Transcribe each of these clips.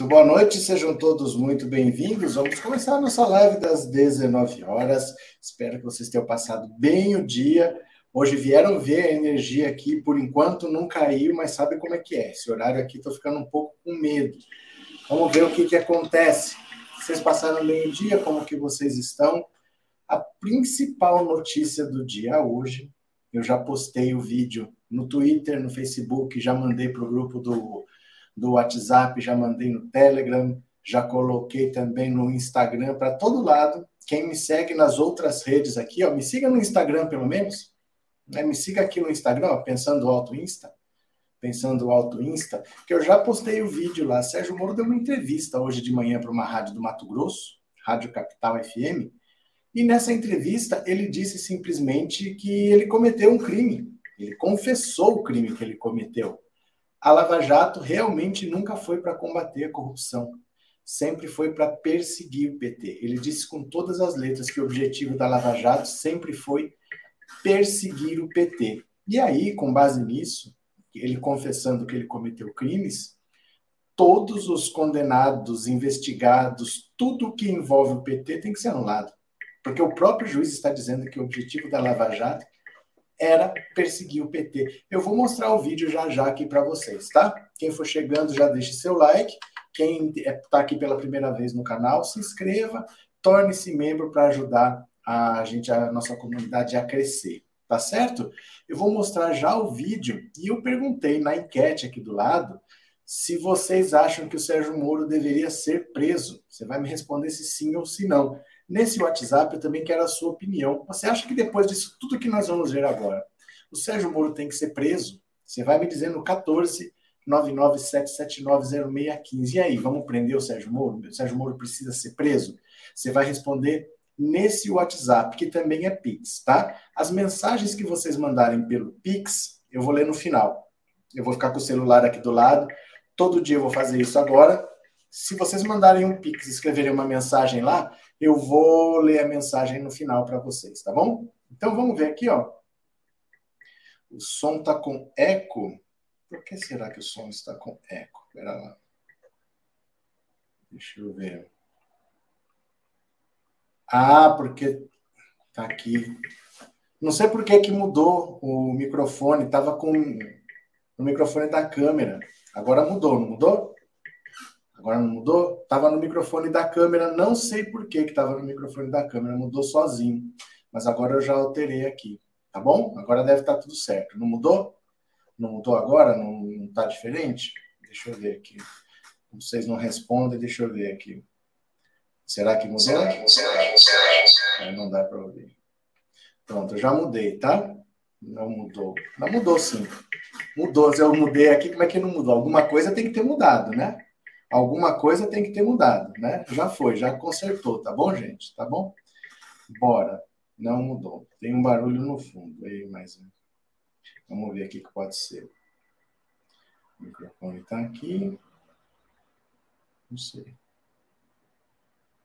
Muito boa noite, sejam todos muito bem-vindos. Vamos começar a nossa live das 19 horas. Espero que vocês tenham passado bem o dia. Hoje vieram ver a energia aqui, por enquanto não caiu, mas sabe como é que é. Esse horário aqui estou ficando um pouco com medo. Vamos ver o que, que acontece. Vocês passaram bem o dia, como que vocês estão? A principal notícia do dia hoje, eu já postei o vídeo no Twitter, no Facebook, já mandei para o grupo do do WhatsApp, já mandei no Telegram, já coloquei também no Instagram, para todo lado. Quem me segue nas outras redes aqui, ó, me siga no Instagram pelo menos. Né? Me siga aqui no Instagram, ó, Pensando Alto Insta. Pensando Alto Insta, que eu já postei o vídeo lá. Sérgio Moro deu uma entrevista hoje de manhã para uma rádio do Mato Grosso, Rádio Capital FM, e nessa entrevista ele disse simplesmente que ele cometeu um crime. Ele confessou o crime que ele cometeu a Lava Jato realmente nunca foi para combater a corrupção, sempre foi para perseguir o PT. Ele disse com todas as letras que o objetivo da Lava Jato sempre foi perseguir o PT. E aí, com base nisso, ele confessando que ele cometeu crimes, todos os condenados, investigados, tudo que envolve o PT tem que ser anulado. Porque o próprio juiz está dizendo que o objetivo da Lava Jato era perseguir o PT. Eu vou mostrar o vídeo já já aqui para vocês, tá? Quem for chegando já deixe seu like. Quem está aqui pela primeira vez no canal, se inscreva, torne-se membro para ajudar a gente, a nossa comunidade a crescer, tá certo? Eu vou mostrar já o vídeo e eu perguntei na enquete aqui do lado se vocês acham que o Sérgio Moro deveria ser preso. Você vai me responder se sim ou se não. Nesse WhatsApp, eu também quero a sua opinião. Você acha que depois disso tudo que nós vamos ver agora, o Sérgio Moro tem que ser preso? Você vai me dizer no 14 997790615. E aí, vamos prender o Sérgio Moro? O Sérgio Moro precisa ser preso? Você vai responder nesse WhatsApp, que também é Pix, tá? As mensagens que vocês mandarem pelo Pix, eu vou ler no final. Eu vou ficar com o celular aqui do lado. Todo dia eu vou fazer isso agora. Se vocês mandarem um Pix escreverem uma mensagem lá, eu vou ler a mensagem no final para vocês, tá bom? Então vamos ver aqui, ó. O som está com eco. Por que será que o som está com eco? Espera lá. Deixa eu ver. Ah, porque tá aqui. Não sei por que que mudou o microfone. Tava com o microfone da câmera. Agora mudou, não mudou? Agora não mudou? Estava no microfone da câmera, não sei por que estava no microfone da câmera, mudou sozinho. Mas agora eu já alterei aqui, tá bom? Agora deve estar tá tudo certo. Não mudou? Não mudou agora? Não está diferente? Deixa eu ver aqui. Vocês não respondem, deixa eu ver aqui. Será que mudou? É, não dá para ouvir. Pronto, eu já mudei, tá? Não mudou. Não mudou sim. Mudou. Se eu mudei aqui, como é que não mudou? Alguma coisa tem que ter mudado, né? Alguma coisa tem que ter mudado, né? Já foi, já consertou, tá bom, gente? Tá bom? Bora. Não mudou. Tem um barulho no fundo aí, mas vamos ver aqui o que pode ser. O microfone está aqui. Não sei.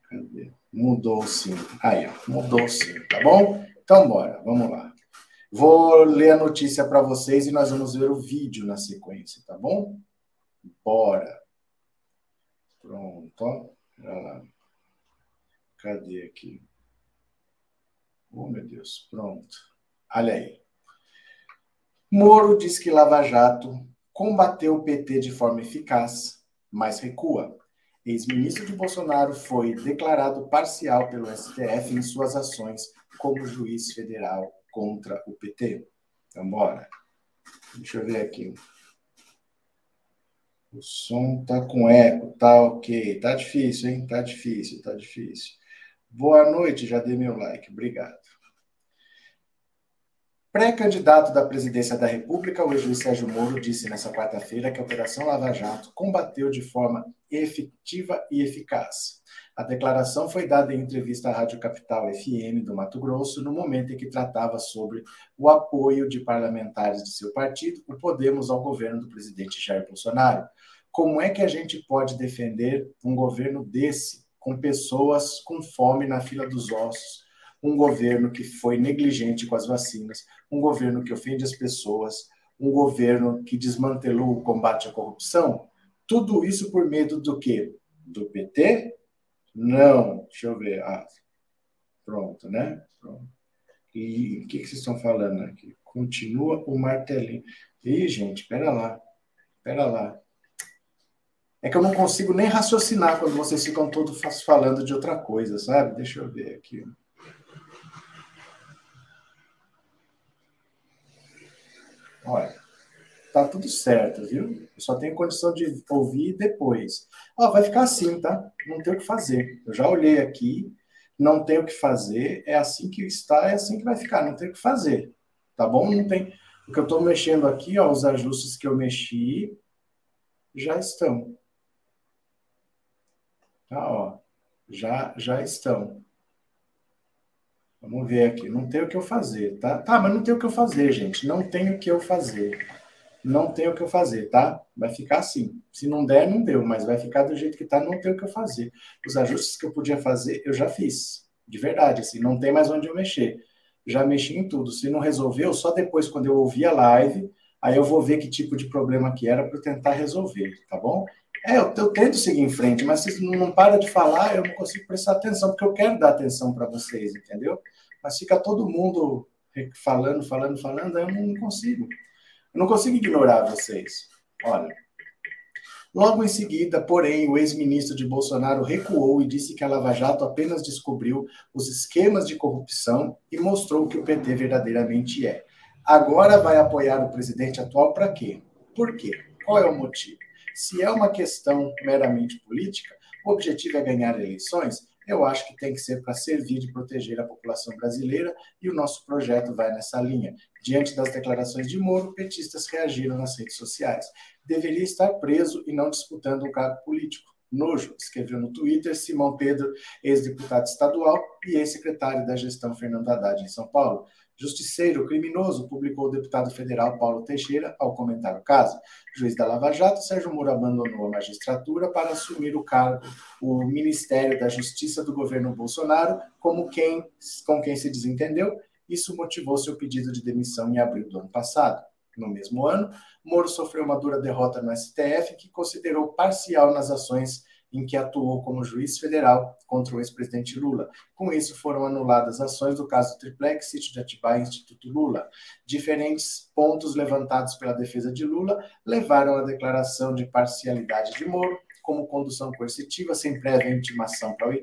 Cadê? Mudou sim. Aí, ó. Mudou sim, tá bom? Então, bora. Vamos lá. Vou ler a notícia para vocês e nós vamos ver o vídeo na sequência, tá bom? Bora. Pronto, ó. Cadê aqui? Oh, meu Deus, pronto. Olha aí. Moro diz que Lava Jato combateu o PT de forma eficaz, mas recua. Ex-ministro de Bolsonaro foi declarado parcial pelo STF em suas ações como juiz federal contra o PT. Então, bora. Deixa eu ver aqui. O som tá com eco, tá ok. Tá difícil, hein? Tá difícil, tá difícil. Boa noite, já dei meu like. Obrigado. Pré-candidato da presidência da República, o juiz Sérgio Moro disse nessa quarta-feira que a Operação Lava Jato combateu de forma efetiva e eficaz. A declaração foi dada em entrevista à Rádio Capital FM do Mato Grosso, no momento em que tratava sobre o apoio de parlamentares de seu partido, o Podemos, ao governo do presidente Jair Bolsonaro. Como é que a gente pode defender um governo desse, com pessoas com fome na fila dos ossos? Um governo que foi negligente com as vacinas, um governo que ofende as pessoas, um governo que desmantelou o combate à corrupção? Tudo isso por medo do quê? Do PT? Não. Deixa eu ver. Ah, pronto, né? Pronto. E o que, que vocês estão falando aqui? Continua o martelinho. Ih, gente, pera lá. Pera lá. É que eu não consigo nem raciocinar quando vocês ficam todos falando de outra coisa, sabe? Deixa eu ver aqui. Olha, tá tudo certo, viu? Eu só tenho condição de ouvir depois. Ó, vai ficar assim, tá? Não tem o que fazer. Eu já olhei aqui, não tem o que fazer, é assim que está, é assim que vai ficar, não tem o que fazer. Tá bom? Não tem. O que eu estou mexendo aqui, ó, os ajustes que eu mexi já estão. Tá, ó. Já, já estão. Vamos ver aqui. Não tem o que eu fazer, tá? Tá, mas não tem o que eu fazer, gente. Não tem o que eu fazer. Não tem o que eu fazer, tá? Vai ficar assim. Se não der, não deu, mas vai ficar do jeito que tá, não tem o que eu fazer. Os ajustes que eu podia fazer, eu já fiz. De verdade, assim, não tem mais onde eu mexer. Já mexi em tudo. Se não resolveu, só depois, quando eu ouvir a live, aí eu vou ver que tipo de problema que era para tentar resolver, tá bom? É, eu, eu, tento seguir em frente, mas se não, para de falar, eu não consigo prestar atenção, porque eu quero dar atenção para vocês, entendeu? Mas fica todo mundo falando, falando, falando, aí eu não consigo. Eu não consigo ignorar vocês. Olha. Logo em seguida, porém, o ex-ministro de Bolsonaro recuou e disse que a Lava Jato apenas descobriu os esquemas de corrupção e mostrou o que o PT verdadeiramente é. Agora vai apoiar o presidente atual para quê? Por quê? Qual é o motivo? Se é uma questão meramente política, o objetivo é ganhar eleições, eu acho que tem que ser para servir e proteger a população brasileira e o nosso projeto vai nessa linha. Diante das declarações de Moro, petistas reagiram nas redes sociais. Deveria estar preso e não disputando um cargo político. Nojo, escreveu no Twitter Simão Pedro, ex-deputado estadual e ex-secretário da gestão Fernando Haddad em São Paulo. Justiceiro criminoso, publicou o deputado federal Paulo Teixeira ao comentar o caso. Juiz da Lava Jato, Sérgio Moro abandonou a magistratura para assumir o cargo, o Ministério da Justiça do governo Bolsonaro, como quem, com quem se desentendeu. Isso motivou seu pedido de demissão em abril do ano passado. No mesmo ano, Moro sofreu uma dura derrota no STF, que considerou parcial nas ações em que atuou como juiz federal contra o ex-presidente Lula. Com isso, foram anuladas ações do caso Triplex, Sítio de Atibaia e Instituto Lula. Diferentes pontos levantados pela defesa de Lula levaram à declaração de parcialidade de Moro, como condução coercitiva sem prévia intimação para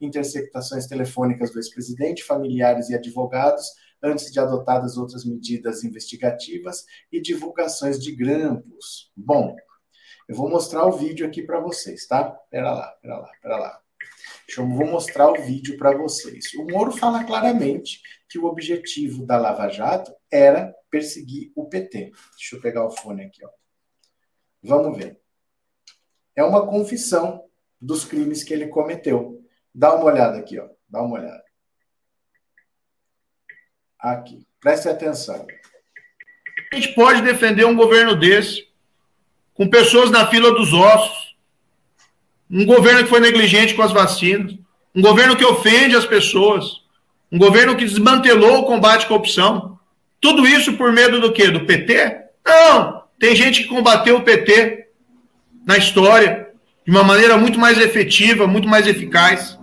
interceptações telefônicas do ex-presidente, familiares e advogados, antes de adotadas outras medidas investigativas e divulgações de grampos. Bom, eu vou mostrar o vídeo aqui para vocês, tá? Pera lá, pera lá, pera lá. Deixa eu vou mostrar o vídeo para vocês. O Moro fala claramente que o objetivo da Lava Jato era perseguir o PT. Deixa eu pegar o fone aqui, ó. Vamos ver. É uma confissão dos crimes que ele cometeu. Dá uma olhada aqui, ó. Dá uma olhada. Aqui. Preste atenção. A gente pode defender um governo desse com pessoas na fila dos ossos, um governo que foi negligente com as vacinas, um governo que ofende as pessoas, um governo que desmantelou o combate à corrupção. Tudo isso por medo do quê? Do PT? Não! Tem gente que combateu o PT na história de uma maneira muito mais efetiva, muito mais eficaz.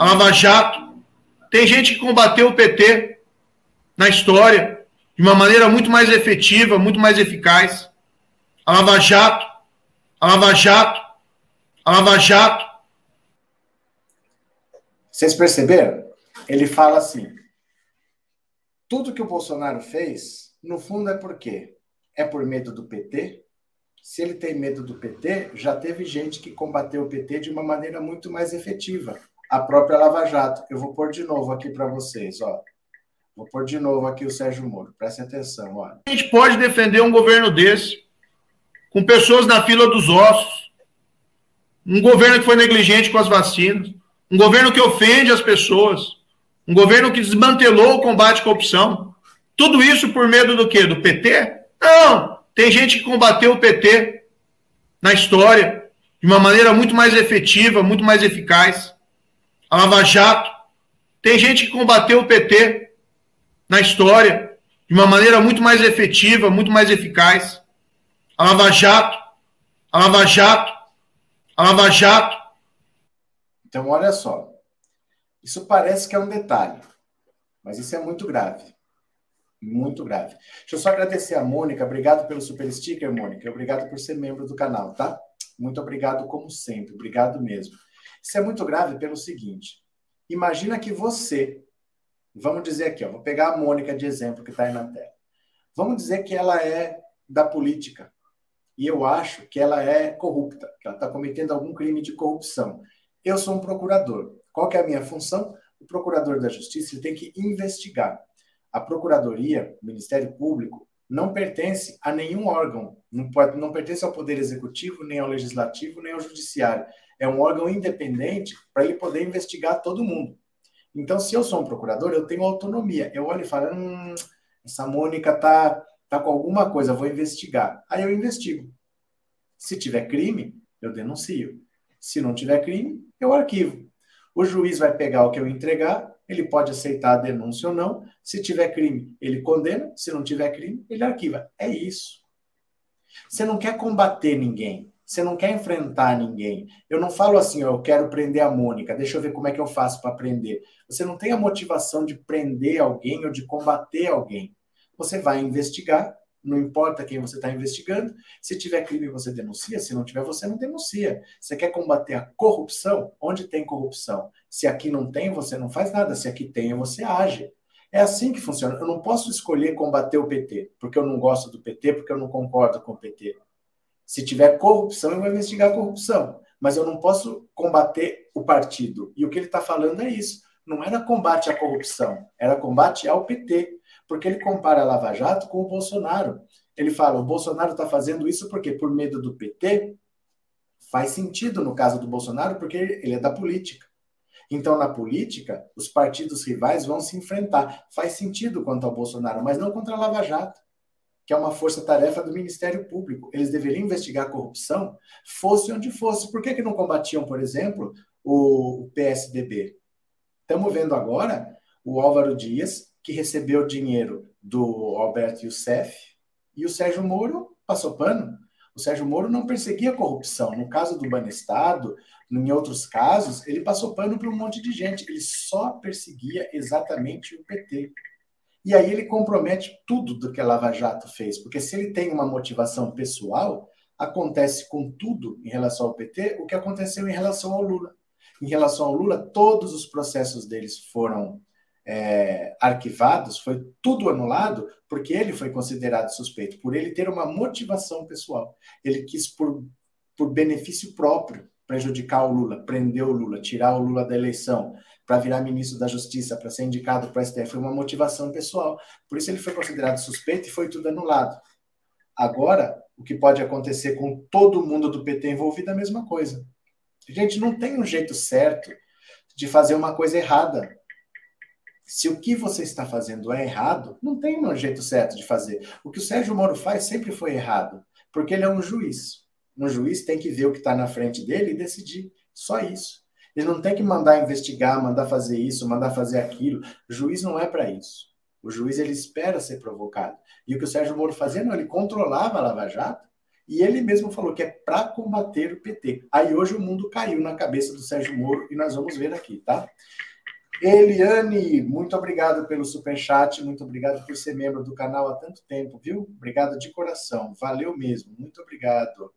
A Lava Jato. Tem gente que combateu o PT na história de uma maneira muito mais efetiva, muito mais eficaz a Lava Jato, a Lava Jato, a Lava Jato. Vocês perceberam? Ele fala assim: tudo que o Bolsonaro fez, no fundo é por quê? É por medo do PT? Se ele tem medo do PT, já teve gente que combateu o PT de uma maneira muito mais efetiva. A própria Lava Jato. Eu vou pôr de novo aqui para vocês, ó. Vou pôr de novo aqui o Sérgio Moro. Prestem atenção, ó. A gente pode defender um governo desse com pessoas na fila dos ossos, um governo que foi negligente com as vacinas, um governo que ofende as pessoas, um governo que desmantelou o combate à corrupção. Tudo isso por medo do quê? Do PT? Não! Tem gente que combateu o PT na história de uma maneira muito mais efetiva, muito mais eficaz. A Lava Jato. Tem gente que combateu o PT na história de uma maneira muito mais efetiva, muito mais eficaz. A Lava Jato. A Lava Jato. A Lava Jato. Então, olha só. Isso parece que é um detalhe, mas isso é muito grave. Muito grave. Deixa eu só agradecer a Mônica. Obrigado pelo super sticker, Mônica. Obrigado por ser membro do canal, tá? Muito obrigado, como sempre. Obrigado mesmo. Isso é muito grave pelo seguinte: imagina que você, vamos dizer aqui, ó, vou pegar a Mônica de exemplo que está aí na tela. Vamos dizer que ela é da política e eu acho que ela é corrupta, que ela está cometendo algum crime de corrupção. Eu sou um procurador. Qual é a minha função? O procurador da Justiça tem que investigar. A Procuradoria, o Ministério Público, não pertence a nenhum órgão, não, pode, não pertence ao Poder Executivo, nem ao Legislativo, nem ao Judiciário. É um órgão independente para ele poder investigar todo mundo. Então, se eu sou um procurador, eu tenho autonomia. Eu olho e falo, hum, essa Mônica tá, tá com alguma coisa, vou investigar. Aí eu investigo. Se tiver crime, eu denuncio. Se não tiver crime, eu arquivo. O juiz vai pegar o que eu entregar, ele pode aceitar a denúncia ou não. Se tiver crime, ele condena. Se não tiver crime, ele arquiva. É isso. Você não quer combater ninguém. Você não quer enfrentar ninguém. Eu não falo assim, eu quero prender a Mônica, deixa eu ver como é que eu faço para prender. Você não tem a motivação de prender alguém ou de combater alguém. Você vai investigar, não importa quem você está investigando. Se tiver crime, você denuncia. Se não tiver, você não denuncia. Você quer combater a corrupção? Onde tem corrupção? Se aqui não tem, você não faz nada. Se aqui tem, você age. É assim que funciona. Eu não posso escolher combater o PT, porque eu não gosto do PT, porque eu não concordo com o PT. Se tiver corrupção, eu vou investigar a corrupção. Mas eu não posso combater o partido. E o que ele está falando é isso. Não era combate à corrupção, era combate ao PT porque ele compara a Lava Jato com o Bolsonaro. Ele fala: o Bolsonaro está fazendo isso porque por medo do PT faz sentido no caso do Bolsonaro, porque ele é da política. Então, na política, os partidos rivais vão se enfrentar. Faz sentido quanto ao Bolsonaro, mas não contra a Lava Jato, que é uma força-tarefa do Ministério Público. Eles deveriam investigar a corrupção, fosse onde fosse. Por que, que não combatiam, por exemplo, o PSDB? Estamos vendo agora o Álvaro Dias que recebeu dinheiro do Alberto Youssef e o Sérgio Moro passou pano. O Sérgio Moro não perseguia corrupção. No caso do Banestado, em outros casos, ele passou pano para um monte de gente. Ele só perseguia exatamente o PT. E aí ele compromete tudo do que a Lava Jato fez, porque se ele tem uma motivação pessoal, acontece com tudo em relação ao PT o que aconteceu em relação ao Lula. Em relação ao Lula, todos os processos deles foram é, arquivados, foi tudo anulado porque ele foi considerado suspeito, por ele ter uma motivação pessoal. Ele quis, por, por benefício próprio, prejudicar o Lula, prender o Lula, tirar o Lula da eleição, para virar ministro da Justiça, para ser indicado para o STF, foi uma motivação pessoal. Por isso ele foi considerado suspeito e foi tudo anulado. Agora, o que pode acontecer com todo mundo do PT envolvido é a mesma coisa. Gente, não tem um jeito certo de fazer uma coisa errada. Se o que você está fazendo é errado, não tem um jeito certo de fazer. O que o Sérgio Moro faz sempre foi errado, porque ele é um juiz. Um juiz tem que ver o que está na frente dele e decidir. Só isso. Ele não tem que mandar investigar, mandar fazer isso, mandar fazer aquilo. O juiz não é para isso. O juiz ele espera ser provocado. E o que o Sérgio Moro fazia, não, ele controlava a Lava Jato e ele mesmo falou que é para combater o PT. Aí hoje o mundo caiu na cabeça do Sérgio Moro e nós vamos ver aqui, tá? Eliane, muito obrigado pelo super chat, muito obrigado por ser membro do canal há tanto tempo, viu? Obrigado de coração, valeu mesmo, muito obrigado.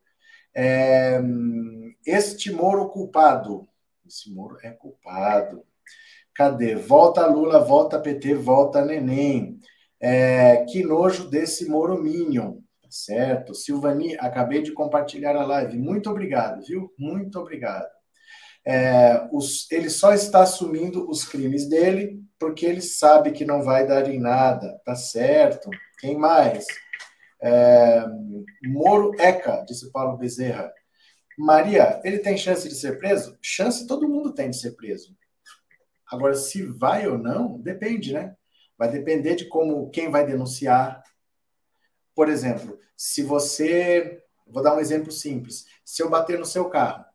É, este Moro culpado, esse Moro é culpado. Cadê? Volta Lula, volta PT, volta Neném. É, que nojo desse Moro Minion, tá certo? Silvani, acabei de compartilhar a live, muito obrigado, viu? Muito obrigado. É, os, ele só está assumindo os crimes dele porque ele sabe que não vai dar em nada, tá certo? Quem mais? É, Moro Eca, disse Paulo Bezerra. Maria, ele tem chance de ser preso? Chance todo mundo tem de ser preso. Agora, se vai ou não, depende, né? Vai depender de como quem vai denunciar. Por exemplo, se você. Vou dar um exemplo simples. Se eu bater no seu carro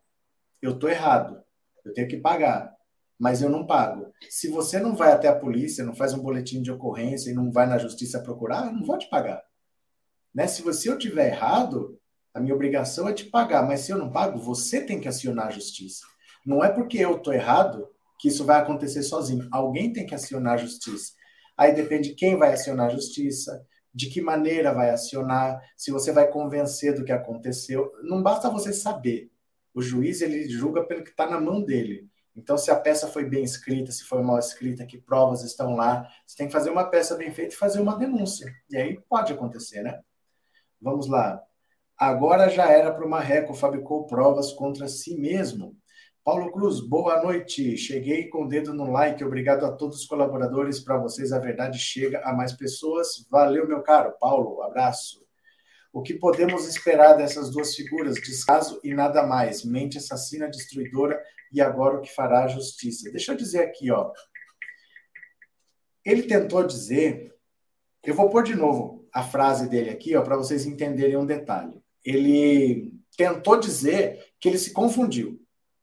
eu estou errado, eu tenho que pagar, mas eu não pago. Se você não vai até a polícia, não faz um boletim de ocorrência e não vai na justiça procurar, eu não vou te pagar. Né? Se você eu tiver errado, A minha obrigação é te pagar, mas se eu não pago, você tem que acionar a justiça. Não é porque eu estou errado que isso vai acontecer sozinho. Alguém tem que acionar a justiça. Aí depende quem vai acionar a justiça, de que maneira vai acionar, se você vai convencer do que aconteceu. Não basta você saber. O juiz ele julga pelo que está na mão dele. Então, se a peça foi bem escrita, se foi mal escrita, que provas estão lá, você tem que fazer uma peça bem feita e fazer uma denúncia. E aí pode acontecer, né? Vamos lá. Agora já era para o Marreco, fabricou provas contra si mesmo. Paulo Cruz, boa noite. Cheguei com o dedo no like. Obrigado a todos os colaboradores. Para vocês, a verdade chega a mais pessoas. Valeu, meu caro. Paulo, abraço. O que podemos esperar dessas duas figuras? Descaso e nada mais. Mente assassina, destruidora e agora o que fará a justiça. Deixa eu dizer aqui, ó. Ele tentou dizer. Eu vou pôr de novo a frase dele aqui, ó, para vocês entenderem um detalhe. Ele tentou dizer que ele se confundiu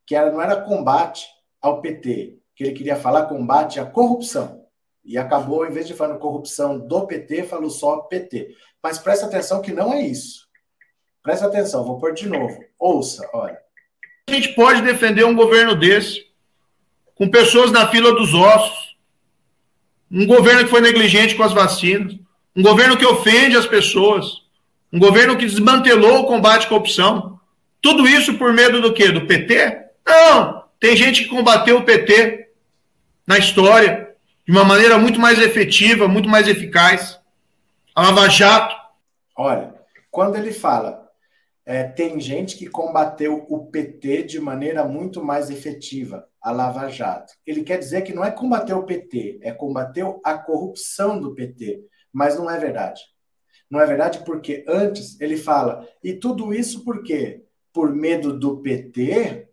que era, não era combate ao PT, que ele queria falar combate à corrupção. E acabou, em vez de falar corrupção do PT, falou só PT. Mas presta atenção que não é isso. Presta atenção, vou pôr de novo. Ouça, olha. A gente pode defender um governo desse, com pessoas na fila dos ossos, um governo que foi negligente com as vacinas, um governo que ofende as pessoas, um governo que desmantelou o combate à corrupção. Tudo isso por medo do quê? Do PT? Não! Tem gente que combateu o PT na história de uma maneira muito mais efetiva, muito mais eficaz. A Lava Jato. Olha, quando ele fala é, tem gente que combateu o PT de maneira muito mais efetiva, a Lava Jato. Ele quer dizer que não é combater o PT, é combater a corrupção do PT. Mas não é verdade. Não é verdade porque antes ele fala, e tudo isso por quê? Por medo do PT,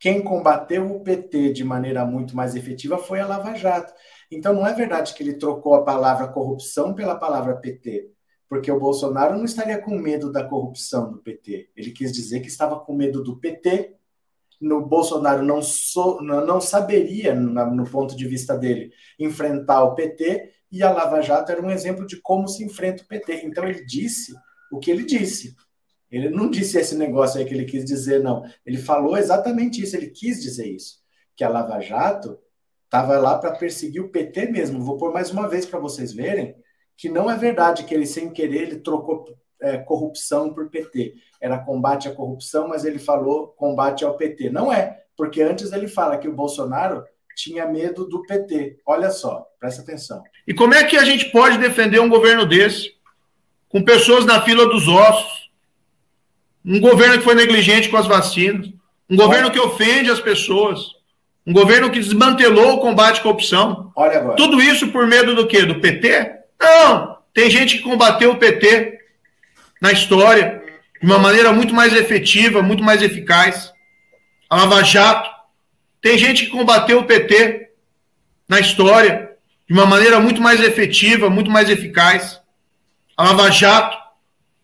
quem combateu o PT de maneira muito mais efetiva foi a Lava Jato. Então não é verdade que ele trocou a palavra corrupção pela palavra PT, porque o Bolsonaro não estaria com medo da corrupção do PT. Ele quis dizer que estava com medo do PT. No Bolsonaro não, so, não saberia, no ponto de vista dele, enfrentar o PT, e a Lava Jato era um exemplo de como se enfrenta o PT. Então ele disse o que ele disse. Ele não disse esse negócio aí que ele quis dizer, não. Ele falou exatamente isso, ele quis dizer isso. Que a Lava Jato estava lá para perseguir o PT mesmo. Vou pôr mais uma vez para vocês verem que não é verdade que ele, sem querer, ele trocou é, corrupção por PT. Era combate à corrupção, mas ele falou combate ao PT. Não é, porque antes ele fala que o Bolsonaro tinha medo do PT. Olha só, presta atenção. E como é que a gente pode defender um governo desse, com pessoas na fila dos ossos, um governo que foi negligente com as vacinas, um governo que ofende as pessoas, um governo que desmantelou o combate à corrupção. Olha agora. Tudo isso por medo do quê? Do PT? Não! Tem gente que combateu o PT na história de uma maneira muito mais efetiva, muito mais eficaz. A Lava Jato. Tem gente que combateu o PT na história de uma maneira muito mais efetiva, muito mais eficaz. A Lava Jato.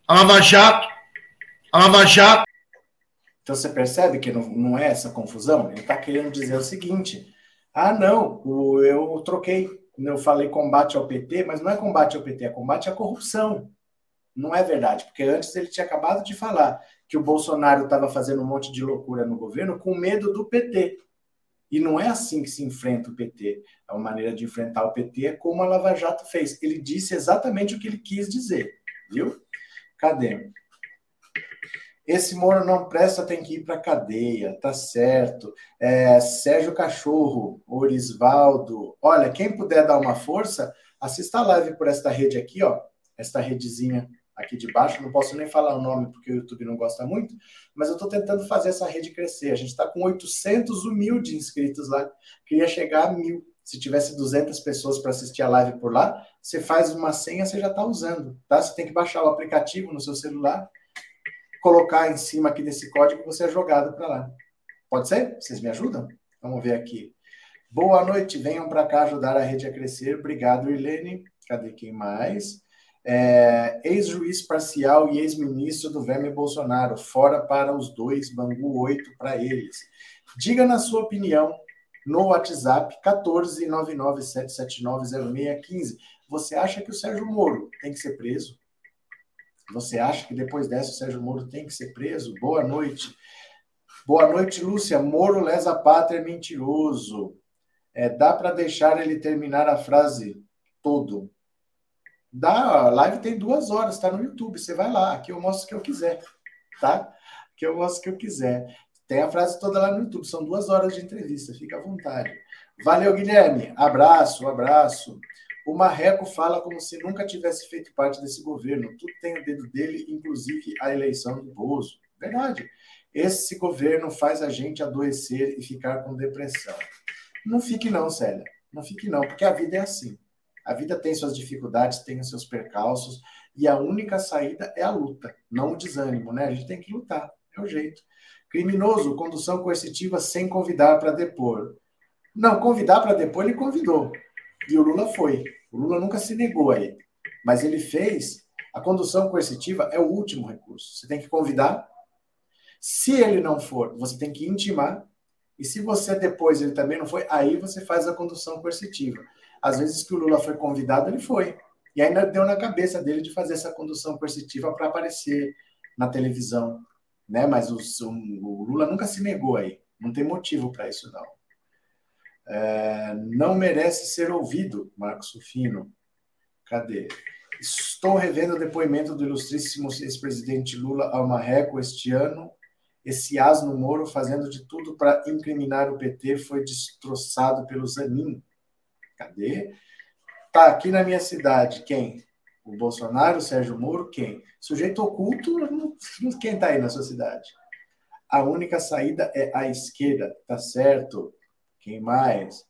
A Lava Jato a Lava Jato. Então você percebe que não, não é essa confusão? Ele está querendo dizer o seguinte: ah, não, eu troquei, eu falei combate ao PT, mas não é combate ao PT, é combate à corrupção. Não é verdade, porque antes ele tinha acabado de falar que o Bolsonaro estava fazendo um monte de loucura no governo com medo do PT. E não é assim que se enfrenta o PT. A maneira de enfrentar o PT é como a Lava Jato fez. Ele disse exatamente o que ele quis dizer, viu? Cadê? Esse Moro não presta, tem que ir para cadeia, tá certo. É, Sérgio Cachorro, Orisvaldo. Olha, quem puder dar uma força, assista a live por esta rede aqui, ó. Esta redezinha aqui de baixo. Não posso nem falar o nome porque o YouTube não gosta muito, mas eu estou tentando fazer essa rede crescer. A gente está com 800 humildes inscritos lá. Queria chegar a mil. Se tivesse 200 pessoas para assistir a live por lá, você faz uma senha, você já está usando, tá? Você tem que baixar o aplicativo no seu celular colocar em cima aqui desse código, você é jogado para lá. Pode ser? Vocês me ajudam? Vamos ver aqui. Boa noite, venham para cá ajudar a rede a crescer. Obrigado, Irlene. Cadê quem mais? É, ex-juiz parcial e ex-ministro do Verme Bolsonaro, fora para os dois, Bangu 8 para eles. Diga na sua opinião no WhatsApp 14997790615. Você acha que o Sérgio Moro tem que ser preso? Você acha que depois dessa o Sérgio Moro tem que ser preso? Boa noite. Boa noite, Lúcia. Moro lesa pátria mentiroso. É, dá para deixar ele terminar a frase todo. Dá, a live tem duas horas, está no YouTube. Você vai lá, aqui eu mostro o que eu quiser, tá? Que eu mostro o que eu quiser. Tem a frase toda lá no YouTube. São duas horas de entrevista, fica à vontade. Valeu, Guilherme. Abraço, abraço. O Marreco fala como se nunca tivesse feito parte desse governo. Tudo tem o dedo dele, inclusive a eleição do Bozo. Verdade. Esse governo faz a gente adoecer e ficar com depressão. Não fique não, Célia. Não fique não, porque a vida é assim. A vida tem suas dificuldades, tem os seus percalços, e a única saída é a luta, não o desânimo, né? A gente tem que lutar, é o jeito. Criminoso, condução coercitiva sem convidar para depor. Não, convidar para depor ele convidou. E o Lula foi. O Lula nunca se negou a ele. Mas ele fez. A condução coercitiva é o último recurso. Você tem que convidar. Se ele não for, você tem que intimar. E se você depois ele também não foi, aí você faz a condução coercitiva. Às vezes que o Lula foi convidado, ele foi. E ainda deu na cabeça dele de fazer essa condução coercitiva para aparecer na televisão. Né? Mas o, o, Lula nunca se negou aí. Não tem motivo para isso, não. É, não merece ser ouvido, Marcos Sufino. Cadê? Estou revendo o depoimento do ilustríssimo ex-presidente Lula ao Marreco este ano. Esse asno Moro, fazendo de tudo para incriminar o PT, foi destroçado pelo Zanin. Cadê? Tá aqui na minha cidade, quem? O Bolsonaro, o Sérgio Moro, quem? Sujeito oculto, quem tá aí na sua cidade? A única saída é a esquerda, tá certo? Quem mais?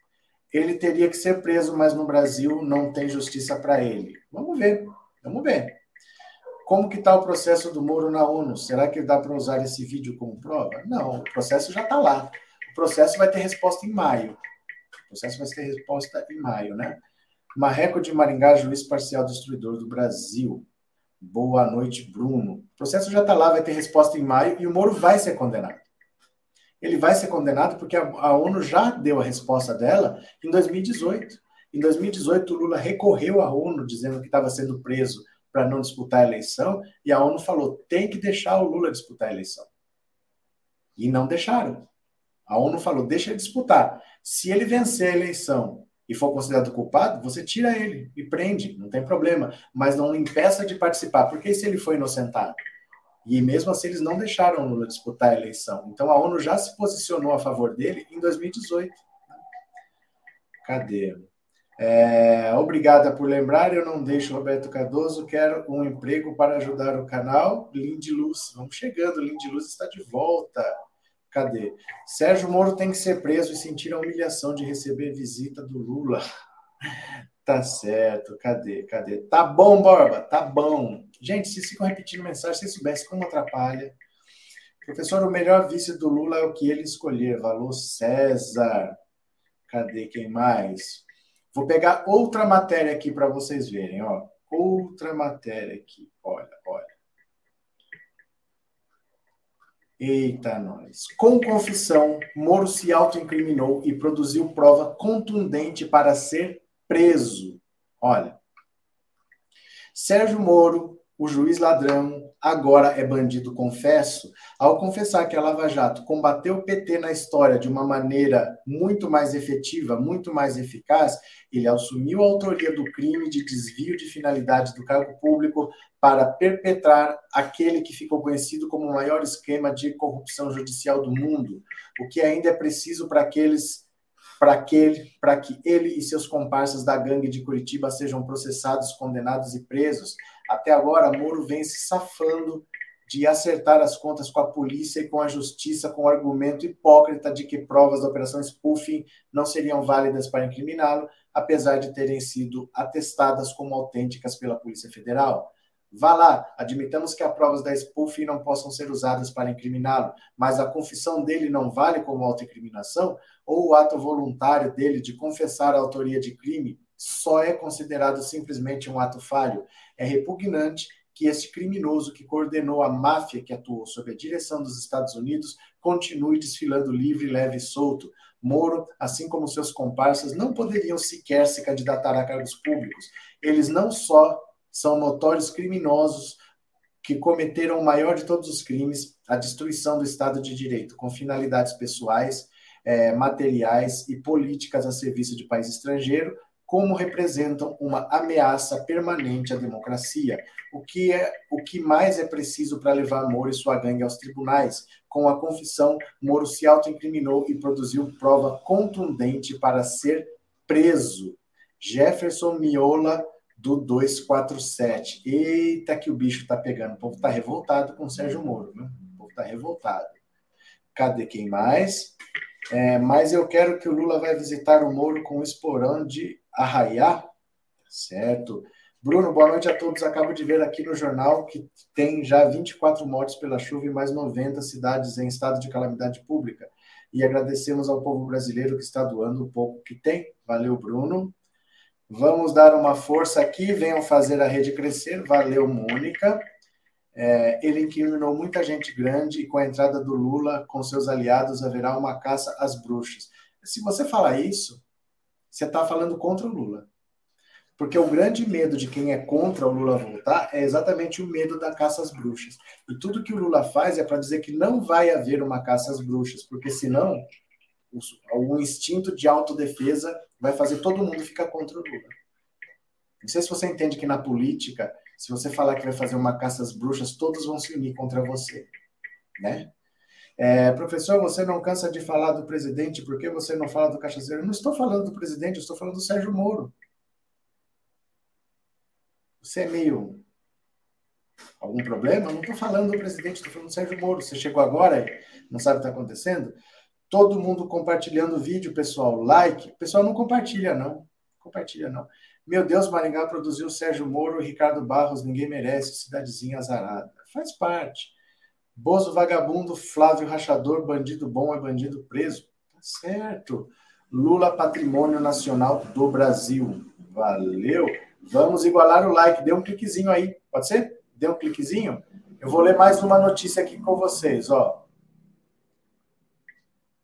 Ele teria que ser preso, mas no Brasil não tem justiça para ele. Vamos ver, vamos ver. Como que está o processo do Moro na ONU? Será que dá para usar esse vídeo como prova? Não, o processo já está lá. O processo vai ter resposta em maio. O processo vai ter resposta em maio, né? Marreco de Maringá, juiz parcial destruidor do Brasil. Boa noite, Bruno. O processo já está lá, vai ter resposta em maio e o Moro vai ser condenado. Ele vai ser condenado porque a, a ONU já deu a resposta dela em 2018. Em 2018, o Lula recorreu à ONU dizendo que estava sendo preso para não disputar a eleição e a ONU falou: tem que deixar o Lula disputar a eleição. E não deixaram. A ONU falou: deixa ele disputar. Se ele vencer a eleição e for considerado culpado, você tira ele e prende, não tem problema. Mas não impeça de participar, porque se ele foi inocentado? E mesmo assim, eles não deixaram Lula disputar a eleição. Então a ONU já se posicionou a favor dele em 2018. Cadê? É, obrigada por lembrar. Eu não deixo Roberto Cardoso. Quero um emprego para ajudar o canal. Lindy Luz. Vamos chegando. Lindy Luz está de volta. Cadê? Sérgio Moro tem que ser preso e sentir a humilhação de receber visita do Lula. Tá certo. Cadê? Cadê? Tá bom, Borba. Tá bom. Gente, se ficam repetindo mensagem, se soubesse como atrapalha. Professor, o melhor vice do Lula é o que ele escolher. Valor César. Cadê quem mais? Vou pegar outra matéria aqui para vocês verem, ó. Outra matéria aqui. Olha, olha. Eita, nós. Com confissão, Moro se autoincriminou e produziu prova contundente para ser preso. Olha. Sérgio Moro, o juiz ladrão, agora é bandido confesso, ao confessar que a Lava Jato combateu o PT na história de uma maneira muito mais efetiva, muito mais eficaz, ele assumiu a autoria do crime de desvio de finalidade do cargo público para perpetrar aquele que ficou conhecido como o maior esquema de corrupção judicial do mundo, o que ainda é preciso para aqueles para aquele, para que ele e seus comparsas da gangue de Curitiba sejam processados, condenados e presos. Até agora, Moro vem se safando de acertar as contas com a polícia e com a justiça com o argumento hipócrita de que provas da operação spoofing não seriam válidas para incriminá-lo, apesar de terem sido atestadas como autênticas pela Polícia Federal. Vá lá, admitamos que as provas da spoofing não possam ser usadas para incriminá-lo, mas a confissão dele não vale como autoincriminação? Ou o ato voluntário dele de confessar a autoria de crime só é considerado simplesmente um ato falho? É repugnante que este criminoso que coordenou a máfia que atuou sob a direção dos Estados Unidos continue desfilando livre, leve e solto. Moro, assim como seus comparsas, não poderiam sequer se candidatar a cargos públicos. Eles não só são notórios criminosos, que cometeram o maior de todos os crimes, a destruição do Estado de Direito, com finalidades pessoais, é, materiais e políticas a serviço de país estrangeiro, como representam uma ameaça permanente à democracia. O que, é, o que mais é preciso para levar Moro e sua gangue aos tribunais? Com a confissão, Moro se autoincriminou e produziu prova contundente para ser preso. Jefferson Miola, do 247. Eita, que o bicho tá pegando. O povo tá revoltado com o Sérgio Moro, né? O povo tá revoltado. Cadê quem mais? É, mas eu quero que o Lula vai visitar o Moro com o esporão de Arraiá. Certo. Bruno, boa noite a todos. Acabo de ver aqui no jornal que tem já 24 mortes pela chuva e mais 90 cidades em estado de calamidade pública. E agradecemos ao povo brasileiro que está doando o pouco que tem. Valeu, Bruno. Vamos dar uma força aqui, venham fazer a rede crescer. Valeu, Mônica. É, ele incriminou muita gente grande e com a entrada do Lula, com seus aliados, haverá uma caça às bruxas. Se você falar isso, você está falando contra o Lula. Porque o grande medo de quem é contra o Lula voltar é exatamente o medo da caça às bruxas. E tudo que o Lula faz é para dizer que não vai haver uma caça às bruxas, porque senão o instinto de autodefesa vai fazer todo mundo ficar contra o Lula. Não sei se você entende que na política, se você falar que vai fazer uma caça às bruxas, todos vão se unir contra você, né? É, professor, você não cansa de falar do presidente, por que você não fala do cachaceiro? Eu não estou falando do presidente, eu estou falando do Sérgio Moro. Você é meio. Algum problema? Eu não estou falando do presidente, estou falando do Sérgio Moro. Você chegou agora e não sabe o que está acontecendo? Todo mundo compartilhando o vídeo, pessoal. Like. Pessoal não compartilha, não. Compartilha, não. Meu Deus, Maringá produziu Sérgio Moro Ricardo Barros. Ninguém merece. Cidadezinha azarada. Faz parte. Bozo vagabundo, Flávio Rachador, bandido bom é bandido preso. Tá certo. Lula, patrimônio nacional do Brasil. Valeu. Vamos igualar o like. Dê um cliquezinho aí. Pode ser? Dê um cliquezinho. Eu vou ler mais uma notícia aqui com vocês, ó.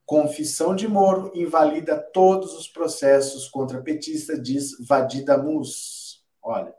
Confissão de Moro invalida todos os processos contra petista, diz Vadida Mus. Olha.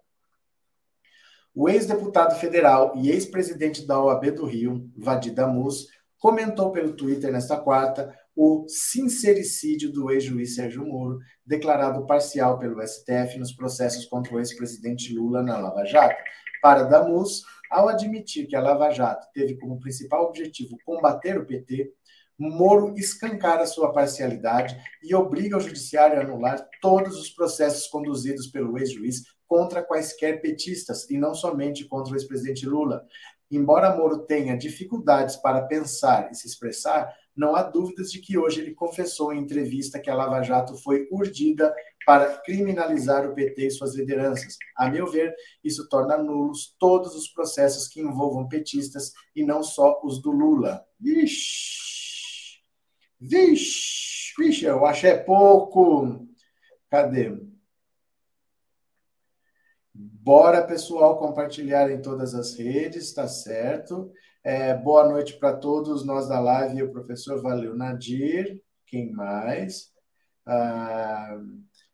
O ex-deputado federal e ex-presidente da OAB do Rio, Vadida Mus, comentou pelo Twitter nesta quarta o sincericídio do ex-juiz Sérgio Moro, declarado parcial pelo STF nos processos contra o ex-presidente Lula na Lava Jato. Para Damus, ao admitir que a Lava Jato teve como principal objetivo combater o PT, Moro escancara sua parcialidade e obriga o judiciário a anular todos os processos conduzidos pelo ex-juiz contra quaisquer petistas e não somente contra o ex-presidente Lula. Embora Moro tenha dificuldades para pensar e se expressar, não há dúvidas de que hoje ele confessou em entrevista que a Lava Jato foi urdida para criminalizar o PT e suas lideranças. A meu ver, isso torna nulos todos os processos que envolvam petistas e não só os do Lula. Ixi! Vixe, vixe, eu acho é pouco. Cadê? Bora, pessoal, compartilhar em todas as redes, tá certo? É, boa noite para todos nós da live e o professor Valeu Nadir. Quem mais? Ah,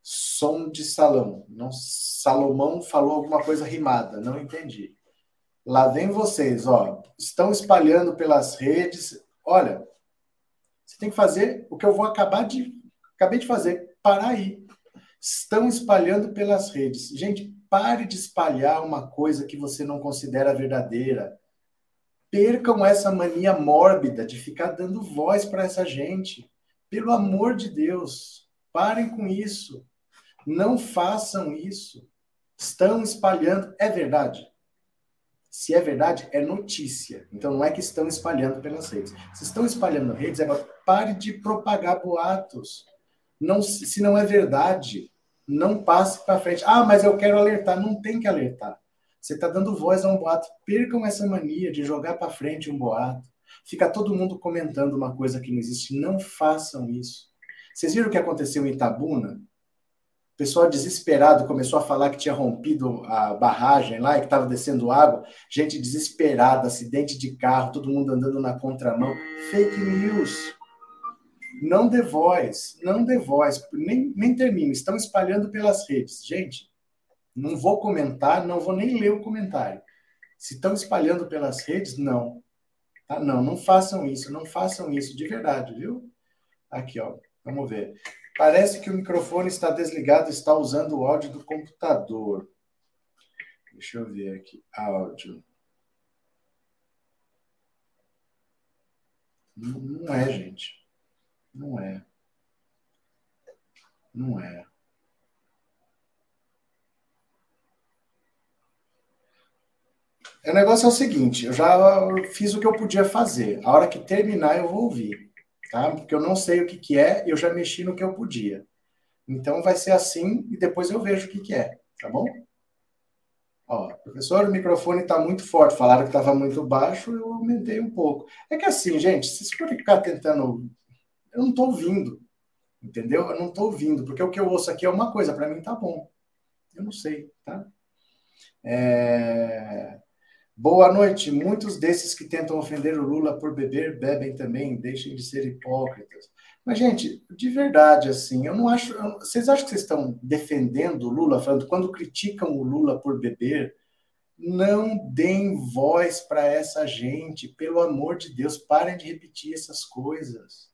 som de salão. Não, Salomão falou alguma coisa rimada, não entendi. Lá vem vocês, ó. Estão espalhando pelas redes. Olha, você tem que fazer o que eu vou acabar de acabei de fazer, parar aí. Estão espalhando pelas redes. Gente, pare de espalhar uma coisa que você não considera verdadeira. Percam essa mania mórbida de ficar dando voz para essa gente. Pelo amor de Deus, parem com isso. Não façam isso. Estão espalhando. É verdade. Se é verdade, é notícia. Então não é que estão espalhando pelas redes. Se estão espalhando redes, agora pare de propagar boatos. Não, se não é verdade, não passe para frente. Ah, mas eu quero alertar. Não tem que alertar. Você está dando voz a um boato. Percam essa mania de jogar para frente um boato. Fica todo mundo comentando uma coisa que não existe. Não façam isso. Vocês viram o que aconteceu em Itabuna? pessoal desesperado começou a falar que tinha rompido a barragem lá e que estava descendo água. Gente desesperada, acidente de carro, todo mundo andando na contramão. Fake news. Não dê voz, não dê voz. Nem, nem termino, estão espalhando pelas redes. Gente, não vou comentar, não vou nem ler o comentário. Se estão espalhando pelas redes, não. Tá? Não, não façam isso, não façam isso de verdade, viu? Aqui, ó. Vamos ver. Parece que o microfone está desligado, está usando o áudio do computador. Deixa eu ver aqui. Áudio. Não, é, gente. Não é. Não é. O negócio é o seguinte, eu já fiz o que eu podia fazer. A hora que terminar, eu vou ouvir, tá? Porque eu não sei o que, que é, eu já mexi no que eu podia. Então vai ser assim e depois eu vejo o que, que é, tá bom? Ó, professor, o microfone está muito forte. Falaram que estava muito baixo, eu aumentei um pouco. É que assim, gente, se você ficar tentando. Eu não estou ouvindo, entendeu? Eu não estou ouvindo, porque o que eu ouço aqui é uma coisa, para mim tá bom. Eu não sei, tá? É... Boa noite. Muitos desses que tentam ofender o Lula por beber, bebem também, deixem de ser hipócritas. Mas, gente, de verdade, assim, eu não acho. Vocês acham que vocês estão defendendo o Lula, falando quando criticam o Lula por beber? Não deem voz para essa gente, pelo amor de Deus, parem de repetir essas coisas.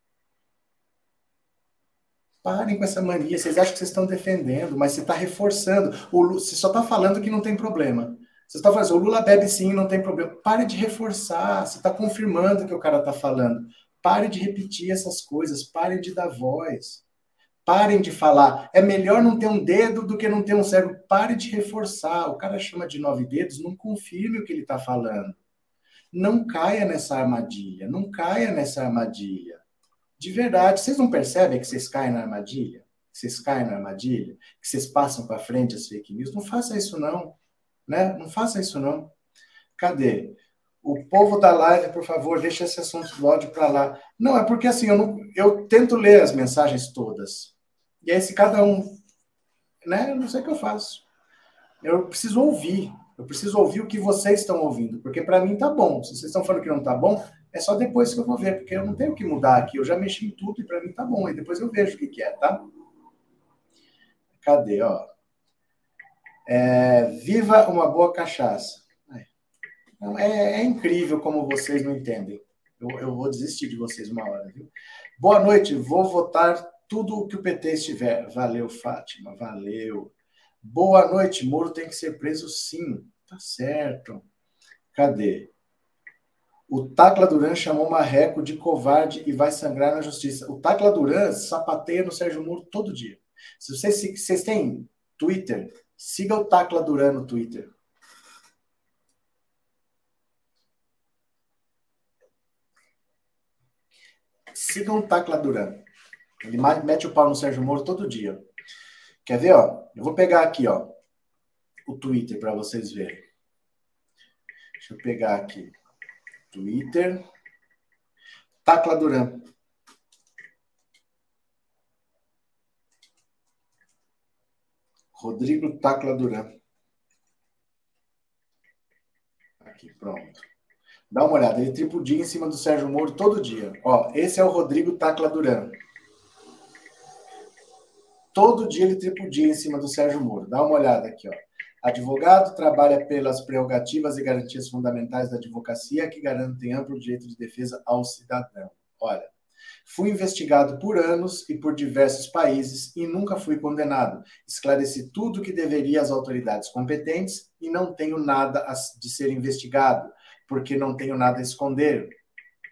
Parem com essa mania. Vocês acham que vocês estão defendendo, mas você está reforçando. O Lula, você só está falando que não tem problema. Você está falando, o Lula bebe sim, não tem problema. Pare de reforçar, você está confirmando o que o cara está falando. Pare de repetir essas coisas, pare de dar voz. Parem de falar. É melhor não ter um dedo do que não ter um cérebro. Pare de reforçar. O cara chama de nove dedos, não confirme o que ele está falando. Não caia nessa armadilha. Não caia nessa armadilha. De verdade, vocês não percebem que vocês caem na armadilha? Que vocês caem na armadilha? Que vocês passam para frente as fake news? Não faça isso, não né? Não faça isso não. Cadê? O povo da live, por favor, deixa esse assunto do ódio para lá. Não, é porque assim, eu, não, eu tento ler as mensagens todas. E aí, se cada um. Né? Eu não sei o que eu faço. Eu preciso ouvir. Eu preciso ouvir o que vocês estão ouvindo. Porque para mim tá bom. Se vocês estão falando que não tá bom, é só depois que eu vou ver. Porque eu não tenho que mudar aqui. Eu já mexi em tudo e para mim tá bom. E depois eu vejo o que, que é, tá? Cadê, ó? É, viva uma boa cachaça. É, é, incrível como vocês não entendem. Eu, eu, vou desistir de vocês uma hora, viu? Boa noite, vou votar tudo o que o PT estiver. Valeu, Fátima, valeu. Boa noite, Moro tem que ser preso sim. Tá certo. Cadê? O Tacla Duran chamou Marreco de covarde e vai sangrar na justiça. O Tacla Duran sapateia no Sérgio Moro todo dia. Se vocês, se vocês têm Twitter, Siga o Tacla Duran no Twitter. Sigam o Tacla Duran. Ele mete o pau no Sérgio Moro todo dia. Quer ver, ó? Eu vou pegar aqui, ó, o Twitter para vocês verem. Deixa eu pegar aqui. Twitter. Tacla Duran. Rodrigo Tacla Duran. Aqui, pronto. Dá uma olhada, ele tripudia em cima do Sérgio Moro todo dia. Ó, esse é o Rodrigo Tacla Duran. Todo dia ele tripudia em cima do Sérgio Moro. Dá uma olhada aqui, ó. Advogado trabalha pelas prerrogativas e garantias fundamentais da advocacia que garantem amplo direito de defesa ao cidadão. Olha, Fui investigado por anos e por diversos países e nunca fui condenado. Esclareci tudo o que deveria às autoridades competentes e não tenho nada de ser investigado, porque não tenho nada a esconder.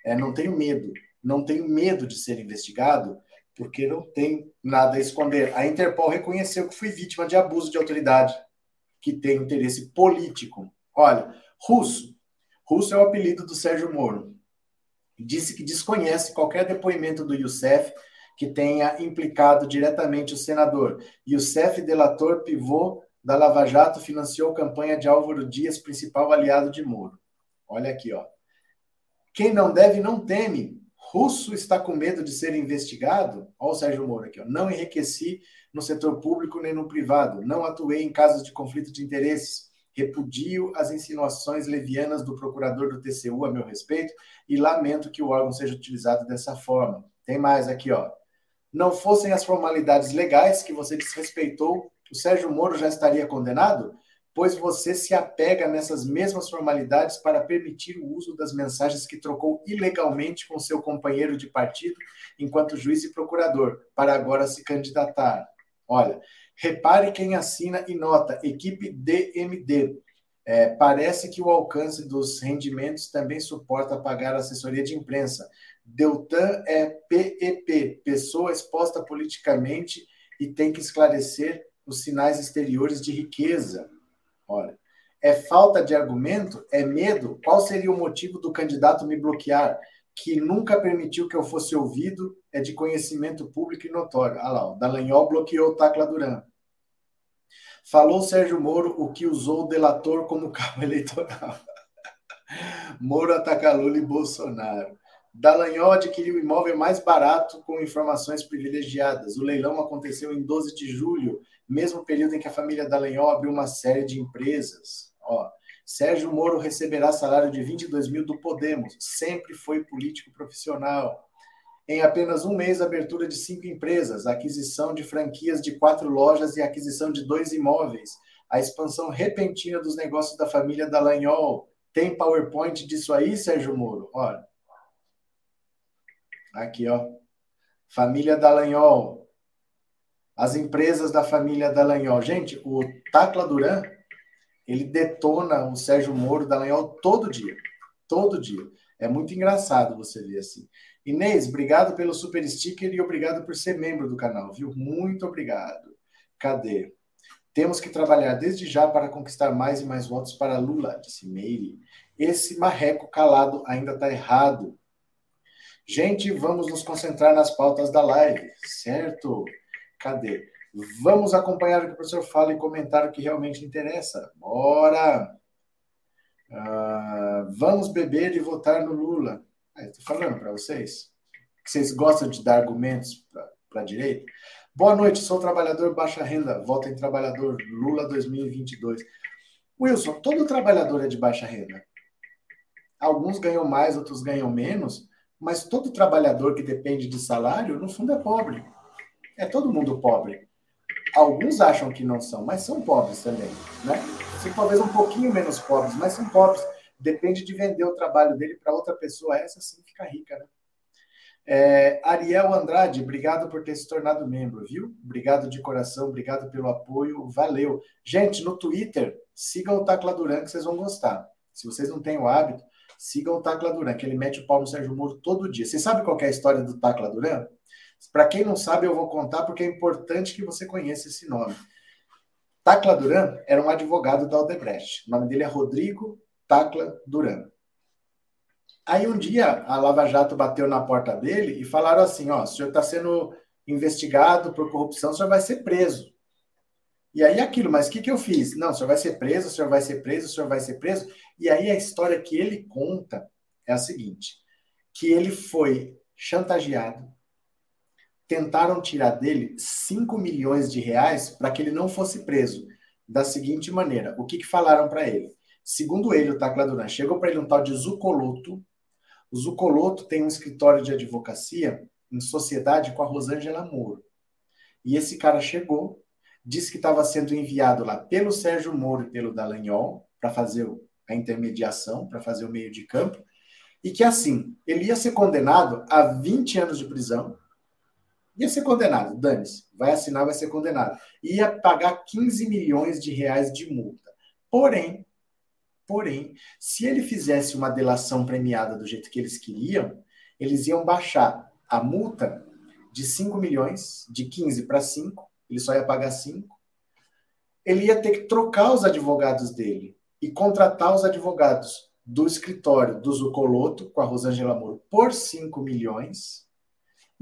É, não tenho medo. Não tenho medo de ser investigado, porque não tenho nada a esconder. A Interpol reconheceu que fui vítima de abuso de autoridade, que tem interesse político. Olha, russo. Russo é o apelido do Sérgio Moro disse que desconhece qualquer depoimento do Youssef que tenha implicado diretamente o senador. Youssef, delator pivô da Lava Jato, financiou campanha de Álvaro Dias, principal aliado de Moro. Olha aqui, ó. Quem não deve não teme. Russo está com medo de ser investigado? Olha o Sérgio Moro aqui, ó. Não enriqueci no setor público nem no privado. Não atuei em casos de conflito de interesses Repudio as insinuações levianas do procurador do TCU a meu respeito e lamento que o órgão seja utilizado dessa forma. Tem mais aqui, ó. Não fossem as formalidades legais que você desrespeitou, o Sérgio Moro já estaria condenado? Pois você se apega nessas mesmas formalidades para permitir o uso das mensagens que trocou ilegalmente com seu companheiro de partido enquanto juiz e procurador, para agora se candidatar. Olha, repare quem assina e nota, equipe DMD. É, parece que o alcance dos rendimentos também suporta pagar assessoria de imprensa. Deltan é PEP, pessoa exposta politicamente e tem que esclarecer os sinais exteriores de riqueza. Olha, é falta de argumento? É medo? Qual seria o motivo do candidato me bloquear? Que nunca permitiu que eu fosse ouvido, é de conhecimento público e notório. Ah lá, o Dallagnol bloqueou o Tacla Duran. Falou Sérgio Moro o que usou o delator como cabo eleitoral. Moro ataca Lula e Bolsonaro. Dallagnol adquiriu o imóvel mais barato com informações privilegiadas. O leilão aconteceu em 12 de julho, mesmo período em que a família Dallagnol abriu uma série de empresas. Ó, Sérgio Moro receberá salário de 22 mil do Podemos. Sempre foi político profissional. Em apenas um mês, abertura de cinco empresas, aquisição de franquias de quatro lojas e aquisição de dois imóveis. A expansão repentina dos negócios da família Dallagnol. Tem PowerPoint disso aí, Sérgio Moro? Olha. Aqui, ó. Família Dallagnol. As empresas da família Dallagnol. Gente, o Tacla Duran, ele detona o Sérgio Moro Dallagnol todo dia. Todo dia. É muito engraçado você ver assim. Inês, obrigado pelo super sticker e obrigado por ser membro do canal, viu? Muito obrigado. Cadê? Temos que trabalhar desde já para conquistar mais e mais votos para Lula, disse Meire. Esse marreco calado ainda está errado. Gente, vamos nos concentrar nas pautas da live, certo? Cadê? Vamos acompanhar o que o professor fala e comentar o que realmente interessa. Bora! Uh, vamos beber e votar no Lula. Estou falando para vocês que vocês gostam de dar argumentos para a direita. Boa noite, sou trabalhador baixa renda. Voto em trabalhador Lula 2022. Wilson, todo trabalhador é de baixa renda. Alguns ganham mais, outros ganham menos, mas todo trabalhador que depende de salário, no fundo, é pobre. É todo mundo pobre. Alguns acham que não são, mas são pobres também, né? Sim, talvez um pouquinho menos pobres, mas são pobres. Depende de vender o trabalho dele para outra pessoa, essa sim fica rica, né? É, Ariel Andrade, obrigado por ter se tornado membro, viu? Obrigado de coração, obrigado pelo apoio, valeu. Gente, no Twitter, sigam o Tacla Duran que vocês vão gostar. Se vocês não têm o hábito, Sigam o Tacla Duran, que ele mete o pau no Sérgio Moro todo dia. Você sabe qual é a história do Tacla Duran? Para quem não sabe, eu vou contar porque é importante que você conheça esse nome. Tacla Duran era um advogado da Odebrecht. O nome dele é Rodrigo Tacla Duran. Aí um dia a Lava Jato bateu na porta dele e falaram assim: ó, o senhor está sendo investigado por corrupção, o senhor vai ser preso. E aí aquilo, mas o que, que eu fiz? Não, o senhor vai ser preso, o senhor vai ser preso, o senhor vai ser preso. E aí a história que ele conta é a seguinte: que ele foi chantageado, tentaram tirar dele 5 milhões de reais para que ele não fosse preso. Da seguinte maneira, o que, que falaram para ele? Segundo ele, o Tacla Duran, chegou para ele um tal de Zucoloto. O Zucoloto tem um escritório de advocacia em sociedade com a Rosângela Moro. E esse cara chegou, disse que estava sendo enviado lá pelo Sérgio Moro e pelo Dallagnol para fazer a intermediação, para fazer o meio de campo, e que assim, ele ia ser condenado a 20 anos de prisão, ia ser condenado, dane-se, vai assinar, vai ser condenado, ia pagar 15 milhões de reais de multa. Porém, porém, se ele fizesse uma delação premiada do jeito que eles queriam, eles iam baixar a multa de 5 milhões, de 15 para 5, ele só ia pagar 5. Ele ia ter que trocar os advogados dele e contratar os advogados do escritório do Zucoloto, com a Rosângela Moro, por 5 milhões,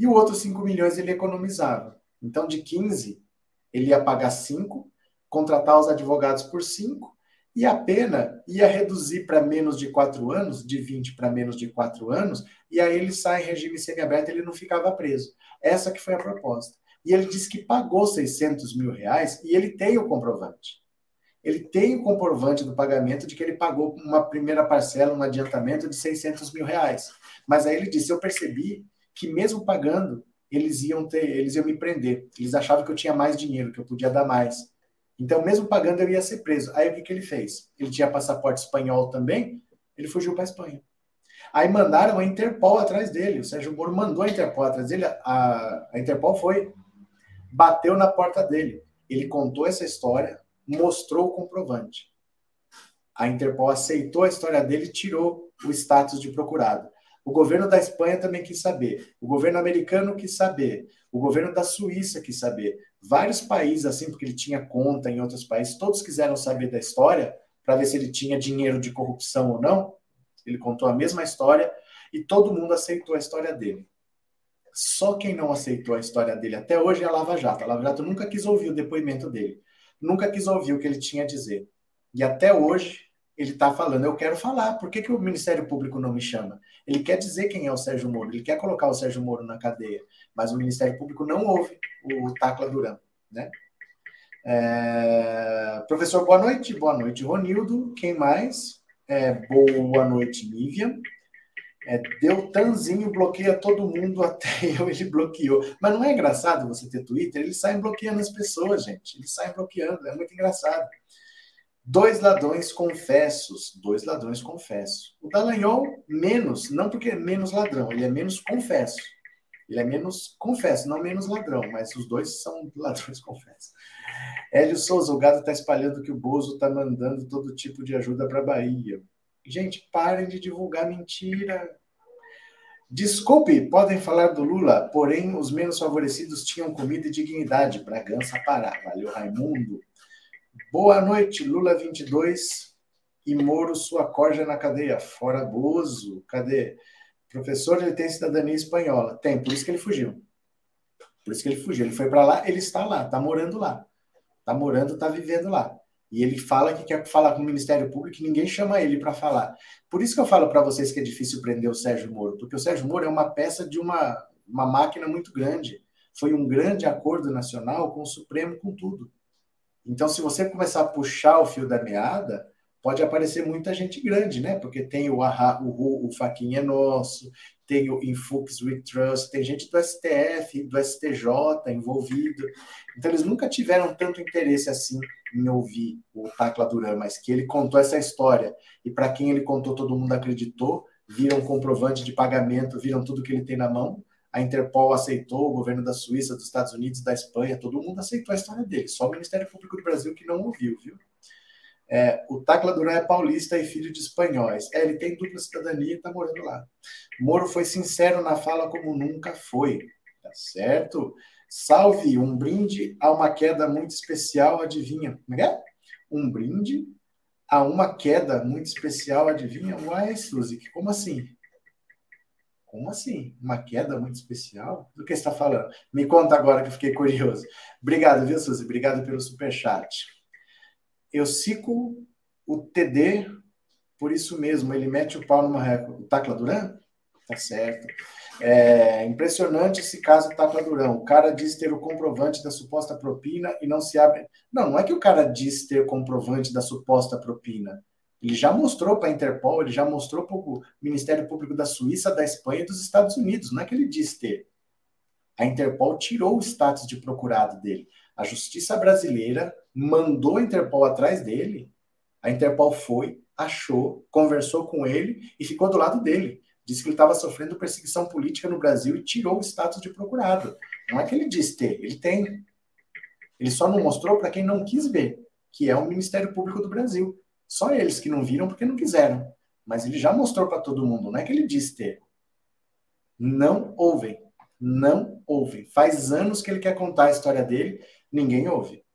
e o outro 5 milhões ele economizava. Então, de 15, ele ia pagar 5, contratar os advogados por 5, e a pena ia reduzir para menos de 4 anos, de 20 para menos de 4 anos, e aí ele sai em regime semiaberto, ele não ficava preso. Essa que foi a proposta. E ele disse que pagou 600 mil reais e ele tem o comprovante. Ele tem o comprovante do pagamento de que ele pagou uma primeira parcela, um adiantamento de 600 mil reais. Mas aí ele disse: Eu percebi que mesmo pagando, eles iam ter, eles iam me prender. Eles achavam que eu tinha mais dinheiro, que eu podia dar mais. Então, mesmo pagando, ele ia ser preso. Aí o que, que ele fez? Ele tinha passaporte espanhol também, ele fugiu para Espanha. Aí mandaram a Interpol atrás dele. O Sérgio Moro mandou a Interpol atrás dele. A, a Interpol foi, bateu na porta dele. Ele contou essa história, mostrou o comprovante. A Interpol aceitou a história dele e tirou o status de procurado. O governo da Espanha também quis saber. O governo americano quis saber. O governo da Suíça quis saber. Vários países, assim, porque ele tinha conta em outros países, todos quiseram saber da história para ver se ele tinha dinheiro de corrupção ou não. Ele contou a mesma história e todo mundo aceitou a história dele. Só quem não aceitou a história dele até hoje é a Lava Jato. A Lava Jato nunca quis ouvir o depoimento dele. Nunca quis ouvir o que ele tinha a dizer. E até hoje ele está falando, eu quero falar, por que, que o Ministério Público não me chama? Ele quer dizer quem é o Sérgio Moro, ele quer colocar o Sérgio Moro na cadeia, mas o Ministério Público não ouve o Tacla Duran, né? É... Professor, boa noite. Boa noite, Ronildo. Quem mais? É, boa noite, Nívia. É, Deltanzinho bloqueia todo mundo, até eu ele bloqueou. Mas não é engraçado você ter Twitter? Eles saem bloqueando as pessoas, gente. Eles saem bloqueando, é muito engraçado. Dois ladrões confessos. Dois ladrões confessos. O Dallagnol, menos, não porque é menos ladrão, ele é menos confesso. Ele é menos confesso, não menos ladrão, mas os dois são ladrões confessos. Hélio Souza, o gado está espalhando que o Bozo está mandando todo tipo de ajuda para a Bahia. Gente, parem de divulgar mentira. Desculpe, podem falar do Lula, porém os menos favorecidos tinham comida e dignidade. Bragança Pará. Valeu, Raimundo. Boa noite, Lula 22 e Moro, sua corja na cadeia. Fora Bozo. Cadê? Professor, ele tem cidadania espanhola. Tem, por isso que ele fugiu. Por isso que ele fugiu. Ele foi para lá, ele está lá, está morando lá. Está morando, está vivendo lá. E ele fala que quer falar com o Ministério Público e ninguém chama ele para falar. Por isso que eu falo para vocês que é difícil prender o Sérgio Moro, porque o Sérgio Moro é uma peça de uma, uma máquina muito grande. Foi um grande acordo nacional com o Supremo, com tudo. Então, se você começar a puxar o fio da meada, pode aparecer muita gente grande, né? Porque tem o, Aha, o, o Faquinha é Nosso, tem o Infux We Trust, tem gente do STF, do STJ envolvido. Então, eles nunca tiveram tanto interesse assim em ouvir o Tacla Duran, mas que ele contou essa história. E para quem ele contou, todo mundo acreditou, viram comprovante de pagamento, viram tudo que ele tem na mão a Interpol aceitou, o governo da Suíça, dos Estados Unidos, da Espanha, todo mundo aceitou a história dele, só o Ministério Público do Brasil que não ouviu, viu? É, o Tacla Duran é paulista e filho de espanhóis. É, ele tem dupla cidadania e está morando lá. Moro foi sincero na fala como nunca foi. Tá certo? Salve, um brinde a uma queda muito especial, adivinha? Como é? Um brinde a uma queda muito especial, adivinha? Uai, Suzy, como assim? Como assim? Uma queda muito especial? Do que está falando? Me conta agora que eu fiquei curioso. Obrigado, viu, Suzy? Obrigado pelo superchat. Eu cico o TD, por isso mesmo, ele mete o pau numa recorde. O Tacla Duran? Tá certo. É impressionante esse caso Tacla Durão. O cara diz ter o comprovante da suposta propina e não se abre. Não, não é que o cara diz ter comprovante da suposta propina. Ele já mostrou para a Interpol, ele já mostrou para o Ministério Público da Suíça, da Espanha e dos Estados Unidos. Não é que ele diz ter. A Interpol tirou o status de procurado dele. A justiça brasileira mandou a Interpol atrás dele. A Interpol foi, achou, conversou com ele e ficou do lado dele. Disse que ele estava sofrendo perseguição política no Brasil e tirou o status de procurado. Não é que ele diz ter, ele tem. Ele só não mostrou para quem não quis ver, que é o Ministério Público do Brasil. Só eles que não viram porque não quiseram. Mas ele já mostrou para todo mundo, não é que ele disse ter. Não ouvem. Não ouvem. Faz anos que ele quer contar a história dele, ninguém ouve.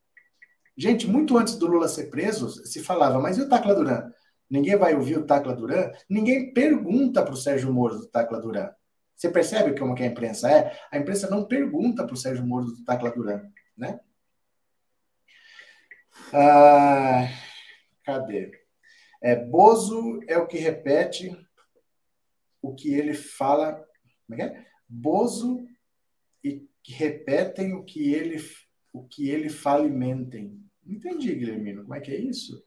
Gente, muito antes do Lula ser preso, se falava, mas e o Tacla Duran? Ninguém vai ouvir o Tacla Duran? Ninguém pergunta para o Sérgio Moro do Tacla Duran. Você percebe como que a imprensa é? A imprensa não pergunta para o Sérgio Moro do Tacla Duran, né? Ah, Cadê? É, Bozo é o que repete o que ele fala. Como é que é? Bozo e repetem o que ele o que ele falimentem. Não entendi, Guilhermino. Como é que é isso?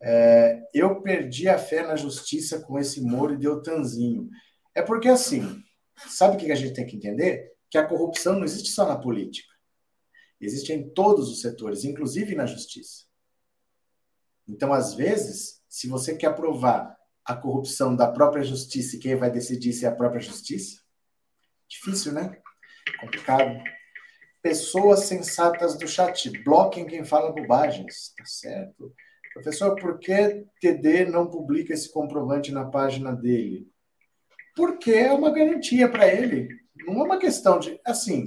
É, eu perdi a fé na justiça com esse Moro e Deltanzinho. É porque, assim, sabe o que a gente tem que entender? Que a corrupção não existe só na política. Existe em todos os setores, inclusive na justiça. Então, às vezes, se você quer provar a corrupção da própria justiça e quem vai decidir se é a própria justiça, difícil, né? Complicado. Pessoas sensatas do chat, bloquem quem fala bobagens, tá certo? Professor, por que TD não publica esse comprovante na página dele? Porque é uma garantia para ele. Não é uma questão de. Assim,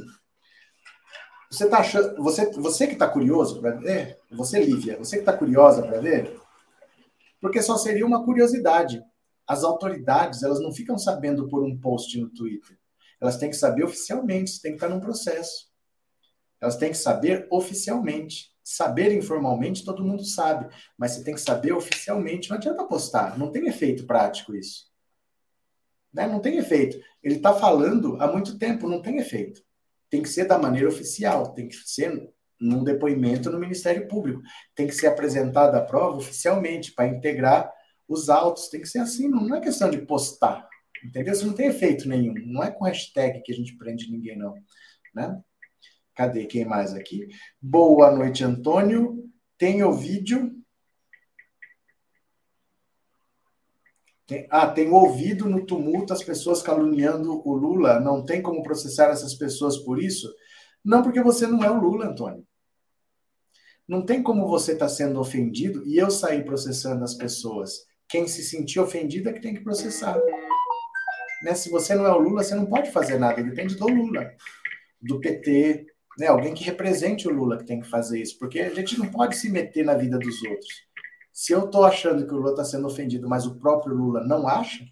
você tá achando, você, você que está curioso para ver, você Lívia, você que está curiosa para ver, porque só seria uma curiosidade. As autoridades, elas não ficam sabendo por um post no Twitter. Elas têm que saber oficialmente, tem que estar num processo. Elas têm que saber oficialmente. Saber informalmente todo mundo sabe, mas você tem que saber oficialmente. Não adianta postar, não tem efeito prático isso. Né? Não tem efeito. Ele está falando há muito tempo, não tem efeito tem que ser da maneira oficial, tem que ser num depoimento no Ministério Público, tem que ser apresentada a prova oficialmente para integrar os autos, tem que ser assim, não é questão de postar, entendeu? Isso não tem efeito nenhum, não é com hashtag que a gente prende ninguém, não, né? Cadê quem mais aqui? Boa noite, Antônio. Tem o vídeo Tem, ah, tem ouvido no tumulto as pessoas caluniando o Lula. Não tem como processar essas pessoas por isso? Não, porque você não é o Lula, Antônio. Não tem como você estar tá sendo ofendido e eu sair processando as pessoas. Quem se sentir ofendido é que tem que processar. Né? Se você não é o Lula, você não pode fazer nada. Depende do Lula, do PT, né? alguém que represente o Lula que tem que fazer isso. Porque a gente não pode se meter na vida dos outros. Se eu estou achando que o Lula está sendo ofendido, mas o próprio Lula não acha, o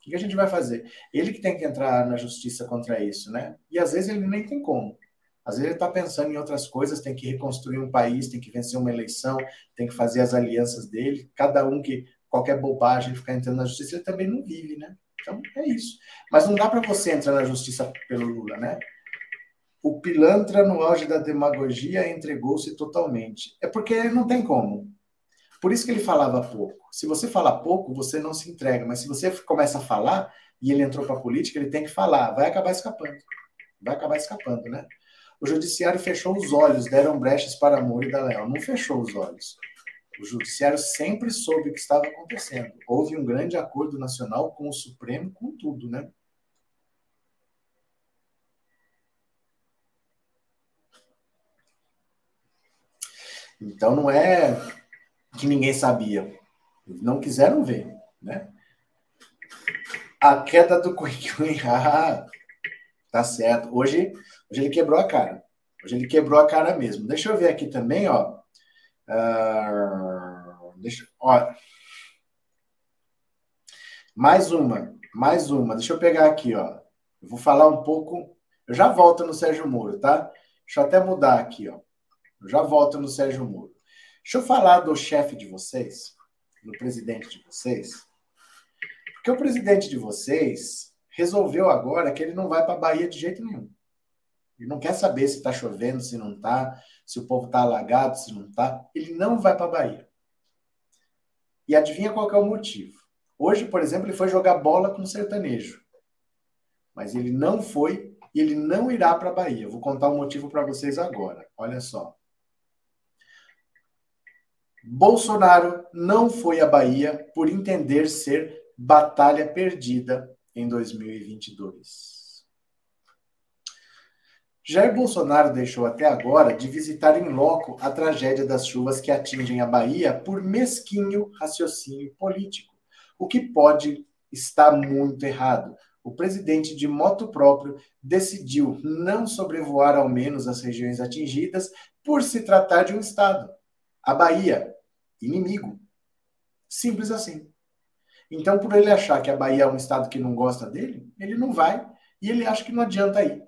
que a gente vai fazer? Ele que tem que entrar na justiça contra isso, né? E às vezes ele nem tem como. Às vezes ele está pensando em outras coisas, tem que reconstruir um país, tem que vencer uma eleição, tem que fazer as alianças dele. Cada um que qualquer bobagem ficar entrando na justiça, ele também não vive, né? Então é isso. Mas não dá para você entrar na justiça pelo Lula, né? O pilantra no auge da demagogia entregou-se totalmente. É porque não tem como. Por isso que ele falava pouco. Se você fala pouco, você não se entrega. Mas se você começa a falar, e ele entrou para a política, ele tem que falar. Vai acabar escapando. Vai acabar escapando, né? O judiciário fechou os olhos, deram brechas para Moro e Leão. Não fechou os olhos. O judiciário sempre soube o que estava acontecendo. Houve um grande acordo nacional com o Supremo, com tudo, né? Então não é que ninguém sabia. não quiseram ver, né? A queda do Quick ah, tá certo. Hoje, hoje ele quebrou a cara. Hoje ele quebrou a cara mesmo. Deixa eu ver aqui também, ó. Uh, deixa, ó. Mais uma, mais uma. Deixa eu pegar aqui, ó. Eu vou falar um pouco. Eu já volto no Sérgio Moro, tá? Deixa eu até mudar aqui, ó. Eu já volto no Sérgio Moro. Deixa eu falar do chefe de vocês, do presidente de vocês. Porque o presidente de vocês resolveu agora que ele não vai para a Bahia de jeito nenhum. Ele não quer saber se está chovendo, se não está, se o povo está alagado, se não está. Ele não vai para a Bahia. E adivinha qual é o motivo? Hoje, por exemplo, ele foi jogar bola com o sertanejo. Mas ele não foi e ele não irá para a Bahia. Vou contar o um motivo para vocês agora. Olha só. Bolsonaro não foi à Bahia por entender ser batalha perdida em 2022. Jair Bolsonaro deixou até agora de visitar em loco a tragédia das chuvas que atingem a Bahia por mesquinho raciocínio político, o que pode estar muito errado. O presidente de moto próprio decidiu não sobrevoar ao menos as regiões atingidas por se tratar de um estado. A Bahia, inimigo. Simples assim. Então, por ele achar que a Bahia é um estado que não gosta dele, ele não vai e ele acha que não adianta ir.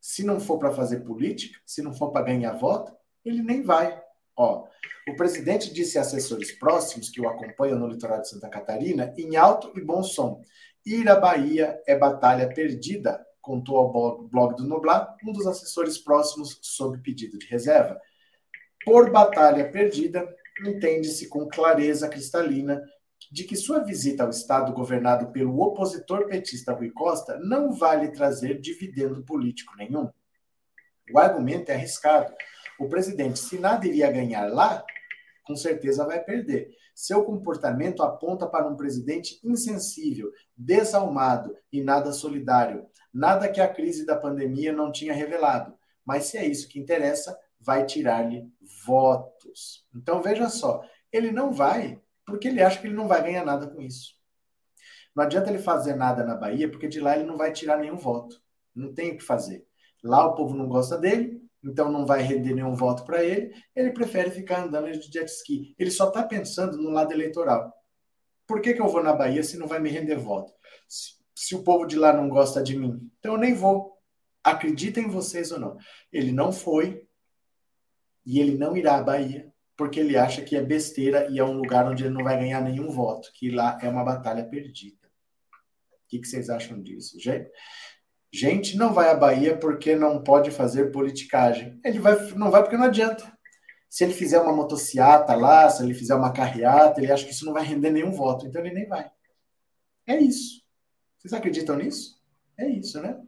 Se não for para fazer política, se não for para ganhar voto, ele nem vai. Ó, o presidente disse a assessores próximos que o acompanham no litoral de Santa Catarina, em alto e bom som: ir à Bahia é batalha perdida, contou ao blog do Noblar um dos assessores próximos sob pedido de reserva. Por batalha perdida, entende-se com clareza cristalina de que sua visita ao Estado governado pelo opositor petista Rui Costa não vale trazer dividendo político nenhum. O argumento é arriscado. O presidente, se nada iria ganhar lá, com certeza vai perder. Seu comportamento aponta para um presidente insensível, desalmado e nada solidário. Nada que a crise da pandemia não tinha revelado. Mas se é isso que interessa, vai tirar-lhe votos. Então veja só, ele não vai porque ele acha que ele não vai ganhar nada com isso. Não adianta ele fazer nada na Bahia, porque de lá ele não vai tirar nenhum voto. Não tem o que fazer. Lá o povo não gosta dele, então não vai render nenhum voto para ele. Ele prefere ficar andando de jet ski. Ele só está pensando no lado eleitoral. Por que, que eu vou na Bahia se não vai me render voto? Se, se o povo de lá não gosta de mim, então eu nem vou. Acreditem vocês ou não. Ele não foi e ele não irá à Bahia porque ele acha que é besteira e é um lugar onde ele não vai ganhar nenhum voto, que lá é uma batalha perdida. O que, que vocês acham disso? Gente, gente não vai à Bahia porque não pode fazer politicagem. Ele vai, não vai porque não adianta. Se ele fizer uma motociata lá, se ele fizer uma carreata, ele acha que isso não vai render nenhum voto, então ele nem vai. É isso. Vocês acreditam nisso? É isso, né?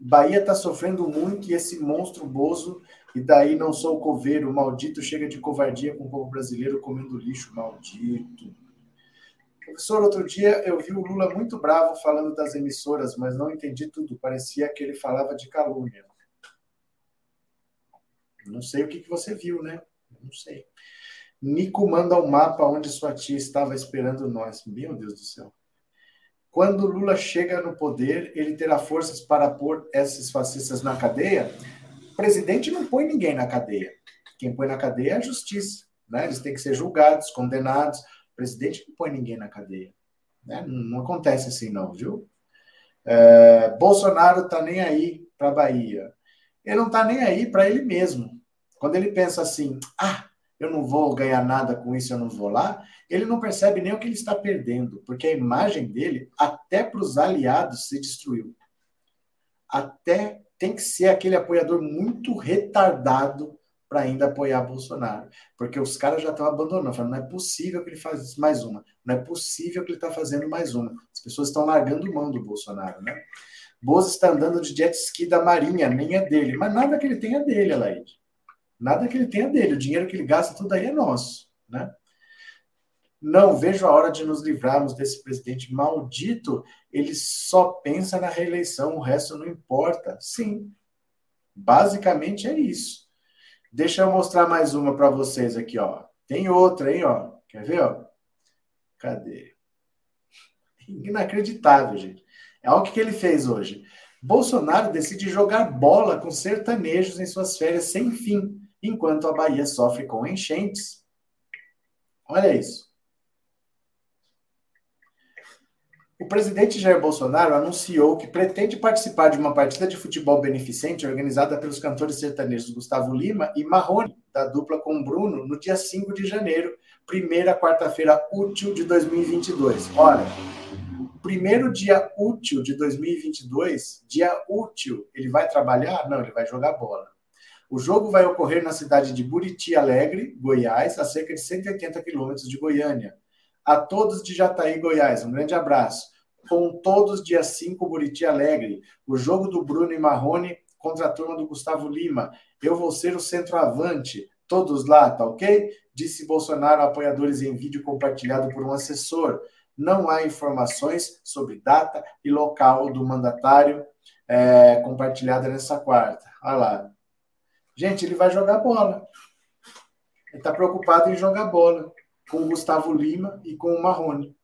Bahia está sofrendo muito e esse monstro Bozo e daí não sou coveiro, maldito, chega de covardia com o povo brasileiro comendo lixo, maldito. Professor, outro dia eu vi o Lula muito bravo falando das emissoras, mas não entendi tudo. Parecia que ele falava de calúnia. Não sei o que, você viu, né? Não sei. Nico manda um mapa onde sua tia estava esperando nós. Meu Deus do céu. Quando Lula chega no poder, ele terá forças para pôr esses fascistas na cadeia? O presidente não põe ninguém na cadeia. Quem põe na cadeia é a justiça. Né? Eles têm que ser julgados, condenados. O presidente não põe ninguém na cadeia. Né? Não, não acontece assim, não, viu? É, Bolsonaro tá nem aí para a Bahia. Ele não tá nem aí para ele mesmo. Quando ele pensa assim, ah, eu não vou ganhar nada com isso, eu não vou lá, ele não percebe nem o que ele está perdendo, porque a imagem dele, até para os aliados, se destruiu. Até tem que ser aquele apoiador muito retardado para ainda apoiar Bolsonaro. Porque os caras já estão abandonando, falando, não é possível que ele faça mais uma, não é possível que ele está fazendo mais uma. As pessoas estão largando mão do Bolsonaro, né? Bozo está andando de jet ski da Marinha, nem é dele, mas nada que ele tenha dele, Alaide. Nada que ele tenha dele, o dinheiro que ele gasta tudo aí é nosso, né? Não vejo a hora de nos livrarmos desse presidente maldito. Ele só pensa na reeleição, o resto não importa. Sim, basicamente é isso. Deixa eu mostrar mais uma para vocês aqui, ó. Tem outra, hein, ó. Quer ver, ó? Cadê? Inacreditável, gente. É o que ele fez hoje. Bolsonaro decide jogar bola com sertanejos em suas férias sem fim, enquanto a Bahia sofre com enchentes. Olha isso. O presidente Jair Bolsonaro anunciou que pretende participar de uma partida de futebol beneficente organizada pelos cantores sertanejos Gustavo Lima e Marrone, da dupla com Bruno, no dia 5 de janeiro, primeira quarta-feira útil de 2022. Ora, primeiro dia útil de 2022, dia útil, ele vai trabalhar? Não, ele vai jogar bola. O jogo vai ocorrer na cidade de Buriti Alegre, Goiás, a cerca de 180 quilômetros de Goiânia. A todos de Jataí, Goiás, um grande abraço com todos dia 5, Buriti Alegre. O jogo do Bruno e Marrone contra a turma do Gustavo Lima. Eu vou ser o centroavante. Todos lá, tá ok? Disse Bolsonaro a apoiadores em vídeo compartilhado por um assessor. Não há informações sobre data e local do mandatário é, compartilhada nessa quarta. Olha lá. Gente, ele vai jogar bola. Ele está preocupado em jogar bola com o Gustavo Lima e com o Marrone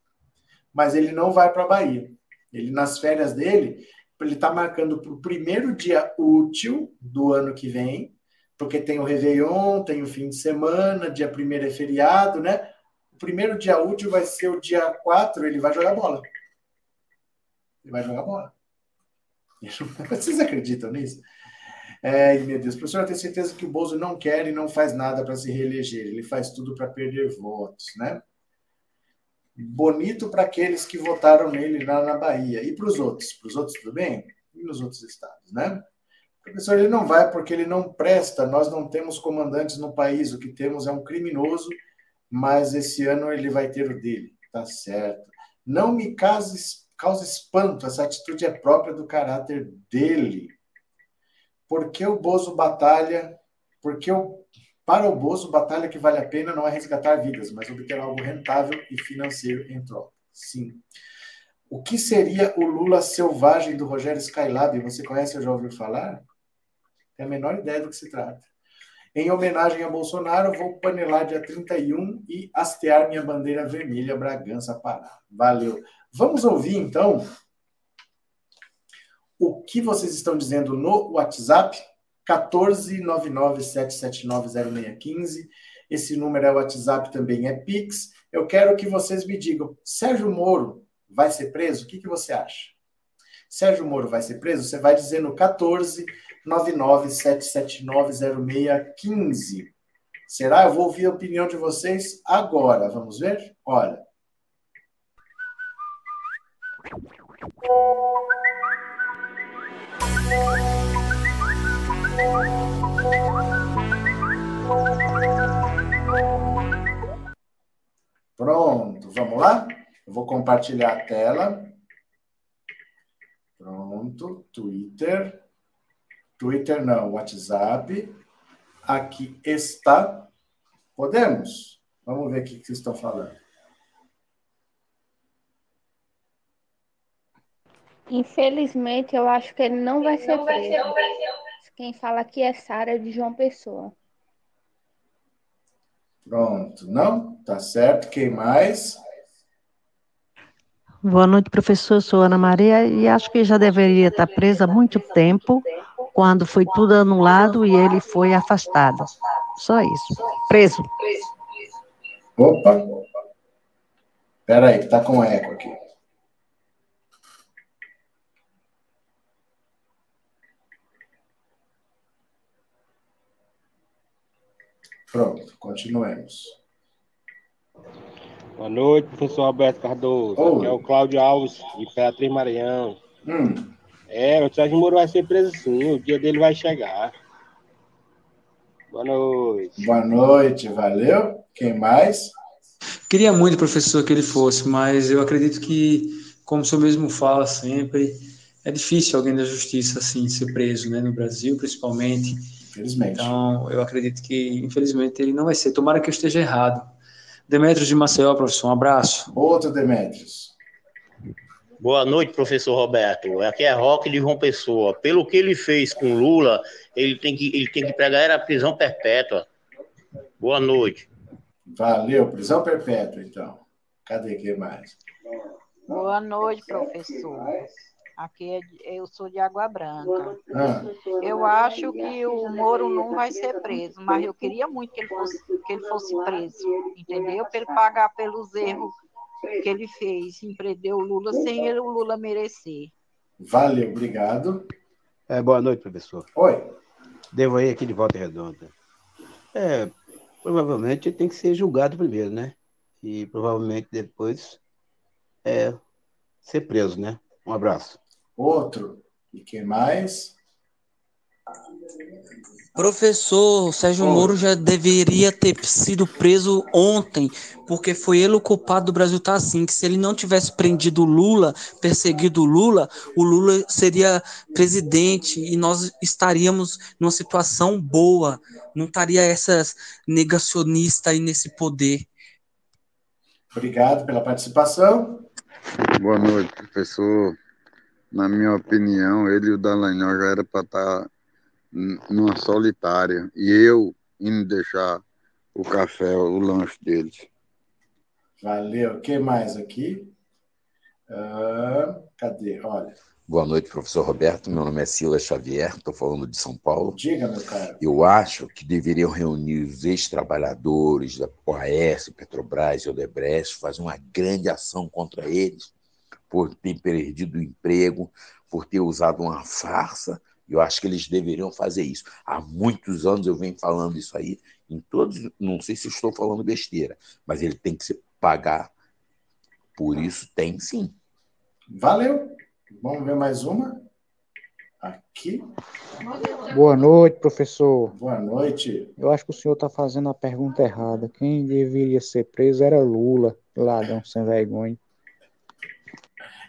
mas ele não vai para a Bahia. Ele, nas férias dele, ele está marcando para o primeiro dia útil do ano que vem, porque tem o Réveillon, tem o fim de semana, dia primeiro é feriado, né? O primeiro dia útil vai ser o dia 4, ele vai jogar bola. Ele vai jogar bola. Vocês acreditam nisso? É, meu Deus, professor, eu tenho certeza que o Bozo não quer e não faz nada para se reeleger. Ele faz tudo para perder votos, né? Bonito para aqueles que votaram nele lá na Bahia. E para os outros? Para os outros tudo bem? E nos outros estados, né? O professor, ele não vai porque ele não presta. Nós não temos comandantes no país. O que temos é um criminoso, mas esse ano ele vai ter o dele. Tá certo. Não me cause, cause espanto. Essa atitude é própria do caráter dele. Por que o Bozo batalha? Porque o, para o Bozo, batalha que vale a pena não é resgatar vidas, mas obter algo rentável e financeiro em troca. Sim. O que seria o Lula selvagem do Rogério Skylab? Você conhece ou já ouviu falar? Tem a menor ideia do que se trata. Em homenagem a Bolsonaro, vou panelar dia 31 e hastear minha bandeira vermelha Bragança Pará. Valeu. Vamos ouvir então o que vocês estão dizendo no WhatsApp 14997790615. Esse número é WhatsApp, também é Pix. Eu quero que vocês me digam: Sérgio Moro vai ser preso? O que, que você acha? Sérgio Moro vai ser preso? Você vai dizer no 14997790615. Será? Eu vou ouvir a opinião de vocês agora. Vamos ver? Olha. Pronto, vamos lá? Eu vou compartilhar a tela. Pronto, Twitter. Twitter não, WhatsApp. Aqui está. Podemos? Vamos ver o que vocês estão falando. Infelizmente, eu acho que ele não vai ser preso. Quem fala aqui é Sara de João Pessoa. Pronto, não? Tá certo. Quem mais? Boa noite, professor. Sou Ana Maria e acho que já deveria estar presa há muito tempo, quando foi tudo anulado e ele foi afastado. Só isso. Preso. Opa. Espera aí, que tá com eco aqui. Pronto, continuemos. Boa noite, professor Alberto Cardoso. Oi. Aqui é o Cláudio Alves, de Beatriz Maranhão. Hum. É, o Sérgio Moro vai ser preso sim, o dia dele vai chegar. Boa noite. Boa noite, valeu. Quem mais? Queria muito, professor, que ele fosse, mas eu acredito que, como o senhor mesmo fala sempre, é difícil alguém da justiça assim ser preso, né, no Brasil, principalmente Infelizmente. Então, eu acredito que, infelizmente, ele não vai ser. Tomara que eu esteja errado. Demetrios de Maceió, professor, um abraço. Outro Demetrios. Boa noite, professor Roberto. Aqui é Roque de João Pessoa. Pelo que ele fez com Lula, ele tem que, ele tem que pregar a prisão perpétua. Boa noite. Valeu, prisão perpétua, então. Cadê que mais? Boa noite, professor. Aqui é, eu sou de Água Branca. Ah. Eu acho que o Moro não vai ser preso, mas eu queria muito que ele fosse, que ele fosse preso, entendeu? Para ele pagar pelos erros que ele fez em prender o Lula sem ele, o Lula merecer. Valeu, obrigado. É, boa noite, professor. Oi. Devo aí aqui de volta redonda. É, provavelmente ele tem que ser julgado primeiro, né? E provavelmente depois é, ser preso, né? Um abraço. Outro. E quem mais? Professor, Sérgio oh. Moro já deveria ter sido preso ontem, porque foi ele o culpado do Brasil estar tá assim, que se ele não tivesse prendido o Lula, perseguido o Lula, o Lula seria presidente e nós estaríamos numa situação boa, não estaria essas negacionistas aí nesse poder. Obrigado pela participação. Boa noite, professor na minha opinião, ele e o Dallagnol já era para estar tá numa solitária. E eu indo deixar o café, o lanche deles. Valeu. O que mais aqui? Uh, cadê? Olha. Boa noite, professor Roberto. Meu nome é Silas Xavier, estou falando de São Paulo. Diga, meu caro. Eu acho que deveriam reunir os ex-trabalhadores da OAS, Petrobras e Odebrecht, fazer uma grande ação contra eles por ter perdido o emprego, por ter usado uma farsa. Eu acho que eles deveriam fazer isso. Há muitos anos eu venho falando isso aí, em todos, não sei se estou falando besteira, mas ele tem que se pagar por isso, tem sim. Valeu. Vamos ver mais uma. Aqui. Boa noite, professor. Boa noite. Eu acho que o senhor está fazendo a pergunta errada. Quem deveria ser preso era Lula, ladrão sem vergonha.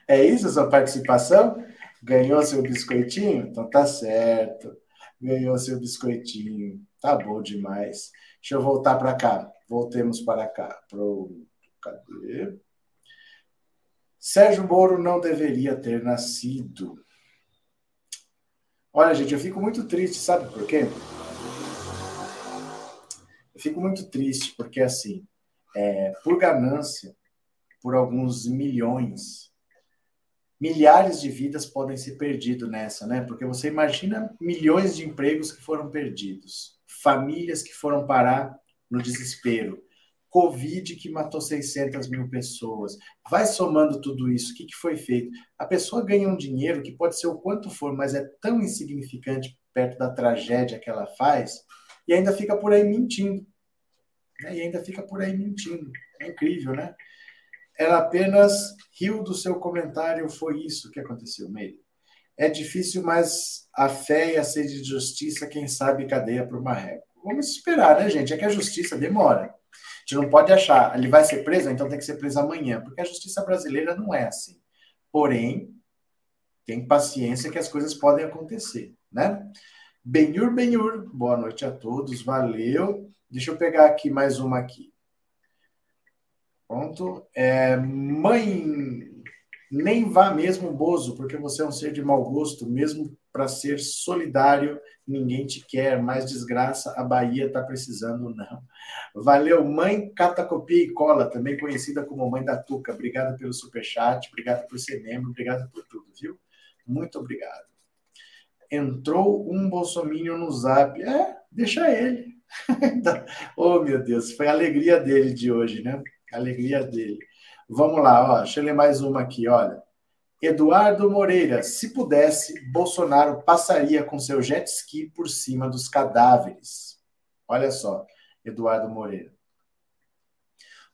É isso a sua participação? Ganhou seu biscoitinho? Então tá certo. Ganhou seu biscoitinho. Tá bom demais. Deixa eu voltar para cá. Voltemos para cá. Pro... Cadê? Sérgio Moro não deveria ter nascido. Olha, gente, eu fico muito triste, sabe por quê? Eu fico muito triste porque, assim, é, por ganância, por alguns milhões, milhares de vidas podem ser perdidos nessa, né? Porque você imagina milhões de empregos que foram perdidos, famílias que foram parar no desespero, Covid que matou 600 mil pessoas. Vai somando tudo isso, o que, que foi feito? A pessoa ganha um dinheiro que pode ser o quanto for, mas é tão insignificante perto da tragédia que ela faz, e ainda fica por aí mentindo. Né? E ainda fica por aí mentindo. É incrível, né? Ela apenas riu do seu comentário, foi isso que aconteceu, Meire. É difícil, mas a fé e a sede de justiça, quem sabe cadeia para o marreco. Vamos esperar, né, gente? É que a justiça demora gente não pode achar, ele vai ser preso, então tem que ser preso amanhã, porque a justiça brasileira não é assim. Porém, tem paciência que as coisas podem acontecer, né? Benhur, Benhur, boa noite a todos, valeu. Deixa eu pegar aqui mais uma aqui. Pronto. É, mãe, nem vá mesmo, Bozo, porque você é um ser de mau gosto, mesmo para ser solidário, ninguém te quer, mais desgraça, a Bahia está precisando, não. Valeu, mãe Catacopia e Cola, também conhecida como mãe da Tuca. Obrigado pelo superchat, obrigado por ser membro, obrigado por tudo, viu? Muito obrigado. Entrou um bolsominion no zap. É, deixa ele. oh, meu Deus, foi a alegria dele de hoje, né? A alegria dele. Vamos lá, ó, deixa eu ler mais uma aqui, olha. Eduardo Moreira, se pudesse, Bolsonaro passaria com seu jet ski por cima dos cadáveres. Olha só, Eduardo Moreira.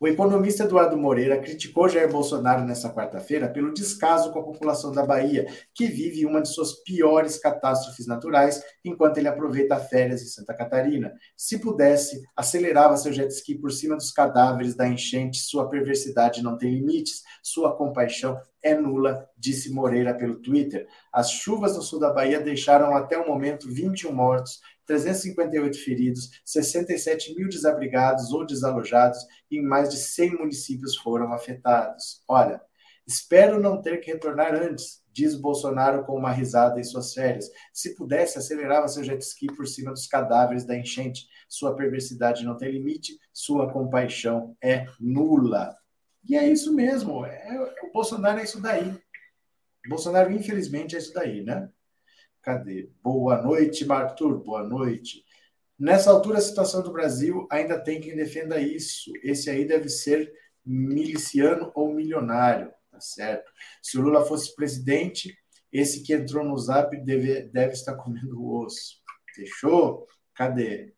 O economista Eduardo Moreira criticou Jair Bolsonaro nesta quarta-feira pelo descaso com a população da Bahia, que vive uma de suas piores catástrofes naturais, enquanto ele aproveita férias em Santa Catarina. Se pudesse, acelerava seu jet ski por cima dos cadáveres da enchente. Sua perversidade não tem limites. Sua compaixão é nula, disse Moreira pelo Twitter. As chuvas no sul da Bahia deixaram até o momento 21 mortos 358 feridos, 67 mil desabrigados ou desalojados e mais de 100 municípios foram afetados. Olha, espero não ter que retornar antes, diz Bolsonaro com uma risada em suas férias. Se pudesse, acelerava seu jet ski por cima dos cadáveres da enchente. Sua perversidade não tem limite, sua compaixão é nula. E é isso mesmo, é, o Bolsonaro é isso daí. O Bolsonaro, infelizmente, é isso daí, né? Cadê? Boa noite, Arthur. Boa noite. Nessa altura, a situação do Brasil ainda tem quem defenda isso. Esse aí deve ser miliciano ou milionário, tá certo? Se o Lula fosse presidente, esse que entrou no zap deve, deve estar comendo osso. Fechou? Cadê?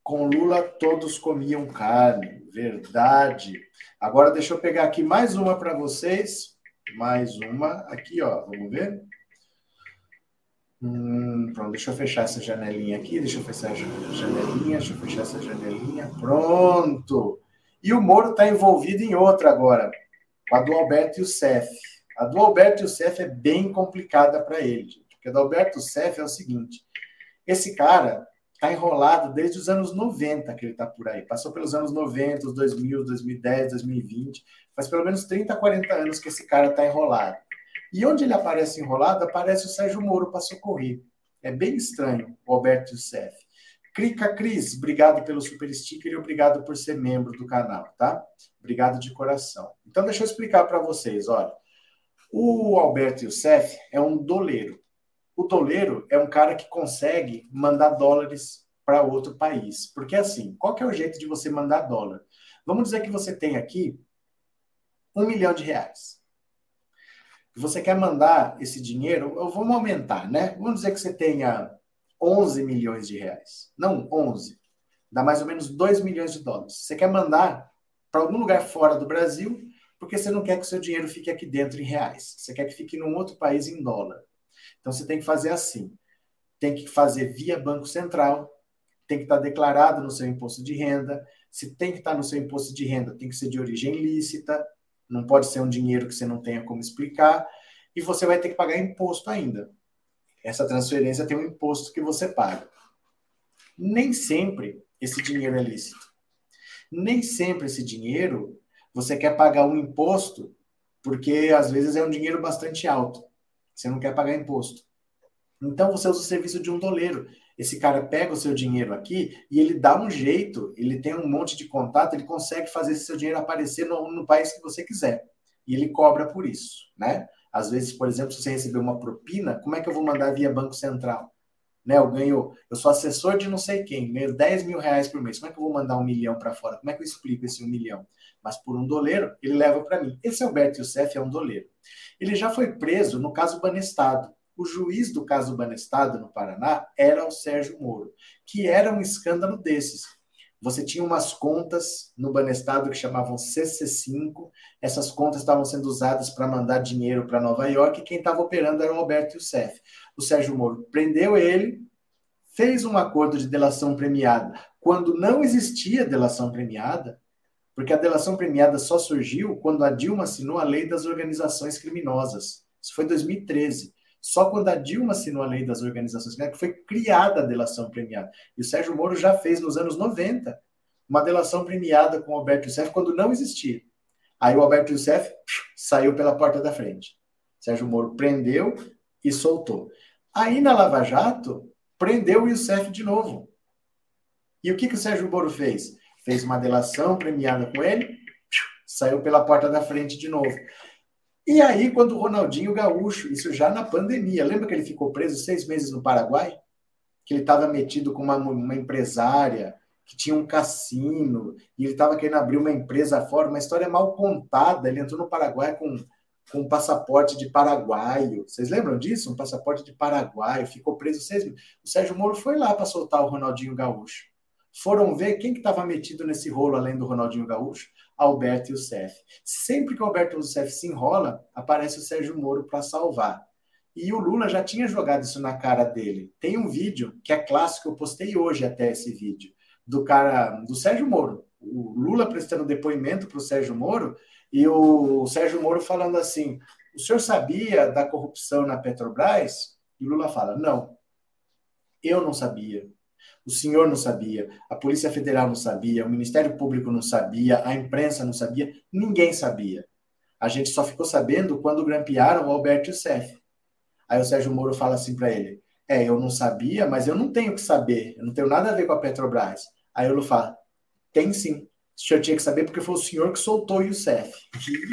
Com Lula todos comiam carne, verdade. Agora deixa eu pegar aqui mais uma para vocês. Mais uma aqui, ó. Vamos ver? Hum, pronto, deixa eu fechar essa janelinha aqui, deixa eu fechar essa janelinha, deixa eu fechar essa janelinha. Pronto! E o Moro está envolvido em outra agora, com a do Alberto Youssef. A do Alberto Youssef é bem complicada para ele, porque a do Alberto Youssef é o seguinte: esse cara está enrolado desde os anos 90 que ele está por aí. Passou pelos anos 90, os 2000, 2010, 2020. Faz pelo menos 30, 40 anos que esse cara está enrolado. E onde ele aparece enrolado, aparece o Sérgio Moro para socorrer. É bem estranho, o Alberto Youssef. Clica, Cris, obrigado pelo super sticker e obrigado por ser membro do canal, tá? Obrigado de coração. Então, deixa eu explicar para vocês, olha. O Alberto Youssef é um doleiro. O doleiro é um cara que consegue mandar dólares para outro país. Porque assim, qual que é o jeito de você mandar dólar? Vamos dizer que você tem aqui um milhão de reais você quer mandar esse dinheiro, vamos aumentar, né? Vamos dizer que você tenha 11 milhões de reais. Não, 11. Dá mais ou menos 2 milhões de dólares. Você quer mandar para algum lugar fora do Brasil, porque você não quer que o seu dinheiro fique aqui dentro em reais. Você quer que fique num outro país em dólar. Então você tem que fazer assim. Tem que fazer via Banco Central, tem que estar declarado no seu imposto de renda. Se tem que estar no seu imposto de renda, tem que ser de origem lícita não pode ser um dinheiro que você não tenha como explicar, e você vai ter que pagar imposto ainda. Essa transferência tem um imposto que você paga. Nem sempre esse dinheiro é lícito. Nem sempre esse dinheiro você quer pagar um imposto, porque às vezes é um dinheiro bastante alto. Você não quer pagar imposto. Então você usa o serviço de um doleiro. Esse cara pega o seu dinheiro aqui e ele dá um jeito, ele tem um monte de contato, ele consegue fazer esse seu dinheiro aparecer no, no país que você quiser. E ele cobra por isso, né? Às vezes, por exemplo, se você receber uma propina, como é que eu vou mandar via Banco Central? Né, eu ganho, eu sou assessor de não sei quem, ganho 10 mil reais por mês. Como é que eu vou mandar um milhão para fora? Como é que eu explico esse um milhão? Mas por um doleiro, ele leva para mim. Esse Alberto Youssef é um doleiro. Ele já foi preso no caso Banestado. O juiz do caso Banestado, no Paraná, era o Sérgio Moro, que era um escândalo desses. Você tinha umas contas no Banestado que chamavam CC5, essas contas estavam sendo usadas para mandar dinheiro para Nova York e quem estava operando era o Alberto Youssef. O Sérgio Moro prendeu ele, fez um acordo de delação premiada quando não existia delação premiada, porque a delação premiada só surgiu quando a Dilma assinou a lei das organizações criminosas. Isso foi em 2013. Só quando a Dilma assinou a lei das organizações criminosas que foi criada a delação premiada. E o Sérgio Moro já fez nos anos 90 uma delação premiada com o Alberto Youssef quando não existia. Aí o Alberto Youssef saiu pela porta da frente. Sérgio Moro prendeu e soltou. Aí na Lava Jato, prendeu o Youssef de novo. E o que, que o Sérgio Moro fez? Fez uma delação premiada com ele, saiu pela porta da frente de novo. E aí, quando o Ronaldinho Gaúcho, isso já na pandemia, lembra que ele ficou preso seis meses no Paraguai? Que ele estava metido com uma, uma empresária que tinha um cassino, e ele estava querendo abrir uma empresa fora, uma história mal contada. Ele entrou no Paraguai com, com um passaporte de paraguaio. Vocês lembram disso? Um passaporte de paraguaio, ficou preso seis meses. O Sérgio Moro foi lá para soltar o Ronaldinho Gaúcho. Foram ver quem que estava metido nesse rolo além do Ronaldinho Gaúcho? Alberto Youssef. Sempre que o Alberto se enrola, aparece o Sérgio Moro para salvar. E o Lula já tinha jogado isso na cara dele. Tem um vídeo que é clássico, eu postei hoje até esse vídeo, do cara, do Sérgio Moro. O Lula prestando depoimento para o Sérgio Moro e o Sérgio Moro falando assim: o senhor sabia da corrupção na Petrobras? E o Lula fala: não, eu não sabia. O senhor não sabia, a Polícia Federal não sabia, o Ministério Público não sabia, a imprensa não sabia, ninguém sabia. A gente só ficou sabendo quando grampearam o Alberto Youssef. Aí o Sérgio Moro fala assim para ele: É, eu não sabia, mas eu não tenho que saber, eu não tenho nada a ver com a Petrobras. Aí o Lula fala: Tem sim. O senhor tinha que saber porque foi o senhor que soltou o Youssef.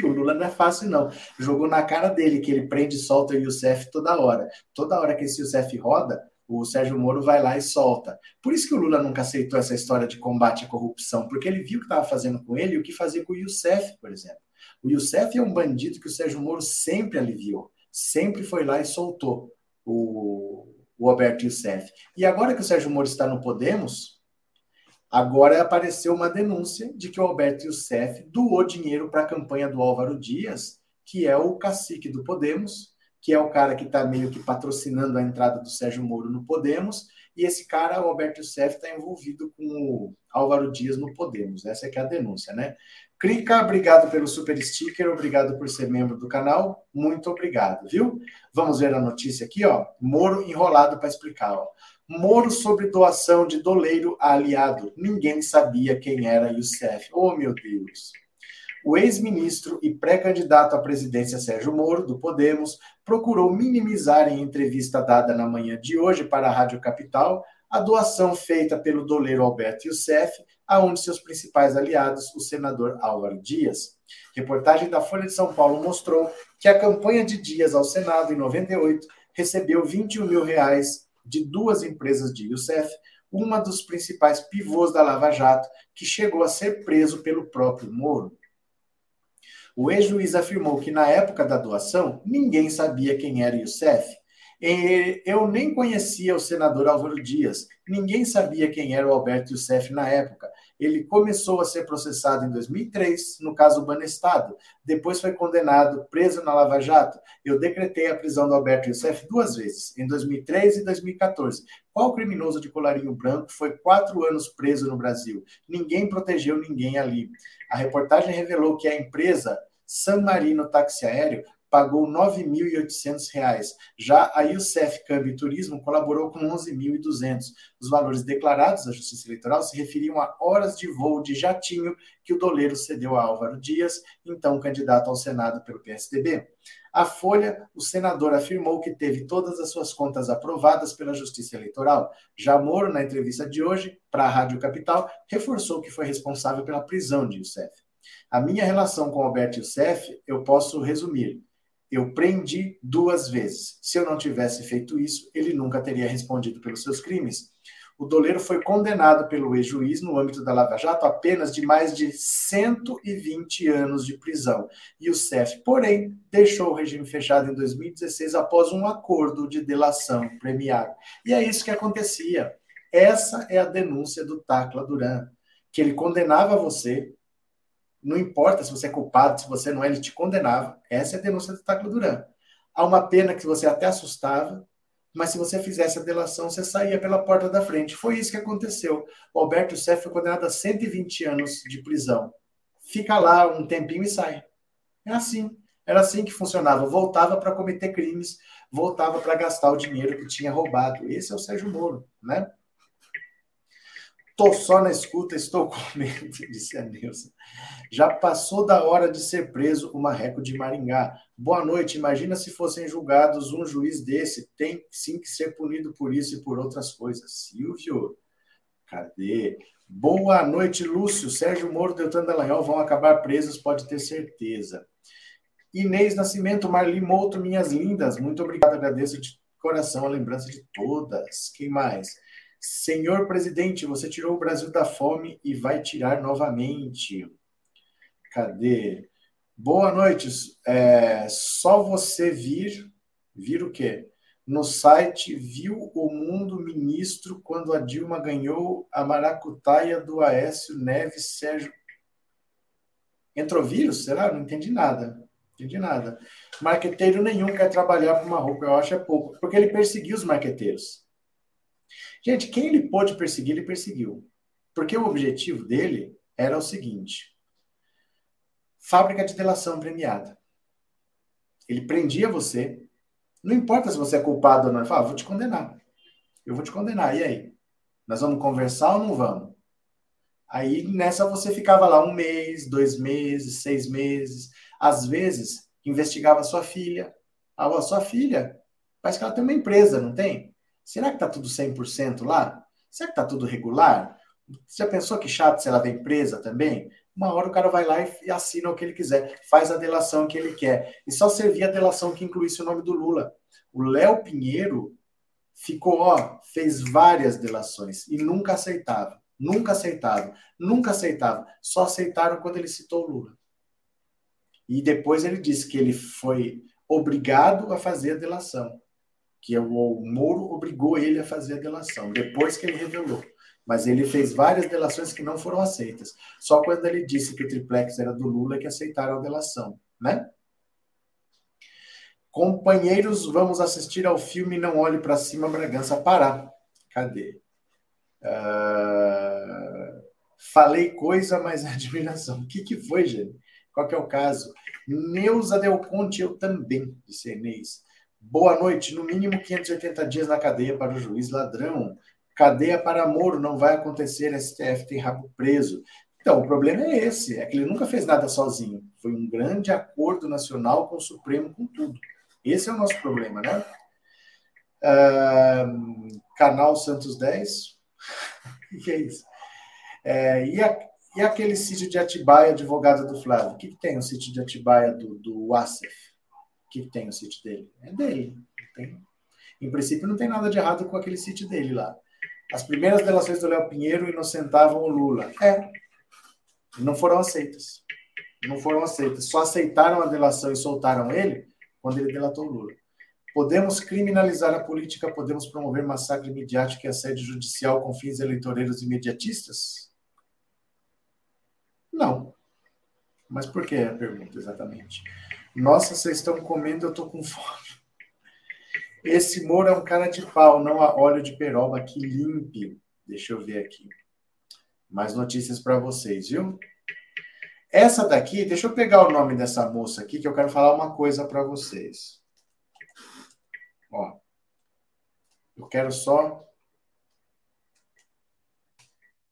E o Lula não é fácil, não. Jogou na cara dele que ele prende e solta o Youssef toda hora. Toda hora que esse Youssef roda, o Sérgio Moro vai lá e solta. Por isso que o Lula nunca aceitou essa história de combate à corrupção, porque ele viu o que estava fazendo com ele e o que fazia com o Youssef, por exemplo. O Youssef é um bandido que o Sérgio Moro sempre aliviou, sempre foi lá e soltou o, o Alberto Youssef. E agora que o Sérgio Moro está no Podemos, agora apareceu uma denúncia de que o Alberto Youssef doou dinheiro para a campanha do Álvaro Dias, que é o cacique do Podemos, que é o cara que está meio que patrocinando a entrada do Sérgio Moro no Podemos, e esse cara, o Alberto Youssef, está envolvido com o Álvaro Dias no Podemos. Essa é que é a denúncia, né? Clica, obrigado pelo super sticker, obrigado por ser membro do canal, muito obrigado, viu? Vamos ver a notícia aqui, ó. Moro enrolado para explicar, ó. Moro sobre doação de doleiro a aliado. Ninguém sabia quem era Youssef. Oh, meu Deus o ex-ministro e pré-candidato à presidência Sérgio Moro, do Podemos, procurou minimizar em entrevista dada na manhã de hoje para a Rádio Capital a doação feita pelo doleiro Alberto Youssef, aonde seus principais aliados, o senador Álvaro Dias. Reportagem da Folha de São Paulo mostrou que a campanha de Dias ao Senado, em 98, recebeu 21 mil reais de duas empresas de Youssef, uma dos principais pivôs da Lava Jato, que chegou a ser preso pelo próprio Moro. O ex-juiz afirmou que na época da doação, ninguém sabia quem era Youssef. Eu nem conhecia o senador Álvaro Dias, ninguém sabia quem era o Alberto Youssef na época. Ele começou a ser processado em 2003, no caso Banestado. Depois foi condenado, preso na Lava Jato. Eu decretei a prisão do Alberto Youssef duas vezes, em 2003 e 2014. Qual criminoso de colarinho branco foi quatro anos preso no Brasil? Ninguém protegeu ninguém ali. A reportagem revelou que a empresa San Marino Táxi Aéreo pagou R$ 9.800. Já a Youssef Câmbio Turismo colaborou com R$ 11.200. Os valores declarados à Justiça Eleitoral se referiam a horas de voo de jatinho que o doleiro cedeu a Álvaro Dias, então candidato ao Senado pelo PSDB. A Folha, o senador afirmou que teve todas as suas contas aprovadas pela Justiça Eleitoral. Já Moro, na entrevista de hoje, para a Rádio Capital, reforçou que foi responsável pela prisão de Youssef. A minha relação com Alberto Youssef, eu posso resumir. Eu prendi duas vezes. Se eu não tivesse feito isso, ele nunca teria respondido pelos seus crimes. O doleiro foi condenado pelo ex-juiz no âmbito da Lava Jato apenas de mais de 120 anos de prisão. E o CEF, porém, deixou o regime fechado em 2016 após um acordo de delação premiado. E é isso que acontecia. Essa é a denúncia do Tacla Duran, que ele condenava você, não importa se você é culpado, se você não é, ele te condenava. Essa é a denúncia do Tacla Duran. Há uma pena que você até assustava, mas se você fizesse a delação, você saía pela porta da frente. Foi isso que aconteceu. O Alberto Seff foi condenado a 120 anos de prisão. Fica lá um tempinho e sai. É assim. Era assim que funcionava. Voltava para cometer crimes, voltava para gastar o dinheiro que tinha roubado. Esse é o Sérgio Moro, né? Tô só na escuta, estou com medo, disse a Nilson. Já passou da hora de ser preso o marreco de Maringá. Boa noite. Imagina se fossem julgados um juiz desse. Tem sim que ser punido por isso e por outras coisas. Silvio, cadê? Boa noite, Lúcio. Sérgio Moro, Deltan Dallagnol vão acabar presos, pode ter certeza. Inês Nascimento, Marli Mouto, minhas lindas. Muito obrigado, agradeço de coração a lembrança de todas. Quem mais? Senhor presidente, você tirou o Brasil da fome e vai tirar novamente. Cadê? Boa noite. É, só você vir, vir o quê? No site Viu o Mundo Ministro quando a Dilma ganhou a maracutaia do Aécio Neves Sérgio. Entrou vírus? Será? Não entendi nada. Entendi nada. Marqueteiro nenhum quer trabalhar para uma roupa, eu acho é pouco. Porque ele perseguiu os marqueteiros. Gente, quem ele pôde perseguir, ele perseguiu. Porque o objetivo dele era o seguinte: fábrica de delação premiada. Ele prendia você, não importa se você é culpado ou não, ele falava, vou te condenar. Eu vou te condenar, e aí? Nós vamos conversar ou não vamos? Aí nessa você ficava lá um mês, dois meses, seis meses. Às vezes, investigava sua filha. Ah, sua filha, parece que ela tem uma empresa, não tem? Será que está tudo 100% lá? Será que está tudo regular? Você já pensou que chato se ela vem presa também? Uma hora o cara vai lá e assina o que ele quiser, faz a delação que ele quer. E só servia a delação que incluísse o nome do Lula. O Léo Pinheiro ficou, ó, fez várias delações e nunca aceitava. Nunca aceitava. Nunca aceitava. Só aceitaram quando ele citou o Lula. E depois ele disse que ele foi obrigado a fazer a delação que o Moro obrigou ele a fazer a delação, depois que ele revelou. Mas ele fez várias delações que não foram aceitas. Só quando ele disse que o triplex era do Lula que aceitaram a delação, né? Companheiros, vamos assistir ao filme Não Olhe para Cima, Bragança Pará. Cadê? Uh... Falei coisa, mas admiração. O que, que foi, gente? Qual que é o caso? Neuza Del Conte, eu também, disse Inês. Boa noite. No mínimo 580 dias na cadeia para o juiz ladrão. Cadeia para Moro não vai acontecer. STF tem rabo preso. Então, o problema é esse: é que ele nunca fez nada sozinho. Foi um grande acordo nacional com o Supremo, com tudo. Esse é o nosso problema, né? Uh, canal Santos 10. o que é isso? É, e, a, e aquele sítio de Atibaia, advogado do Flávio? O que, que tem o sítio de Atibaia do, do ASEF? Que tem o sítio dele? É dele. Tem. Em princípio, não tem nada de errado com aquele sítio dele lá. As primeiras delações do Léo Pinheiro inocentavam o Lula. É. Não foram aceitas. Não foram aceitas. Só aceitaram a delação e soltaram ele quando ele delatou o Lula. Podemos criminalizar a política, podemos promover massacre midiático e assédio judicial com fins eleitoreiros imediatistas? Não. Mas por que a pergunta exatamente? Nossa, vocês estão comendo, eu estou com fome. Esse Moro é um cara de pau, não há óleo de peroba que limpe. Deixa eu ver aqui. Mais notícias para vocês, viu? Essa daqui, deixa eu pegar o nome dessa moça aqui, que eu quero falar uma coisa para vocês. Ó, eu quero só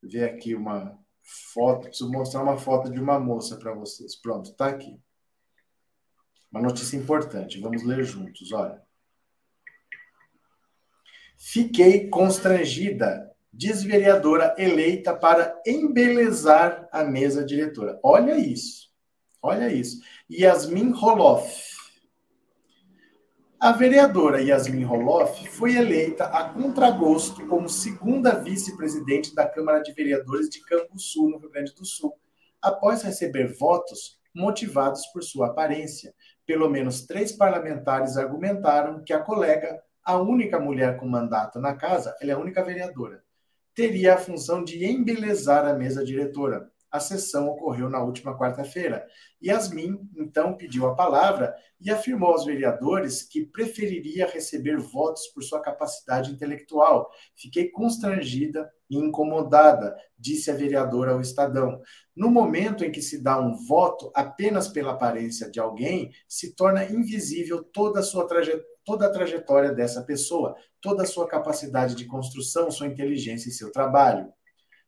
ver aqui uma foto, preciso mostrar uma foto de uma moça para vocês. Pronto, está aqui. Uma notícia importante, vamos ler juntos, olha. Fiquei constrangida, diz vereadora eleita para embelezar a mesa diretora. Olha isso, olha isso. Yasmin Roloff. A vereadora Yasmin Roloff foi eleita a contragosto como segunda vice-presidente da Câmara de Vereadores de Sul, no Rio Grande do Sul, após receber votos motivados por sua aparência. Pelo menos três parlamentares argumentaram que a colega, a única mulher com mandato na casa, ela é a única vereadora, teria a função de embelezar a mesa diretora, a sessão ocorreu na última quarta-feira. Yasmin, então, pediu a palavra e afirmou aos vereadores que preferiria receber votos por sua capacidade intelectual. Fiquei constrangida e incomodada, disse a vereadora ao Estadão. No momento em que se dá um voto apenas pela aparência de alguém, se torna invisível toda a sua trajetória toda a trajetória dessa pessoa, toda a sua capacidade de construção, sua inteligência e seu trabalho.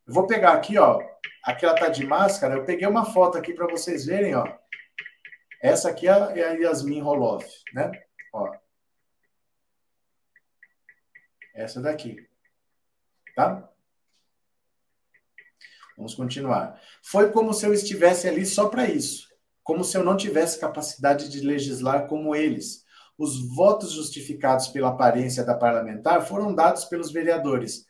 Vou pegar aqui, ó, aqui ela tá de máscara, eu peguei uma foto aqui para vocês verem, ó. Essa aqui é a Yasmin Roloff, né? Ó. Essa daqui. Tá? Vamos continuar. Foi como se eu estivesse ali só para isso. Como se eu não tivesse capacidade de legislar como eles. Os votos justificados pela aparência da parlamentar foram dados pelos vereadores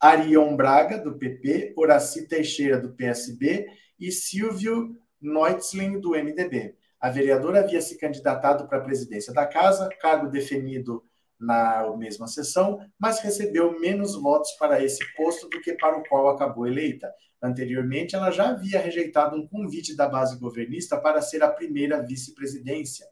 Arion Braga, do PP, Horaci Teixeira, do PSB e Silvio Neutzling, do MDB. A vereadora havia se candidatado para a presidência da casa, cargo definido na mesma sessão, mas recebeu menos votos para esse posto do que para o qual acabou eleita. Anteriormente, ela já havia rejeitado um convite da base governista para ser a primeira vice-presidência.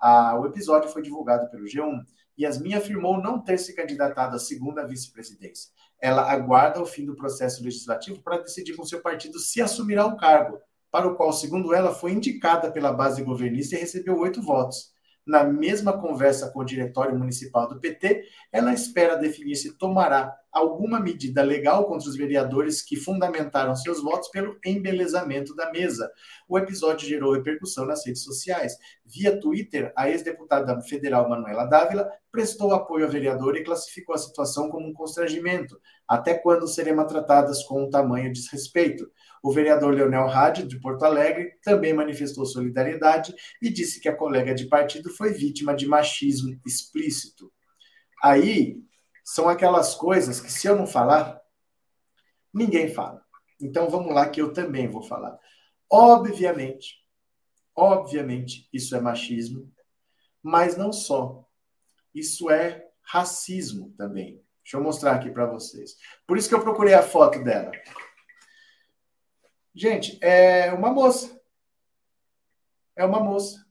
Ah, o episódio foi divulgado pelo G1. Yasmin afirmou não ter se candidatado à segunda vice-presidência ela aguarda o fim do processo legislativo para decidir com seu partido se assumirá o cargo, para o qual, segundo ela, foi indicada pela base governista e recebeu oito votos. Na mesma conversa com o Diretório Municipal do PT, ela espera definir se tomará alguma medida legal contra os vereadores que fundamentaram seus votos pelo embelezamento da mesa. O episódio gerou repercussão nas redes sociais. Via Twitter, a ex-deputada federal Manuela Dávila prestou apoio à vereadora e classificou a situação como um constrangimento. Até quando seremos tratadas com um tamanho desrespeito? O vereador Leonel Hadi, de Porto Alegre, também manifestou solidariedade e disse que a colega de partido foi vítima de machismo explícito. Aí são aquelas coisas que, se eu não falar, ninguém fala. Então vamos lá, que eu também vou falar. Obviamente, obviamente, isso é machismo, mas não só. Isso é racismo também. Deixa eu mostrar aqui para vocês. Por isso que eu procurei a foto dela. Gente, é uma moça. É uma moça.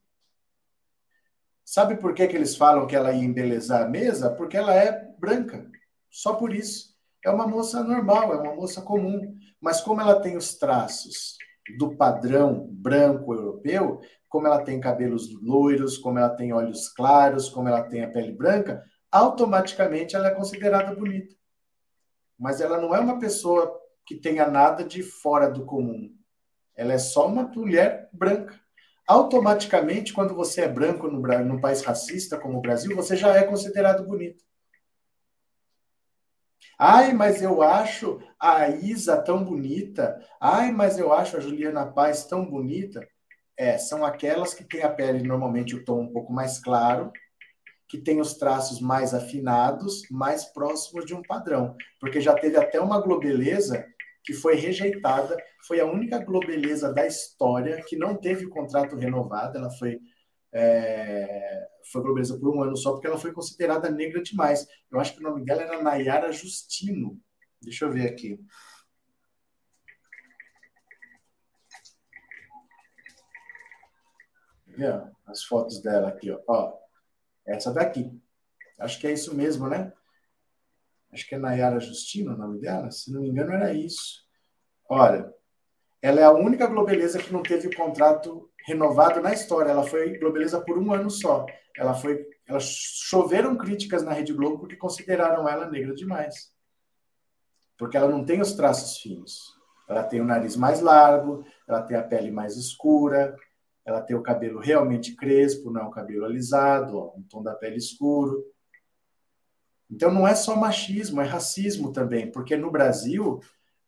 Sabe por que, que eles falam que ela ia embelezar a mesa? Porque ela é branca. Só por isso. É uma moça normal, é uma moça comum. Mas como ela tem os traços do padrão branco europeu, como ela tem cabelos loiros, como ela tem olhos claros, como ela tem a pele branca, automaticamente ela é considerada bonita. Mas ela não é uma pessoa que tenha nada de fora do comum. Ela é só uma mulher branca. Automaticamente, quando você é branco no, num país racista como o Brasil, você já é considerado bonito. Ai, mas eu acho a Isa tão bonita. Ai, mas eu acho a Juliana Paz tão bonita. É, são aquelas que têm a pele normalmente o tom um pouco mais claro, que tem os traços mais afinados, mais próximos de um padrão. Porque já teve até uma globeleza que foi rejeitada, foi a única globeleza da história que não teve o contrato renovado, ela foi é, foi globeleza por um ano só, porque ela foi considerada negra demais. Eu acho que o nome dela era Nayara Justino. Deixa eu ver aqui. As fotos dela aqui, ó. ó. Essa daqui. Acho que é isso mesmo, né? Acho que é Nayara Justino o nome dela. Se não me engano, era isso. Olha, ela é a única Globeleza que não teve o contrato renovado na história. Ela foi Globeleza por um ano só. Ela foi, elas choveram críticas na Rede Globo porque consideraram ela negra demais. Porque ela não tem os traços finos. Ela tem o nariz mais largo, ela tem a pele mais escura, ela tem o cabelo realmente crespo, não é cabelo alisado, ó, um tom da pele escuro. Então não é só machismo, é racismo também, porque no Brasil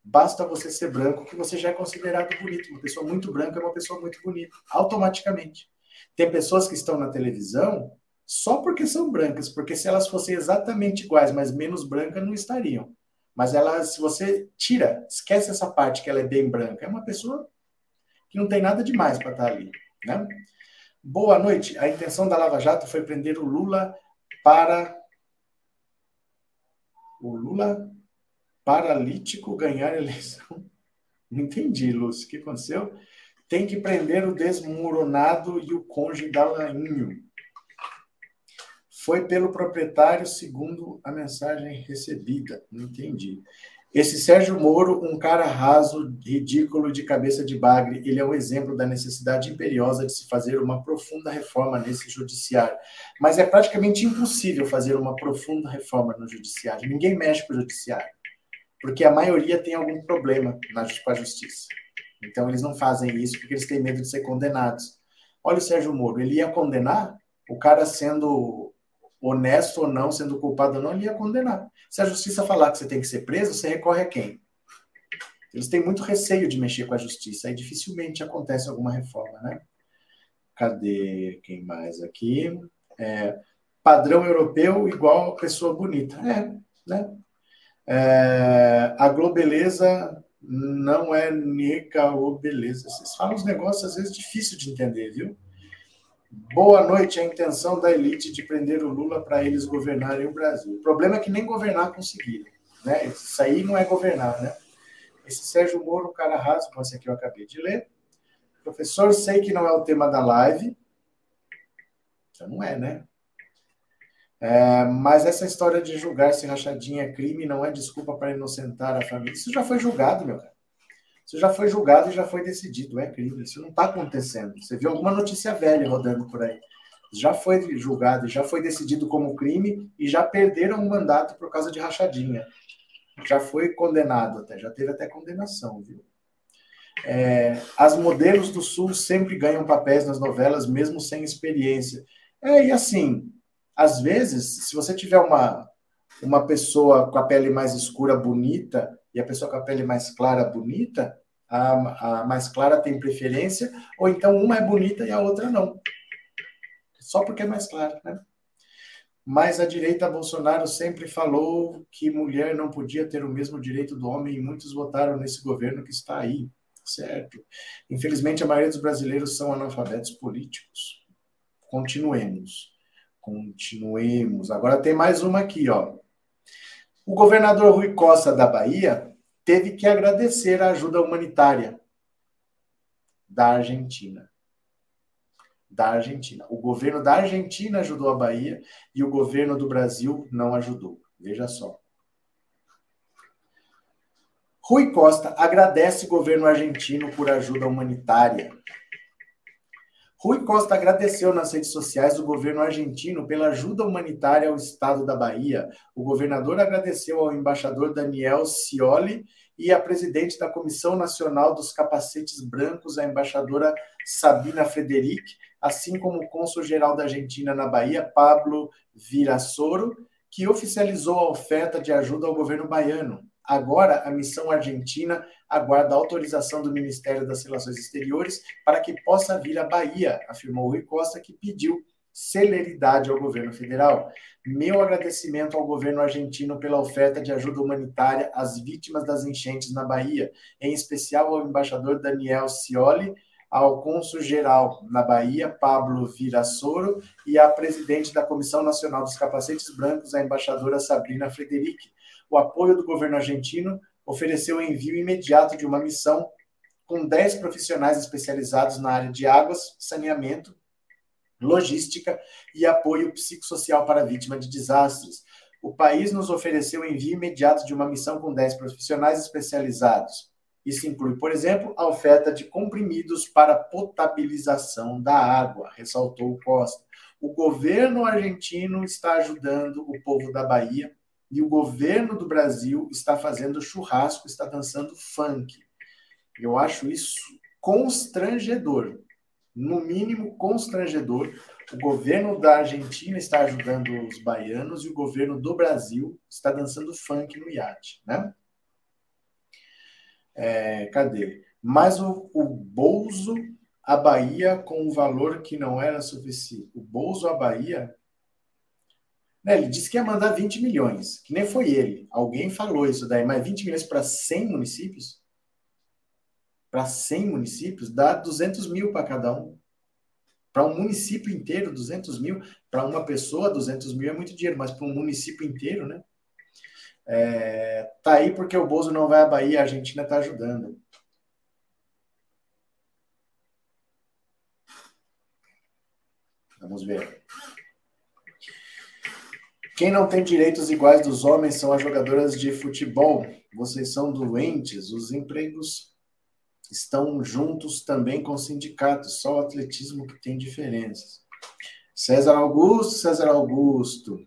basta você ser branco que você já é considerado bonito. Uma pessoa muito branca é uma pessoa muito bonita, automaticamente. Tem pessoas que estão na televisão só porque são brancas, porque se elas fossem exatamente iguais, mas menos brancas, não estariam. Mas ela, se você tira, esquece essa parte que ela é bem branca, é uma pessoa que não tem nada demais para estar ali. Né? Boa noite. A intenção da Lava Jato foi prender o Lula para. O Lula paralítico ganhar a eleição. Não entendi, Lúcio. O que aconteceu? Tem que prender o desmoronado e o cônjuge da Lainho. Foi pelo proprietário, segundo a mensagem recebida. Não entendi. Esse Sérgio Moro, um cara raso, ridículo, de cabeça de bagre, ele é um exemplo da necessidade imperiosa de se fazer uma profunda reforma nesse judiciário. Mas é praticamente impossível fazer uma profunda reforma no judiciário. Ninguém mexe com o judiciário, porque a maioria tem algum problema na, com a justiça. Então eles não fazem isso porque eles têm medo de ser condenados. Olha o Sérgio Moro, ele ia condenar o cara sendo honesto ou não, sendo culpado ou não, ele ia condenar. Se a justiça falar que você tem que ser preso, você recorre a quem? Eles têm muito receio de mexer com a justiça, aí dificilmente acontece alguma reforma, né? Cadê quem mais aqui? É, padrão europeu igual pessoa bonita. É, né? É, a globeleza não é nega ou beleza. Vocês falam uns negócios às vezes difícil de entender, viu? Boa noite. A intenção da elite de prender o Lula para eles governarem o Brasil. O problema é que nem governar conseguiram. Né? Isso aí não é governar, né? Esse Sérgio Moro, um cara raso, como esse aqui eu acabei de ler. Professor, sei que não é o tema da live. Então não é, né? É, mas essa história de julgar se rachadinha é crime não é desculpa para inocentar a família. Isso já foi julgado, meu cara. Isso já foi julgado e já foi decidido. É crime. Isso não está acontecendo. Você viu alguma notícia velha rodando por aí. Já foi julgado, já foi decidido como crime e já perderam o mandato por causa de rachadinha. Já foi condenado até, já teve até condenação, viu? É, as modelos do Sul sempre ganham papéis nas novelas, mesmo sem experiência. É, e assim, às vezes, se você tiver uma, uma pessoa com a pele mais escura bonita e a pessoa com a pele mais clara bonita, a, a mais clara tem preferência, ou então uma é bonita e a outra não. Só porque é mais clara, né? Mas a direita Bolsonaro sempre falou que mulher não podia ter o mesmo direito do homem e muitos votaram nesse governo que está aí, certo? Infelizmente, a maioria dos brasileiros são analfabetos políticos. Continuemos. Continuemos. Agora tem mais uma aqui, ó. O governador Rui Costa da Bahia teve que agradecer a ajuda humanitária da Argentina. Da Argentina. O governo da Argentina ajudou a Bahia e o governo do Brasil não ajudou. Veja só. Rui Costa agradece o governo argentino por ajuda humanitária. Rui Costa agradeceu nas redes sociais o governo argentino pela ajuda humanitária ao estado da Bahia. O governador agradeceu ao embaixador Daniel Scioli e à presidente da Comissão Nacional dos Capacetes Brancos, a embaixadora Sabina Frederic, assim como o cônsul-geral da Argentina na Bahia, Pablo Virassoro, que oficializou a oferta de ajuda ao governo baiano. Agora, a missão argentina aguarda autorização do Ministério das Relações Exteriores para que possa vir à Bahia, afirmou Rui Costa, que pediu celeridade ao governo federal. Meu agradecimento ao governo argentino pela oferta de ajuda humanitária às vítimas das enchentes na Bahia, em especial ao embaixador Daniel Scioli, ao cônsul-geral na Bahia, Pablo Virassoro, e à presidente da Comissão Nacional dos Capacetes Brancos, a embaixadora Sabrina Frederic, o apoio do governo argentino ofereceu o envio imediato de uma missão com 10 profissionais especializados na área de águas, saneamento, logística e apoio psicossocial para vítimas de desastres. O país nos ofereceu o envio imediato de uma missão com 10 profissionais especializados Isso inclui, por exemplo, a oferta de comprimidos para potabilização da água, ressaltou Costa. O governo argentino está ajudando o povo da Bahia e o governo do Brasil está fazendo churrasco, está dançando funk. Eu acho isso constrangedor, no mínimo constrangedor. O governo da Argentina está ajudando os baianos e o governo do Brasil está dançando funk no iate, né? É, cadê? Mas o, o Bolso, a Bahia, com um valor que não era suficiente. O Bolso, a Bahia. Né, ele disse que ia mandar 20 milhões, que nem foi ele. Alguém falou isso daí, mas 20 milhões para 100 municípios? Para 100 municípios, dá 200 mil para cada um. Para um município inteiro, 200 mil. Para uma pessoa, 200 mil é muito dinheiro, mas para um município inteiro, né? É, tá aí porque o Bozo não vai à Bahia, a Argentina está ajudando. Vamos ver. Quem não tem direitos iguais dos homens são as jogadoras de futebol. Vocês são doentes. Os empregos estão juntos também com sindicatos. Só o atletismo que tem diferenças. César Augusto, César Augusto.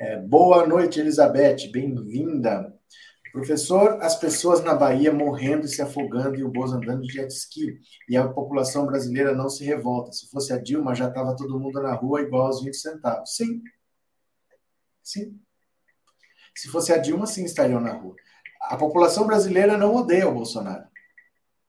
É, boa noite, Elizabeth, bem-vinda. Professor, as pessoas na Bahia morrendo e se afogando e o Bozo andando de jet ski. E a população brasileira não se revolta. Se fosse a Dilma, já estava todo mundo na rua igual aos 20 centavos. Sim. Sim. Se fosse a Dilma, sim, estariam na rua. A população brasileira não odeia o Bolsonaro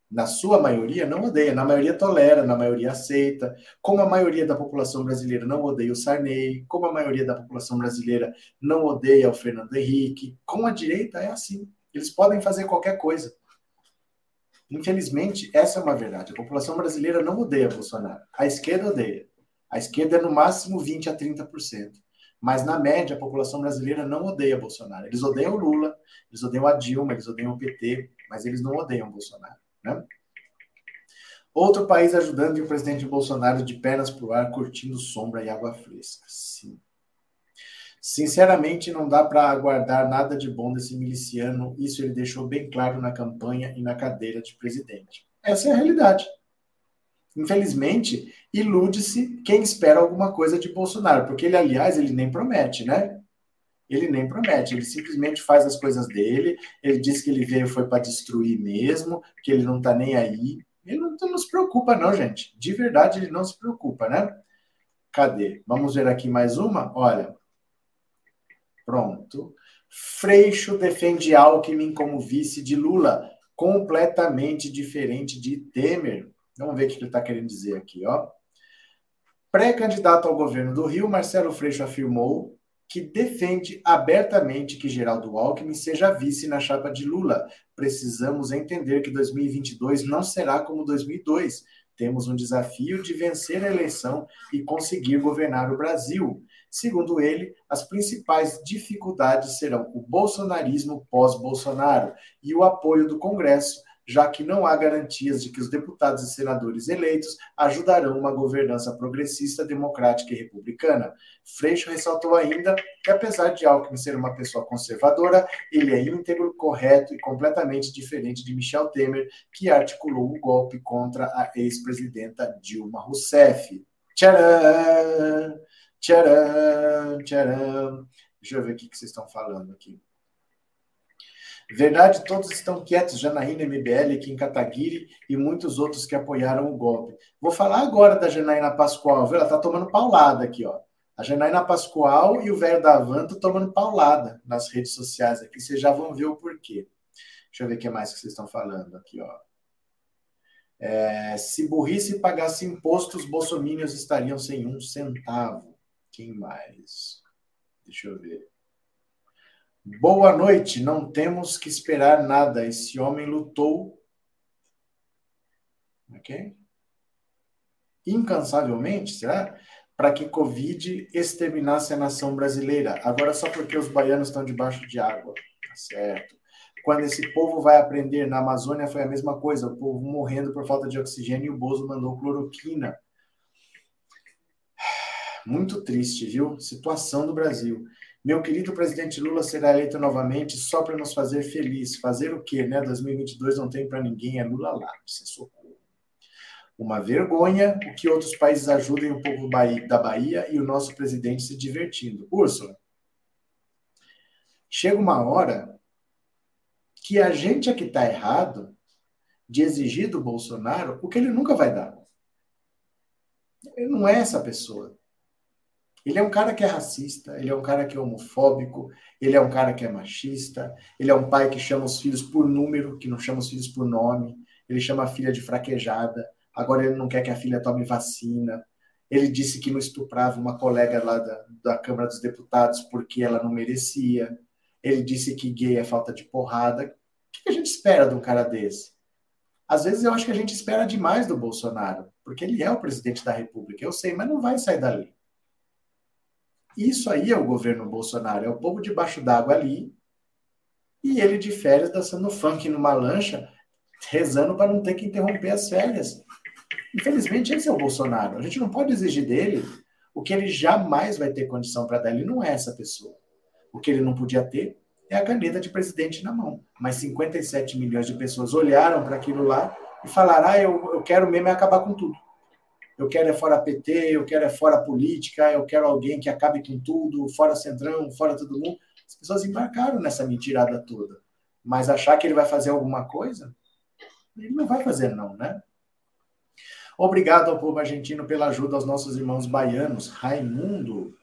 na sua maioria, não odeia, na maioria tolera, na maioria aceita, como a maioria da população brasileira não odeia o Sarney, como a maioria da população brasileira não odeia o Fernando Henrique, com a direita é assim. Eles podem fazer qualquer coisa. Infelizmente, essa é uma verdade. A população brasileira não odeia Bolsonaro. A esquerda odeia. A esquerda é no máximo 20 a 30%. Mas, na média, a população brasileira não odeia Bolsonaro. Eles odeiam o Lula, eles odeiam a Dilma, eles odeiam o PT, mas eles não odeiam Bolsonaro. Né? Outro país ajudando e o presidente Bolsonaro de pernas para o ar, curtindo sombra e água fresca. Sim. Sinceramente, não dá para aguardar nada de bom desse miliciano. Isso ele deixou bem claro na campanha e na cadeira de presidente. Essa é a realidade. Infelizmente, ilude-se quem espera alguma coisa de Bolsonaro, porque ele, aliás, ele nem promete, né? Ele nem promete, ele simplesmente faz as coisas dele. Ele diz que ele veio foi para destruir mesmo, que ele não está nem aí. Ele não, não se preocupa, não, gente. De verdade, ele não se preocupa, né? Cadê? Vamos ver aqui mais uma? Olha. Pronto. Freixo defende Alckmin como vice de Lula, completamente diferente de Temer. Vamos ver o que ele está querendo dizer aqui, ó. Pré-candidato ao governo do Rio, Marcelo Freixo afirmou que defende abertamente que Geraldo Alckmin seja vice na chapa de Lula. Precisamos entender que 2022 não será como 2002. Temos um desafio de vencer a eleição e conseguir governar o Brasil. Segundo ele, as principais dificuldades serão o bolsonarismo pós-Bolsonaro e o apoio do Congresso já que não há garantias de que os deputados e senadores eleitos ajudarão uma governança progressista, democrática e republicana. Freixo ressaltou ainda que, apesar de Alckmin ser uma pessoa conservadora, ele é íntegro, correto e completamente diferente de Michel Temer, que articulou o golpe contra a ex-presidenta Dilma Rousseff. Tcharam! Tcharam! Tcharam! Deixa eu ver o que vocês estão falando aqui. Verdade, todos estão quietos, Janaína MBL, Kim Kataguiri e muitos outros que apoiaram o golpe. Vou falar agora da Janaína Pascoal, viu? Ela tá tomando paulada aqui, ó. A Janaína Pascoal e o velho da Van estão tomando paulada nas redes sociais aqui. Vocês já vão ver o porquê. Deixa eu ver o que mais que vocês estão falando aqui, ó. É, se burrice pagasse imposto, os bolsomínios estariam sem um centavo. Quem mais? Deixa eu ver. Boa noite, não temos que esperar nada. Esse homem lutou. Ok? Incansavelmente, será? Para que Covid exterminasse a nação brasileira. Agora, só porque os baianos estão debaixo de água. Tá certo. Quando esse povo vai aprender, na Amazônia foi a mesma coisa. O povo morrendo por falta de oxigênio e o Bozo mandou cloroquina. Muito triste, viu? Situação do Brasil. Meu querido presidente Lula será eleito novamente só para nos fazer feliz. Fazer o quê, né? 2022 não tem para ninguém, é Lula lá. Isso é socorro. Uma vergonha o que outros países ajudem o povo da Bahia e o nosso presidente se divertindo. Úrsula, chega uma hora que a gente é que está errado de exigir do Bolsonaro o que ele nunca vai dar. Ele não é essa pessoa. Ele é um cara que é racista, ele é um cara que é homofóbico, ele é um cara que é machista, ele é um pai que chama os filhos por número, que não chama os filhos por nome, ele chama a filha de fraquejada, agora ele não quer que a filha tome vacina. Ele disse que não estuprava uma colega lá da, da Câmara dos Deputados porque ela não merecia. Ele disse que gay é falta de porrada. O que a gente espera de um cara desse? Às vezes eu acho que a gente espera demais do Bolsonaro, porque ele é o presidente da República, eu sei, mas não vai sair dali. Isso aí é o governo Bolsonaro, é o povo debaixo d'água ali, e ele de férias dançando funk numa lancha, rezando para não ter que interromper as férias. Infelizmente, esse é o Bolsonaro. A gente não pode exigir dele o que ele jamais vai ter condição para dar. Ele não é essa pessoa. O que ele não podia ter é a caneta de presidente na mão. Mas 57 milhões de pessoas olharam para aquilo lá e falaram: ah, eu, eu quero mesmo é acabar com tudo eu quero é fora PT, eu quero é fora política, eu quero alguém que acabe com tudo, fora Centrão, fora todo mundo. As pessoas embarcaram nessa mentirada toda. Mas achar que ele vai fazer alguma coisa, ele não vai fazer não, né? Obrigado ao povo argentino pela ajuda aos nossos irmãos baianos. Raimundo,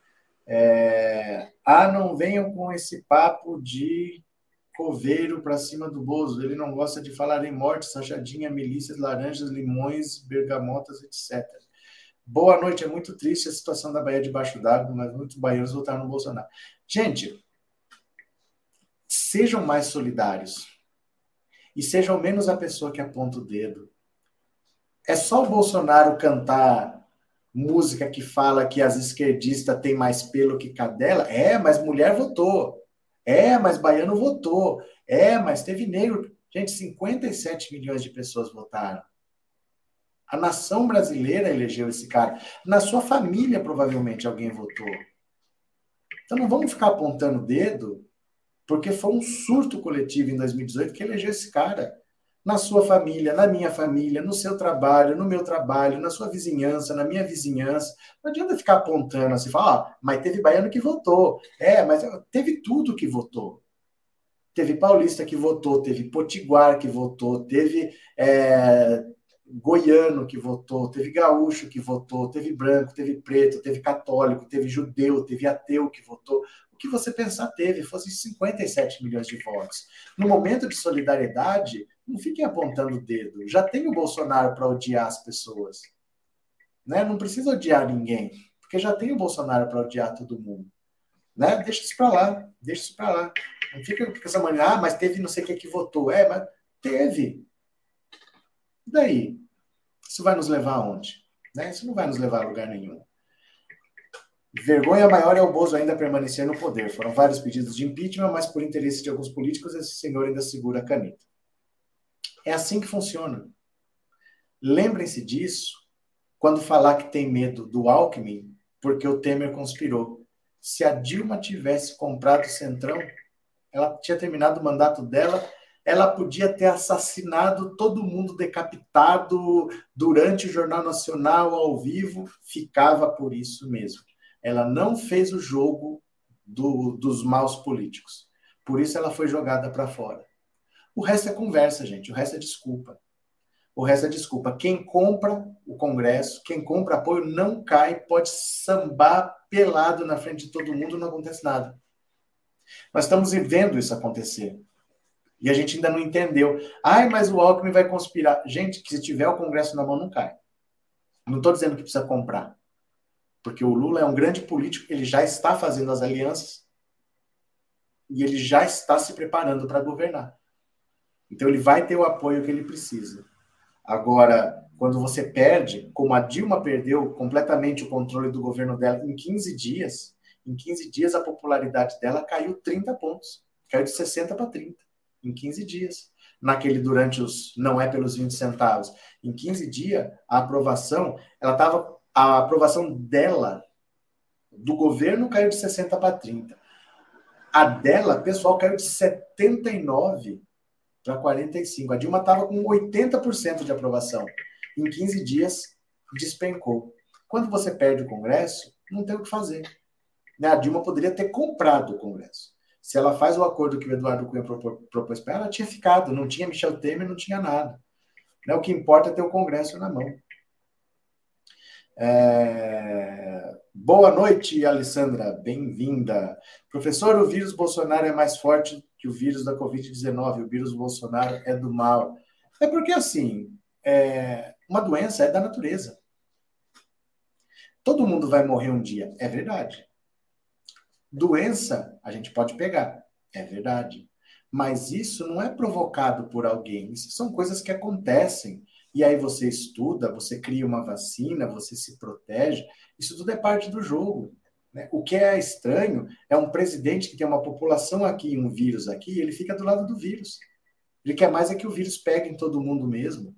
é... ah, não venham com esse papo de coveiro para cima do Bozo. Ele não gosta de falar em morte, sachadinha, milícias, laranjas, limões, bergamotas, etc. Boa noite. É muito triste a situação da Bahia debaixo d'água, mas muitos baianos votaram no Bolsonaro. Gente, sejam mais solidários. E sejam menos a pessoa que aponta o dedo. É só o Bolsonaro cantar música que fala que as esquerdistas têm mais pelo que cadela? É, mas mulher votou. É, mas baiano votou. É, mas teve negro. Gente, 57 milhões de pessoas votaram. A nação brasileira elegeu esse cara. Na sua família, provavelmente, alguém votou. Então não vamos ficar apontando o dedo, porque foi um surto coletivo em 2018 que elegeu esse cara na sua família, na minha família, no seu trabalho, no meu trabalho, na sua vizinhança, na minha vizinhança. Não adianta ficar apontando assim, falar, ah, mas teve baiano que votou. É, mas teve tudo que votou. Teve paulista que votou, teve potiguar que votou, teve é, goiano que votou, teve gaúcho que votou, teve branco, teve preto, teve católico, teve judeu, teve ateu que votou. O que você pensar teve, fosse 57 milhões de votos. No momento de solidariedade, não fiquem apontando o dedo. Já tem o Bolsonaro para odiar as pessoas. Né? Não precisa odiar ninguém, porque já tem o Bolsonaro para odiar todo mundo. Né? Deixa isso para lá, deixa isso para lá. Não fica com essa mania, ah, mas teve não sei o que que votou. É, mas teve. E daí? Isso vai nos levar aonde? Né? Isso não vai nos levar a lugar nenhum. Vergonha maior é o Bozo ainda permanecer no poder. Foram vários pedidos de impeachment, mas por interesse de alguns políticos, esse senhor ainda segura a caneta. É assim que funciona. Lembrem-se disso quando falar que tem medo do Alckmin, porque o Temer conspirou. Se a Dilma tivesse comprado o Centrão, ela tinha terminado o mandato dela, ela podia ter assassinado todo mundo decapitado durante o Jornal Nacional ao vivo, ficava por isso mesmo. Ela não fez o jogo do, dos maus políticos. Por isso ela foi jogada para fora. O resto é conversa, gente. O resto é desculpa. O resto é desculpa. Quem compra o Congresso, quem compra apoio, não cai, pode sambar pelado na frente de todo mundo, não acontece nada. Nós estamos vendo isso acontecer. E a gente ainda não entendeu. Ai, mas o Alckmin vai conspirar. Gente, que se tiver o Congresso na mão, não cai. Não estou dizendo que precisa comprar. Porque o Lula é um grande político, ele já está fazendo as alianças e ele já está se preparando para governar. Então ele vai ter o apoio que ele precisa. Agora, quando você perde, como a Dilma perdeu completamente o controle do governo dela em 15 dias, em 15 dias a popularidade dela caiu 30 pontos. Caiu de 60 para 30 em 15 dias. Naquele durante os não é pelos 20 centavos. Em 15 dias, a aprovação, ela estava a aprovação dela do governo caiu de 60 para 30. A dela, pessoal, caiu de 79 para 45. A Dilma estava com 80% de aprovação. Em 15 dias, despencou. Quando você perde o Congresso, não tem o que fazer. Né? A Dilma poderia ter comprado o Congresso. Se ela faz o acordo que o Eduardo Cunha propôs para ela, tinha ficado. Não tinha Michel Temer, não tinha nada. Né? O que importa é ter o Congresso na mão. É... Boa noite, Alessandra. Bem-vinda. Professor, o vírus Bolsonaro é mais forte que o vírus da Covid-19. O vírus Bolsonaro é do mal. É porque, assim, é... uma doença é da natureza. Todo mundo vai morrer um dia. É verdade. Doença, a gente pode pegar. É verdade. Mas isso não é provocado por alguém. Isso são coisas que acontecem e aí você estuda, você cria uma vacina, você se protege. Isso tudo é parte do jogo. Né? O que é estranho é um presidente que tem uma população aqui, um vírus aqui, ele fica do lado do vírus. Ele quer mais é que o vírus pegue em todo mundo mesmo.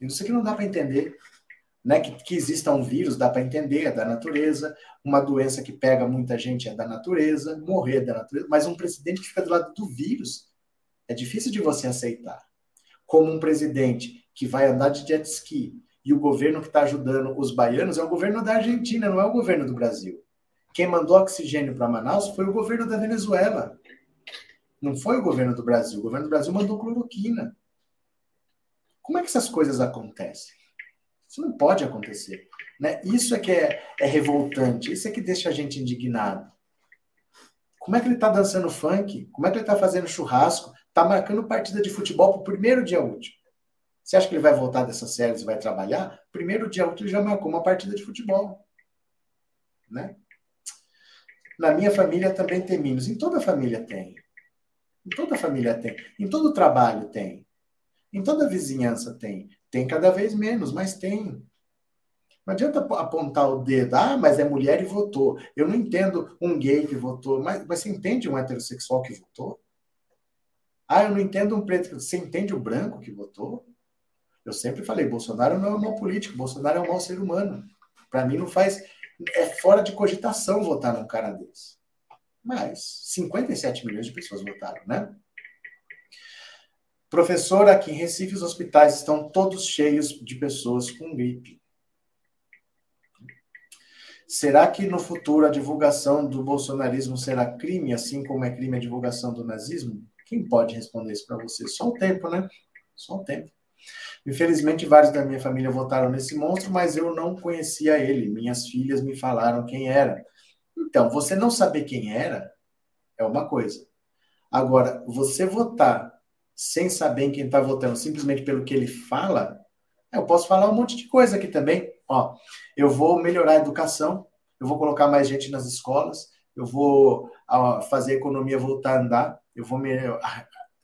Isso aqui não dá para entender. Né? Que, que exista um vírus, dá para entender, é da natureza. Uma doença que pega muita gente é da natureza. Morrer é da natureza. Mas um presidente que fica do lado do vírus é difícil de você aceitar. Como um presidente que vai andar de jet ski e o governo que está ajudando os baianos é o governo da Argentina, não é o governo do Brasil. Quem mandou oxigênio para Manaus foi o governo da Venezuela. Não foi o governo do Brasil. O governo do Brasil mandou cloroquina. Como é que essas coisas acontecem? Isso não pode acontecer. Né? Isso é que é, é revoltante. Isso é que deixa a gente indignado. Como é que ele está dançando funk? Como é que ele está fazendo churrasco? Está marcando partida de futebol para o primeiro dia útil. Você acha que ele vai voltar dessas séries e vai trabalhar? Primeiro dia útil já marcou uma partida de futebol. Né? Na minha família também tem meninos. Em toda família tem. Em toda família tem. Em todo trabalho tem. Em toda vizinhança tem. Tem cada vez menos, mas tem. Não adianta apontar o dedo, ah, mas é mulher e votou. Eu não entendo um gay que votou, mas, mas você entende um heterossexual que votou? Ah, eu não entendo um preto. Você entende o branco que votou? Eu sempre falei, Bolsonaro não é um mau político, Bolsonaro é um mau ser humano. Para mim não faz. É fora de cogitação votar num cara desse. Mas 57 milhões de pessoas votaram, né? Professor, aqui em Recife os hospitais estão todos cheios de pessoas com gripe. Será que no futuro a divulgação do bolsonarismo será crime, assim como é crime a divulgação do nazismo? Quem pode responder isso para você? Só o tempo, né? Só o tempo. Infelizmente, vários da minha família votaram nesse monstro, mas eu não conhecia ele. Minhas filhas me falaram quem era. Então, você não saber quem era é uma coisa. Agora, você votar sem saber em quem está votando, simplesmente pelo que ele fala, eu posso falar um monte de coisa aqui também. Ó, eu vou melhorar a educação, eu vou colocar mais gente nas escolas, eu vou fazer a economia voltar a andar, eu vou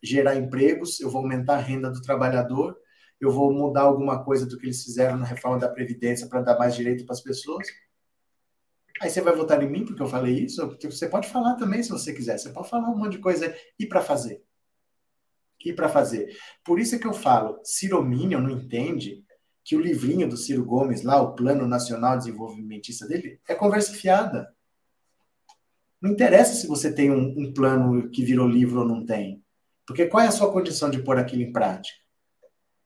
gerar empregos, eu vou aumentar a renda do trabalhador, eu vou mudar alguma coisa do que eles fizeram na reforma da Previdência para dar mais direito para as pessoas. Aí você vai votar em mim porque eu falei isso? Você pode falar também se você quiser. Você pode falar um monte de coisa e para fazer. E para fazer. Por isso é que eu falo, Ciro Minion não entende que o livrinho do Ciro Gomes lá, o Plano Nacional Desenvolvimentista dele, é conversa fiada. Não interessa se você tem um, um plano que virou livro ou não tem. Porque qual é a sua condição de pôr aquilo em prática?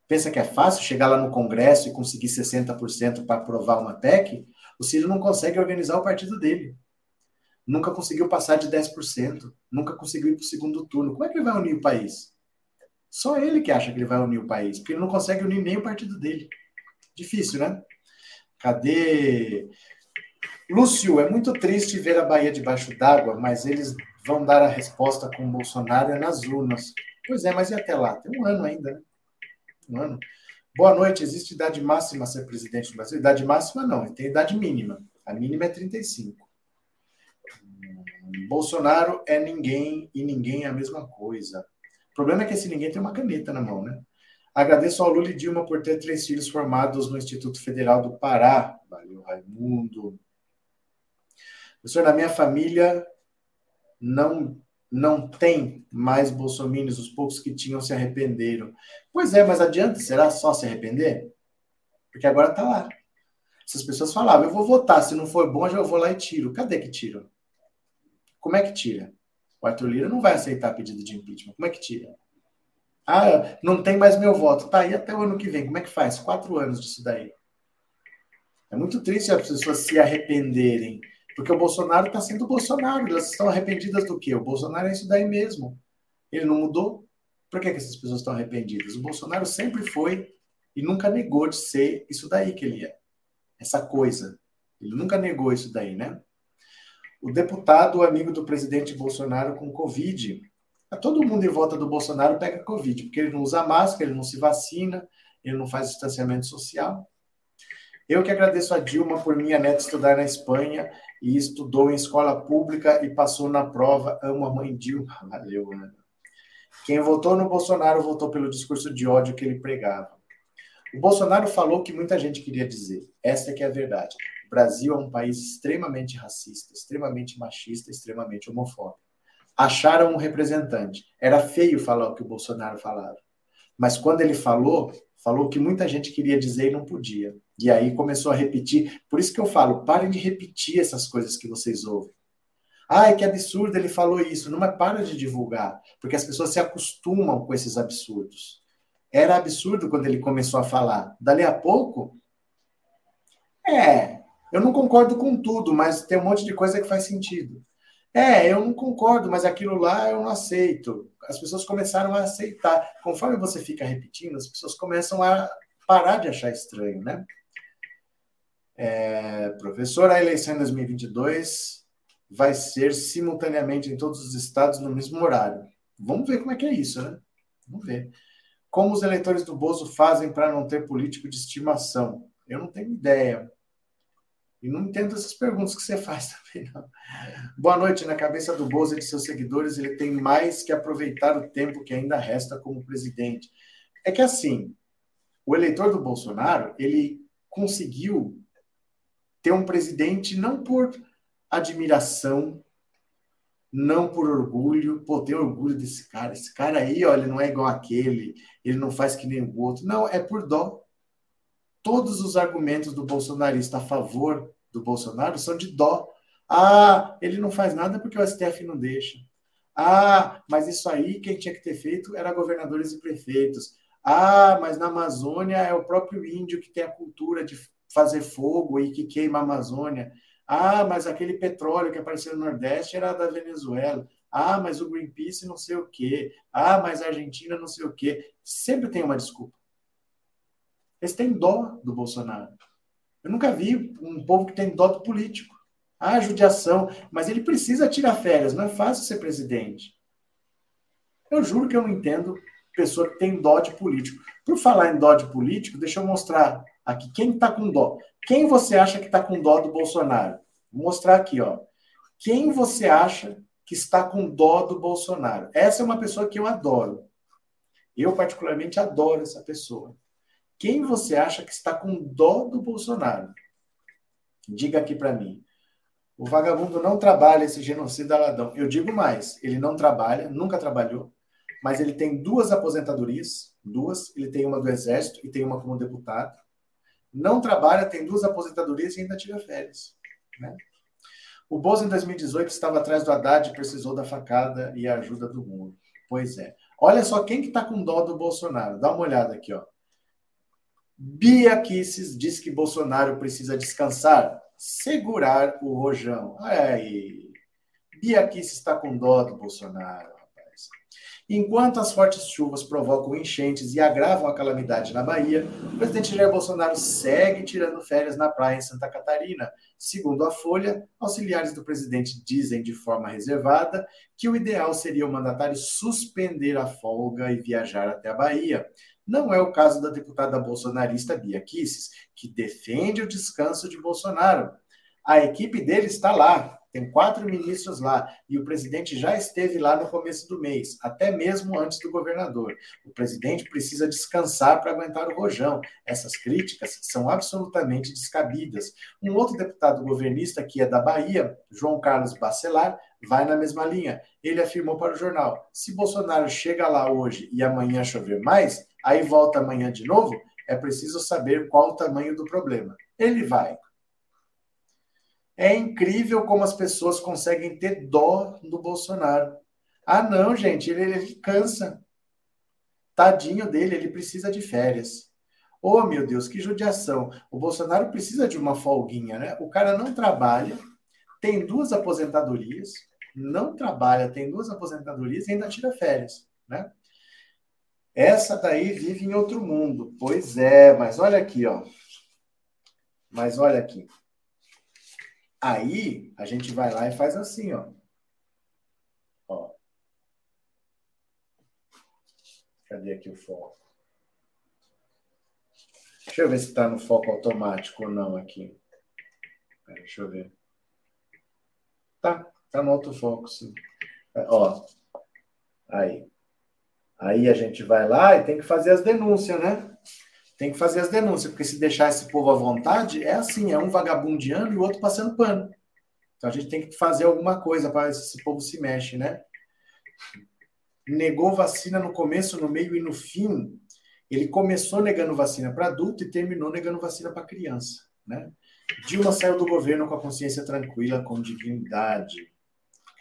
Pensa que é fácil chegar lá no Congresso e conseguir 60% para aprovar uma PEC? O Ciro não consegue organizar o partido dele. Nunca conseguiu passar de 10%. Nunca conseguiu ir para o segundo turno. Como é que ele vai unir o país? Só ele que acha que ele vai unir o país, porque ele não consegue unir nem o partido dele. Difícil, né? Cadê? Lúcio, é muito triste ver a Bahia debaixo d'água, mas eles vão dar a resposta com o Bolsonaro nas urnas. Pois é, mas e até lá? Tem um ano ainda, né? Um ano. Boa noite. Existe idade máxima ser presidente do Brasil? Idade máxima não, tem idade mínima. A mínima é 35. Bolsonaro é ninguém e ninguém é a mesma coisa. O problema é que esse ninguém tem uma caneta na mão, né? Agradeço ao Lula e Dilma por ter três filhos formados no Instituto Federal do Pará. Valeu, Raimundo. Professor, na minha família não não tem mais bolsominions, os poucos que tinham se arrependeram. Pois é, mas adianta? Será só se arrepender? Porque agora está lá. Essas pessoas falavam, eu vou votar, se não for bom, já eu vou lá e tiro. Cadê que tiro? Como é que tira? O Arthur Lira não vai aceitar pedido de impeachment. Como é que tira? Ah, não tem mais meu voto. Tá aí até o ano que vem. Como é que faz? Quatro anos disso daí. É muito triste as pessoas se arrependerem. Porque o Bolsonaro está sendo o Bolsonaro. Elas estão arrependidas do quê? O Bolsonaro é isso daí mesmo. Ele não mudou. Por que, que essas pessoas estão arrependidas? O Bolsonaro sempre foi e nunca negou de ser isso daí que ele é. Essa coisa. Ele nunca negou isso daí, né? O deputado, amigo do presidente Bolsonaro com Covid. Todo mundo em volta do Bolsonaro pega Covid, porque ele não usa máscara, ele não se vacina, ele não faz distanciamento social. Eu que agradeço a Dilma por minha neta estudar na Espanha e estudou em escola pública e passou na prova. Amo a mãe Dilma. Valeu, Ana. Quem votou no Bolsonaro votou pelo discurso de ódio que ele pregava. O Bolsonaro falou o que muita gente queria dizer. Essa é que é a verdade. O Brasil é um país extremamente racista, extremamente machista, extremamente homofóbico. Acharam um representante. Era feio falar o que o Bolsonaro falava. Mas quando ele falou, falou o que muita gente queria dizer e não podia. E aí começou a repetir. Por isso que eu falo, parem de repetir essas coisas que vocês ouvem. Ai, que absurdo ele falou isso. Não, mas para de divulgar, porque as pessoas se acostumam com esses absurdos. Era absurdo quando ele começou a falar. Dali a pouco, é, eu não concordo com tudo, mas tem um monte de coisa que faz sentido. É, eu não concordo, mas aquilo lá eu não aceito. As pessoas começaram a aceitar. Conforme você fica repetindo, as pessoas começam a parar de achar estranho, né? É, professor, a eleição em 2022 vai ser simultaneamente em todos os estados no mesmo horário. Vamos ver como é que é isso, né? Vamos ver. Como os eleitores do Bozo fazem para não ter político de estimação? Eu não tenho ideia. E não entendo essas perguntas que você faz também, não. Boa noite. Na cabeça do Bozo e de seus seguidores, ele tem mais que aproveitar o tempo que ainda resta como presidente. É que assim, o eleitor do Bolsonaro, ele conseguiu ter um presidente não por admiração, não por orgulho, pô, tem orgulho desse cara. Esse cara aí, olha, não é igual aquele, ele não faz que nem o outro. Não, é por dó. Todos os argumentos do bolsonarista a favor do Bolsonaro são de dó. Ah, ele não faz nada porque o STF não deixa. Ah, mas isso aí quem tinha que ter feito era governadores e prefeitos. Ah, mas na Amazônia é o próprio índio que tem a cultura de fazer fogo e que queima a Amazônia. Ah, mas aquele petróleo que apareceu no Nordeste era da Venezuela. Ah, mas o Greenpeace não sei o quê. Ah, mas a Argentina não sei o quê. Sempre tem uma desculpa. Eles têm dó do Bolsonaro. Eu nunca vi um povo que tem dó do político. Ah, judiação. Mas ele precisa tirar férias. Não é fácil ser presidente. Eu juro que eu não entendo pessoa que tem dó de político. Por falar em dó de político, deixa eu mostrar aqui quem está com dó. Quem você acha que está com dó do Bolsonaro? Vou mostrar aqui, ó. Quem você acha que está com dó do Bolsonaro? Essa é uma pessoa que eu adoro. Eu, particularmente, adoro essa pessoa. Quem você acha que está com dó do Bolsonaro? Diga aqui para mim. O vagabundo não trabalha esse genocida ladrão. Eu digo mais, ele não trabalha, nunca trabalhou, mas ele tem duas aposentadorias, duas, ele tem uma do Exército e tem uma como deputado não trabalha, tem duas aposentadorias e ainda tira férias. Né? O Bozo, em 2018, estava atrás do Haddad e precisou da facada e a ajuda do mundo. Pois é. Olha só quem que está com dó do Bolsonaro. Dá uma olhada aqui, ó. Bia Kisses diz que Bolsonaro precisa descansar, segurar o rojão. Aí. Bia Kisses está com dó do Bolsonaro. Enquanto as fortes chuvas provocam enchentes e agravam a calamidade na Bahia, o presidente Jair Bolsonaro segue tirando férias na praia em Santa Catarina. Segundo a Folha, auxiliares do presidente dizem de forma reservada que o ideal seria o mandatário suspender a folga e viajar até a Bahia. Não é o caso da deputada bolsonarista Bia Kisses, que defende o descanso de Bolsonaro. A equipe dele está lá, tem quatro ministros lá e o presidente já esteve lá no começo do mês, até mesmo antes do governador. O presidente precisa descansar para aguentar o rojão. Essas críticas são absolutamente descabidas. Um outro deputado governista, que é da Bahia, João Carlos Bacelar, vai na mesma linha. Ele afirmou para o jornal: se Bolsonaro chega lá hoje e amanhã chover mais, aí volta amanhã de novo, é preciso saber qual o tamanho do problema. Ele vai. É incrível como as pessoas conseguem ter dó do Bolsonaro. Ah, não, gente, ele, ele cansa. Tadinho dele, ele precisa de férias. Oh, meu Deus, que judiação. O Bolsonaro precisa de uma folguinha, né? O cara não trabalha, tem duas aposentadorias, não trabalha, tem duas aposentadorias e ainda tira férias, né? Essa daí vive em outro mundo. Pois é, mas olha aqui, ó. Mas olha aqui. Aí a gente vai lá e faz assim, ó. ó. Cadê aqui o foco? Deixa eu ver se está no foco automático ou não aqui. Deixa eu ver. Tá, tá no autofoco, sim. Ó, aí. Aí a gente vai lá e tem que fazer as denúncias, né? Tem que fazer as denúncias, porque se deixar esse povo à vontade, é assim, é um vagabundeando e o outro passando pano. Então a gente tem que fazer alguma coisa para esse povo se mexe, né? Negou vacina no começo, no meio e no fim. Ele começou negando vacina para adulto e terminou negando vacina para criança, né? Dilma saiu do governo com a consciência tranquila, com dignidade.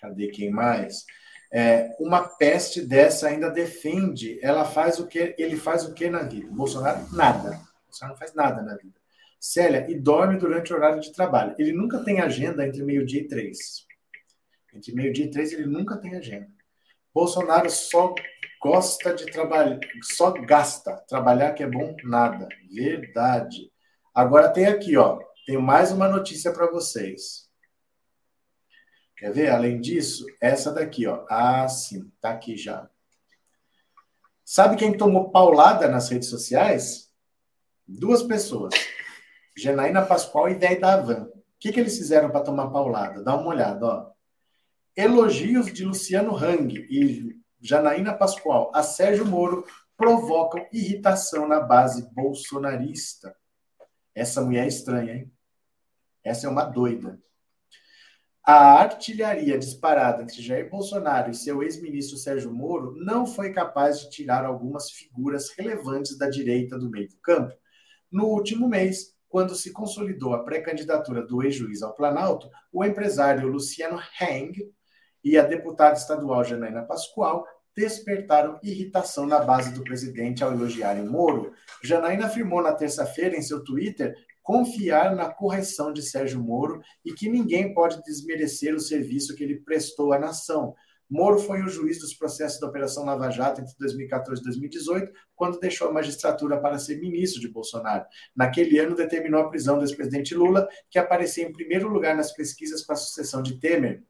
Cadê quem mais? É, uma peste dessa ainda defende, ela faz o que ele faz o que na vida? Bolsonaro nada. Bolsonaro não faz nada na vida. Célia, e dorme durante o horário de trabalho. Ele nunca tem agenda entre meio-dia e três. Entre meio-dia e três, ele nunca tem agenda. Bolsonaro só gosta de trabalhar, só gasta. Trabalhar que é bom, nada. Verdade. Agora tem aqui, ó. Tenho mais uma notícia para vocês. Quer ver? Além disso, essa daqui, ó. Ah, sim, tá aqui já. Sabe quem tomou paulada nas redes sociais? Duas pessoas. Janaína Pascoal e Déi Davan. O que, que eles fizeram para tomar paulada? Dá uma olhada, ó. Elogios de Luciano Hang e Janaína Pascoal a Sérgio Moro provocam irritação na base bolsonarista. Essa mulher é estranha, hein? Essa é uma doida. A artilharia disparada entre Jair Bolsonaro e seu ex-ministro Sérgio Moro não foi capaz de tirar algumas figuras relevantes da direita do meio do campo. No último mês, quando se consolidou a pré-candidatura do ex-juiz ao Planalto, o empresário Luciano Heng e a deputada estadual Janaína Pascoal despertaram irritação na base do presidente ao elogiarem Moro. Janaína afirmou na terça-feira em seu Twitter confiar na correção de Sérgio Moro e que ninguém pode desmerecer o serviço que ele prestou à nação. Moro foi o juiz dos processos da Operação Lava Jato entre 2014 e 2018, quando deixou a magistratura para ser ministro de Bolsonaro. Naquele ano, determinou a prisão do ex-presidente Lula, que aparecia em primeiro lugar nas pesquisas para a sucessão de Temer.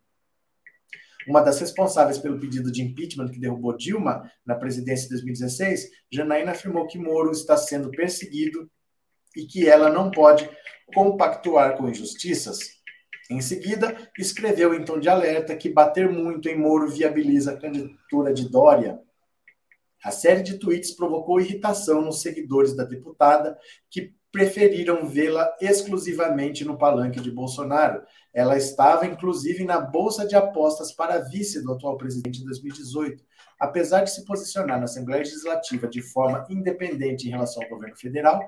Uma das responsáveis pelo pedido de impeachment que derrubou Dilma na presidência de 2016, Janaína afirmou que Moro está sendo perseguido e que ela não pode compactuar com injustiças. Em seguida, escreveu em tom de alerta que bater muito em Moro viabiliza a candidatura de Dória. A série de tweets provocou irritação nos seguidores da deputada, que preferiram vê-la exclusivamente no palanque de Bolsonaro. Ela estava, inclusive, na bolsa de apostas para vice do atual presidente em 2018. Apesar de se posicionar na Assembleia Legislativa de forma independente em relação ao governo federal,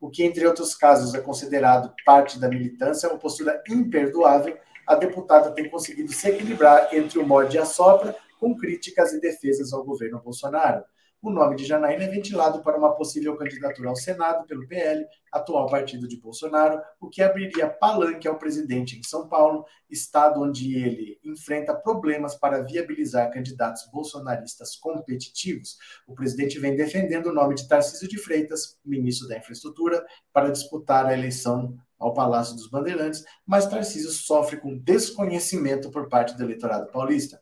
o que, entre outros casos, é considerado parte da militância, é uma postura imperdoável, a deputada tem conseguido se equilibrar entre o mod e a sopra, com críticas e defesas ao governo Bolsonaro o nome de Janaína é ventilado para uma possível candidatura ao Senado pelo PL, atual partido de Bolsonaro, o que abriria palanque ao presidente em São Paulo, estado onde ele enfrenta problemas para viabilizar candidatos bolsonaristas competitivos. O presidente vem defendendo o nome de Tarcísio de Freitas, ministro da Infraestrutura, para disputar a eleição ao Palácio dos Bandeirantes, mas Tarcísio sofre com desconhecimento por parte do eleitorado paulista.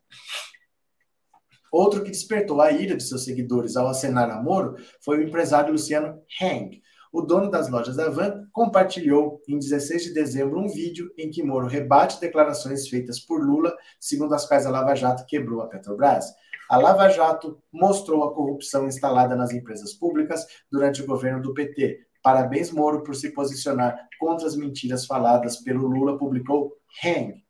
Outro que despertou a ira de seus seguidores ao acenar a Moro foi o empresário Luciano Heng. O dono das lojas da Van compartilhou em 16 de dezembro um vídeo em que Moro rebate declarações feitas por Lula, segundo as quais a Lava Jato quebrou a Petrobras. A Lava Jato mostrou a corrupção instalada nas empresas públicas durante o governo do PT. Parabéns, Moro, por se posicionar contra as mentiras faladas pelo Lula, publicou Heng.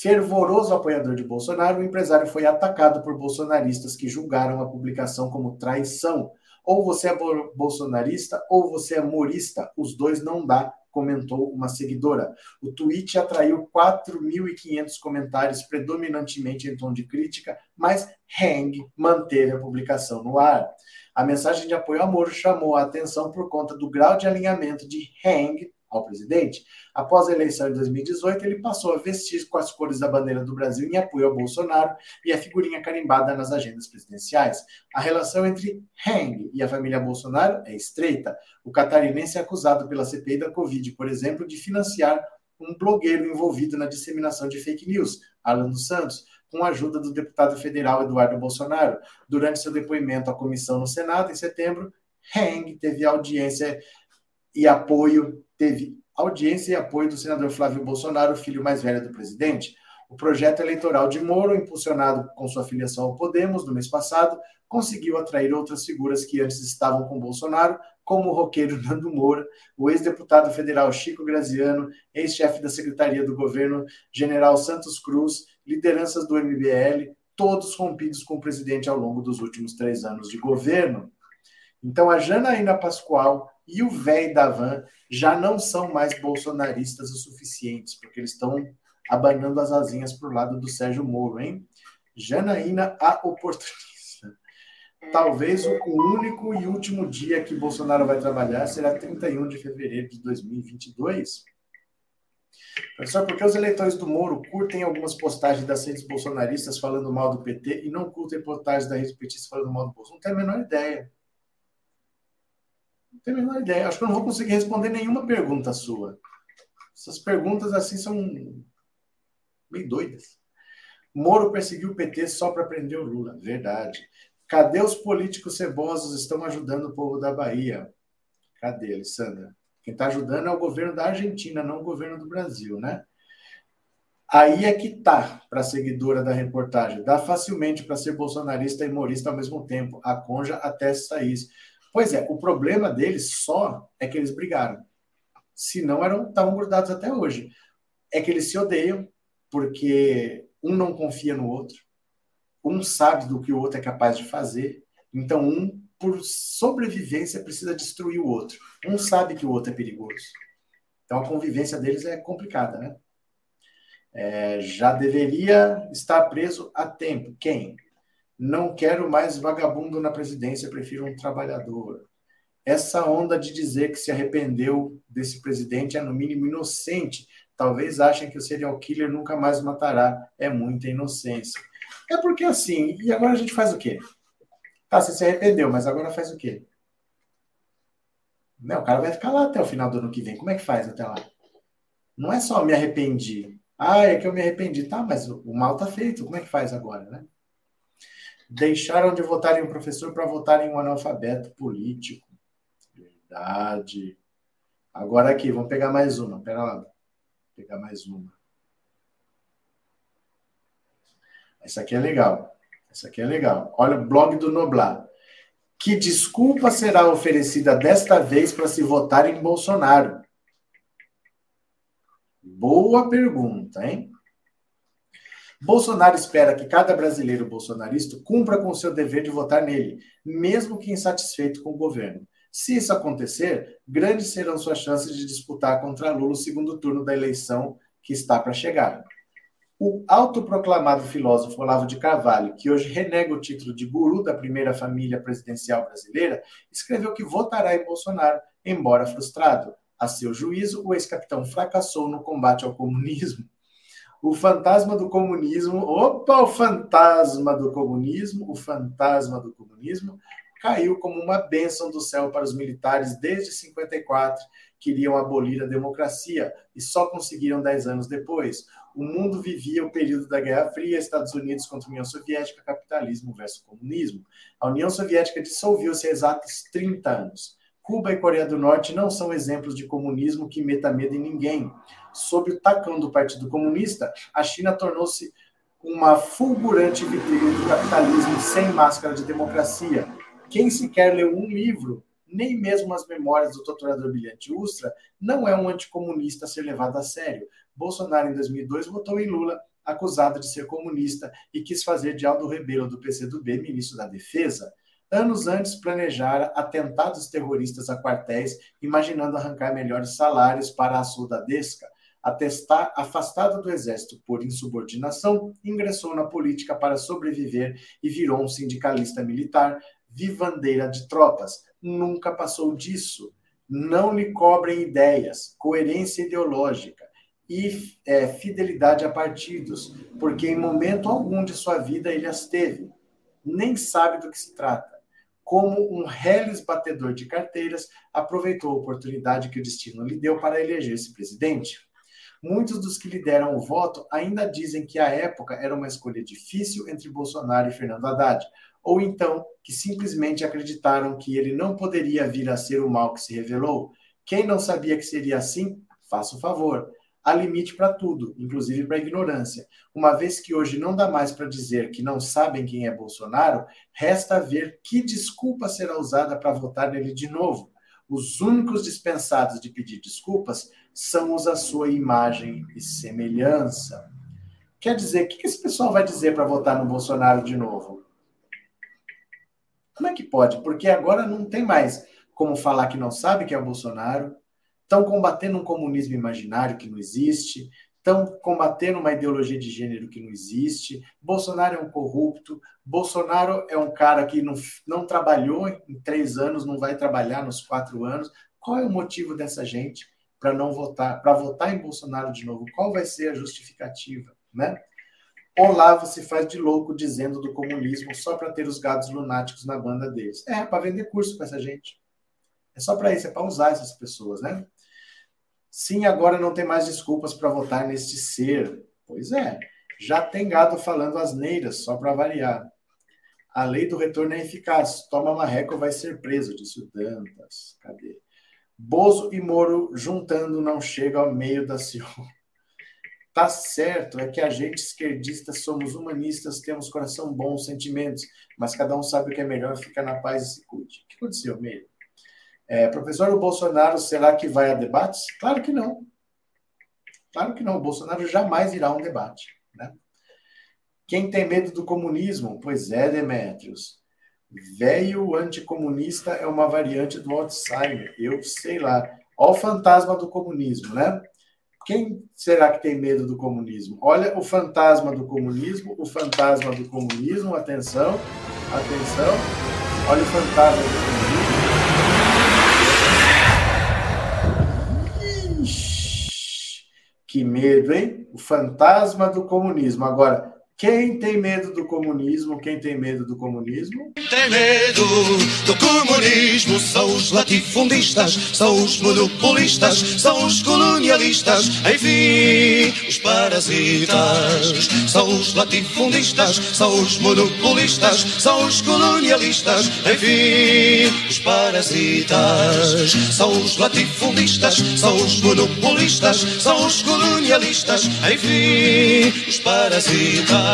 Fervoroso apoiador de Bolsonaro, o empresário foi atacado por bolsonaristas que julgaram a publicação como traição. Ou você é bolsonarista ou você é morista, os dois não dá, comentou uma seguidora. O tweet atraiu 4.500 comentários, predominantemente em tom de crítica, mas Hang manteve a publicação no ar. A mensagem de apoio ao Moro chamou a atenção por conta do grau de alinhamento de Hang ao presidente. Após a eleição em 2018, ele passou a vestir com as cores da bandeira do Brasil em apoio ao Bolsonaro e a figurinha carimbada nas agendas presidenciais. A relação entre Hang e a família Bolsonaro é estreita. O catarinense é acusado pela CPI da Covid, por exemplo, de financiar um blogueiro envolvido na disseminação de fake news, Alan dos Santos, com a ajuda do deputado federal Eduardo Bolsonaro. Durante seu depoimento à comissão no Senado, em setembro, Heng teve audiência e apoio, teve audiência e apoio do senador Flávio Bolsonaro, filho mais velho do presidente. O projeto eleitoral de Moro, impulsionado com sua filiação ao Podemos no mês passado, conseguiu atrair outras figuras que antes estavam com Bolsonaro, como o roqueiro Nando Moura, o ex-deputado federal Chico Graziano, ex-chefe da Secretaria do Governo, general Santos Cruz, lideranças do MBL, todos rompidos com o presidente ao longo dos últimos três anos de governo. Então, a Janaína Pascoal e o véi da Van já não são mais bolsonaristas o suficientes, porque eles estão abanando as asinhas para o lado do Sérgio Moro, hein? Janaína, a oportunista. Talvez o único e último dia que Bolsonaro vai trabalhar será 31 de fevereiro de 2022. Professor, por que os eleitores do Moro curtem algumas postagens das redes bolsonaristas falando mal do PT e não curtem postagens da rede petista falando mal do Bolsonaro? Não tenho a menor ideia. Não tenho a menor ideia. Acho que eu não vou conseguir responder nenhuma pergunta sua. Essas perguntas assim são meio doidas. Moro perseguiu o PT só para prender o Lula. Verdade. Cadê os políticos cebosos estão ajudando o povo da Bahia? Cadê, Alessandra? Quem está ajudando é o governo da Argentina, não o governo do Brasil, né? Aí é que tá para a seguidora da reportagem. Dá facilmente para ser bolsonarista e humorista ao mesmo tempo. A conja até sair. Pois é, o problema deles só é que eles brigaram. Se não, eram, estavam grudados até hoje. É que eles se odeiam, porque um não confia no outro, um sabe do que o outro é capaz de fazer, então um por sobrevivência, precisa destruir o outro. Um sabe que o outro é perigoso. Então a convivência deles é complicada, né? É, já deveria estar preso a tempo. Quem? Não quero mais vagabundo na presidência, prefiro um trabalhador. Essa onda de dizer que se arrependeu desse presidente é, no mínimo, inocente. Talvez achem que o serial killer nunca mais matará. É muita inocência. É porque assim, e agora a gente faz o quê? Tá, você se arrependeu, mas agora faz o quê? Não, o cara vai ficar lá até o final do ano que vem. Como é que faz até lá? Não é só me arrependi. Ah, é que eu me arrependi. Tá, mas o mal tá feito. Como é que faz agora, né? Deixaram de votar em um professor para votar em um analfabeto político. Verdade. Agora aqui, vamos pegar mais uma. Pera lá. Vou pegar mais uma. Essa aqui é legal. Essa aqui é legal. Olha o blog do Noblar. Que desculpa será oferecida desta vez para se votar em Bolsonaro? Boa pergunta, hein? Bolsonaro espera que cada brasileiro bolsonarista cumpra com seu dever de votar nele, mesmo que insatisfeito com o governo. Se isso acontecer, grandes serão suas chances de disputar contra Lula o segundo turno da eleição que está para chegar. O autoproclamado filósofo Olavo de Carvalho, que hoje renega o título de guru da primeira família presidencial brasileira, escreveu que votará em Bolsonaro, embora frustrado. A seu juízo, o ex-capitão fracassou no combate ao comunismo. O fantasma do comunismo, opa, o fantasma do comunismo, o fantasma do comunismo caiu como uma bênção do céu para os militares desde 54, queriam abolir a democracia e só conseguiram dez anos depois o mundo vivia o período da Guerra Fria, Estados Unidos contra a União Soviética, capitalismo versus comunismo. A União Soviética dissolveu-se há exatos 30 anos. Cuba e Coreia do Norte não são exemplos de comunismo que meta medo em ninguém. Sob o tacão do Partido Comunista, a China tornou-se uma fulgurante vitrine do capitalismo sem máscara de democracia. Quem sequer leu um livro, nem mesmo as memórias do torturador brilhante Ustra, não é um anticomunista a ser levado a sério. Bolsonaro, em 2002, votou em Lula, acusado de ser comunista, e quis fazer de Aldo Rebelo, do PCdoB, ministro da Defesa. anos antes planejara atentados terroristas a quartéis, imaginando arrancar melhores salários para a soldadesca. Atestar, afastado do exército por insubordinação, ingressou na política para sobreviver e virou um sindicalista militar, vivandeira de tropas. Nunca passou disso. Não lhe cobrem ideias, coerência ideológica e é, fidelidade a partidos, porque em momento algum de sua vida ele as teve. Nem sabe do que se trata como um reles batedor de carteiras, aproveitou a oportunidade que o destino lhe deu para eleger-se presidente. Muitos dos que lhe deram o voto ainda dizem que a época era uma escolha difícil entre Bolsonaro e Fernando Haddad, ou então que simplesmente acreditaram que ele não poderia vir a ser o mal que se revelou. Quem não sabia que seria assim, faça o favor há limite para tudo, inclusive para a ignorância. Uma vez que hoje não dá mais para dizer que não sabem quem é Bolsonaro, resta ver que desculpa será usada para votar nele de novo. Os únicos dispensados de pedir desculpas são os a sua imagem e semelhança. Quer dizer, o que esse pessoal vai dizer para votar no Bolsonaro de novo? Como é que pode? Porque agora não tem mais como falar que não sabe que é o Bolsonaro, estão combatendo um comunismo imaginário que não existe, estão combatendo uma ideologia de gênero que não existe. Bolsonaro é um corrupto, Bolsonaro é um cara que não, não trabalhou em três anos, não vai trabalhar nos quatro anos. Qual é o motivo dessa gente para não votar, para votar em Bolsonaro de novo? Qual vai ser a justificativa, né? Olavo se faz de louco dizendo do comunismo só para ter os gados lunáticos na banda deles. É, para vender curso com essa gente. É só para isso, é para usar essas pessoas, né? Sim, agora não tem mais desculpas para votar neste ser. Pois é, já tem gado falando asneiras, só para variar. A lei do retorno é eficaz. Toma marreco vai ser preso, disse o Dantas. Cadê? Bozo e Moro juntando não chega ao meio da Sion. Tá certo, é que a gente esquerdista somos humanistas, temos coração bom, sentimentos, mas cada um sabe o que é melhor, fica na paz e se cuide. O que aconteceu, meio? É, professor, o Bolsonaro será que vai a debates? Claro que não. Claro que não. O Bolsonaro jamais irá a um debate. Né? Quem tem medo do comunismo? Pois é, Demetrios. Velho anticomunista é uma variante do Alzheimer. Eu sei lá. Olha o fantasma do comunismo, né? Quem será que tem medo do comunismo? Olha o fantasma do comunismo, o fantasma do comunismo, atenção, atenção. Olha o fantasma do comunismo. Que medo, hein? O fantasma do comunismo. Agora, quem tem medo do comunismo? Quem tem medo do comunismo? Tem medo do comunismo são os latifundistas, são os monopolistas, são os colonialistas, enfim, os parasitas. São os latifundistas, são os monopolistas, são os colonialistas, enfim, os parasitas. São os latifundistas, são os monopolistas, são os colonialistas, enfim, os parasitas.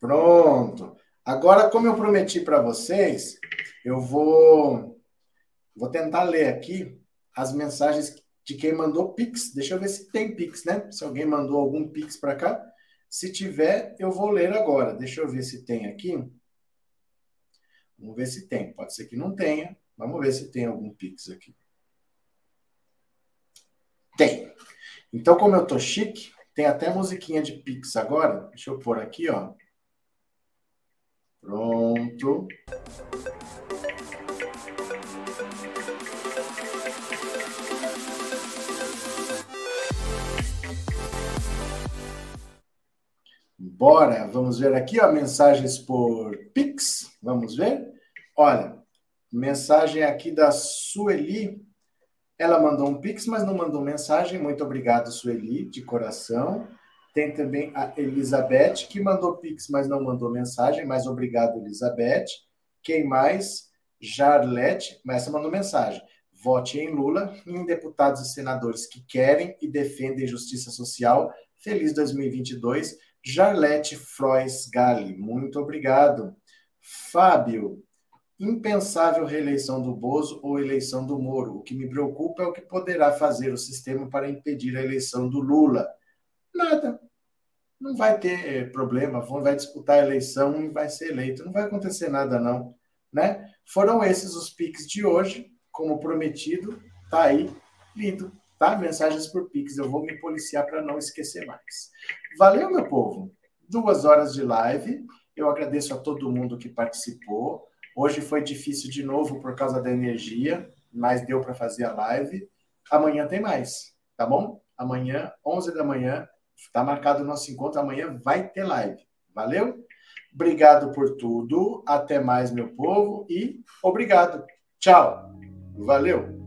Pronto. Agora, como eu prometi para vocês, eu vou vou tentar ler aqui as mensagens de quem mandou Pix. Deixa eu ver se tem Pix, né? Se alguém mandou algum Pix para cá. Se tiver, eu vou ler agora. Deixa eu ver se tem aqui. Vamos ver se tem. Pode ser que não tenha. Vamos ver se tem algum Pix aqui. Tem. Então, como eu tô chique, tem até musiquinha de Pix agora. Deixa eu pôr aqui, ó. Pronto. Bora, vamos ver aqui, ó, mensagens por Pix. Vamos ver? Olha, mensagem aqui da Sueli ela mandou um pix, mas não mandou mensagem. Muito obrigado, Sueli, de coração. Tem também a Elizabeth, que mandou pix, mas não mandou mensagem. Mas obrigado, Elizabeth. Quem mais? Jarlete, mas essa mandou mensagem. Vote em Lula em deputados e senadores que querem e defendem justiça social. Feliz 2022. Jarlete Frois Gali, muito obrigado. Fábio, impensável reeleição do Bozo ou eleição do Moro. O que me preocupa é o que poderá fazer o sistema para impedir a eleição do Lula. Nada. não vai ter problema, vai disputar a eleição e vai ser eleito. Não vai acontecer nada, não. Né? Foram esses os piques de hoje, como prometido, tá aí, lido, tá? Mensagens por piques, eu vou me policiar para não esquecer mais. Valeu, meu povo! Duas horas de live, eu agradeço a todo mundo que participou. Hoje foi difícil de novo por causa da energia, mas deu para fazer a live. Amanhã tem mais, tá bom? Amanhã, 11 da manhã, está marcado o nosso encontro. Amanhã vai ter live. Valeu? Obrigado por tudo. Até mais, meu povo. E obrigado. Tchau. Valeu.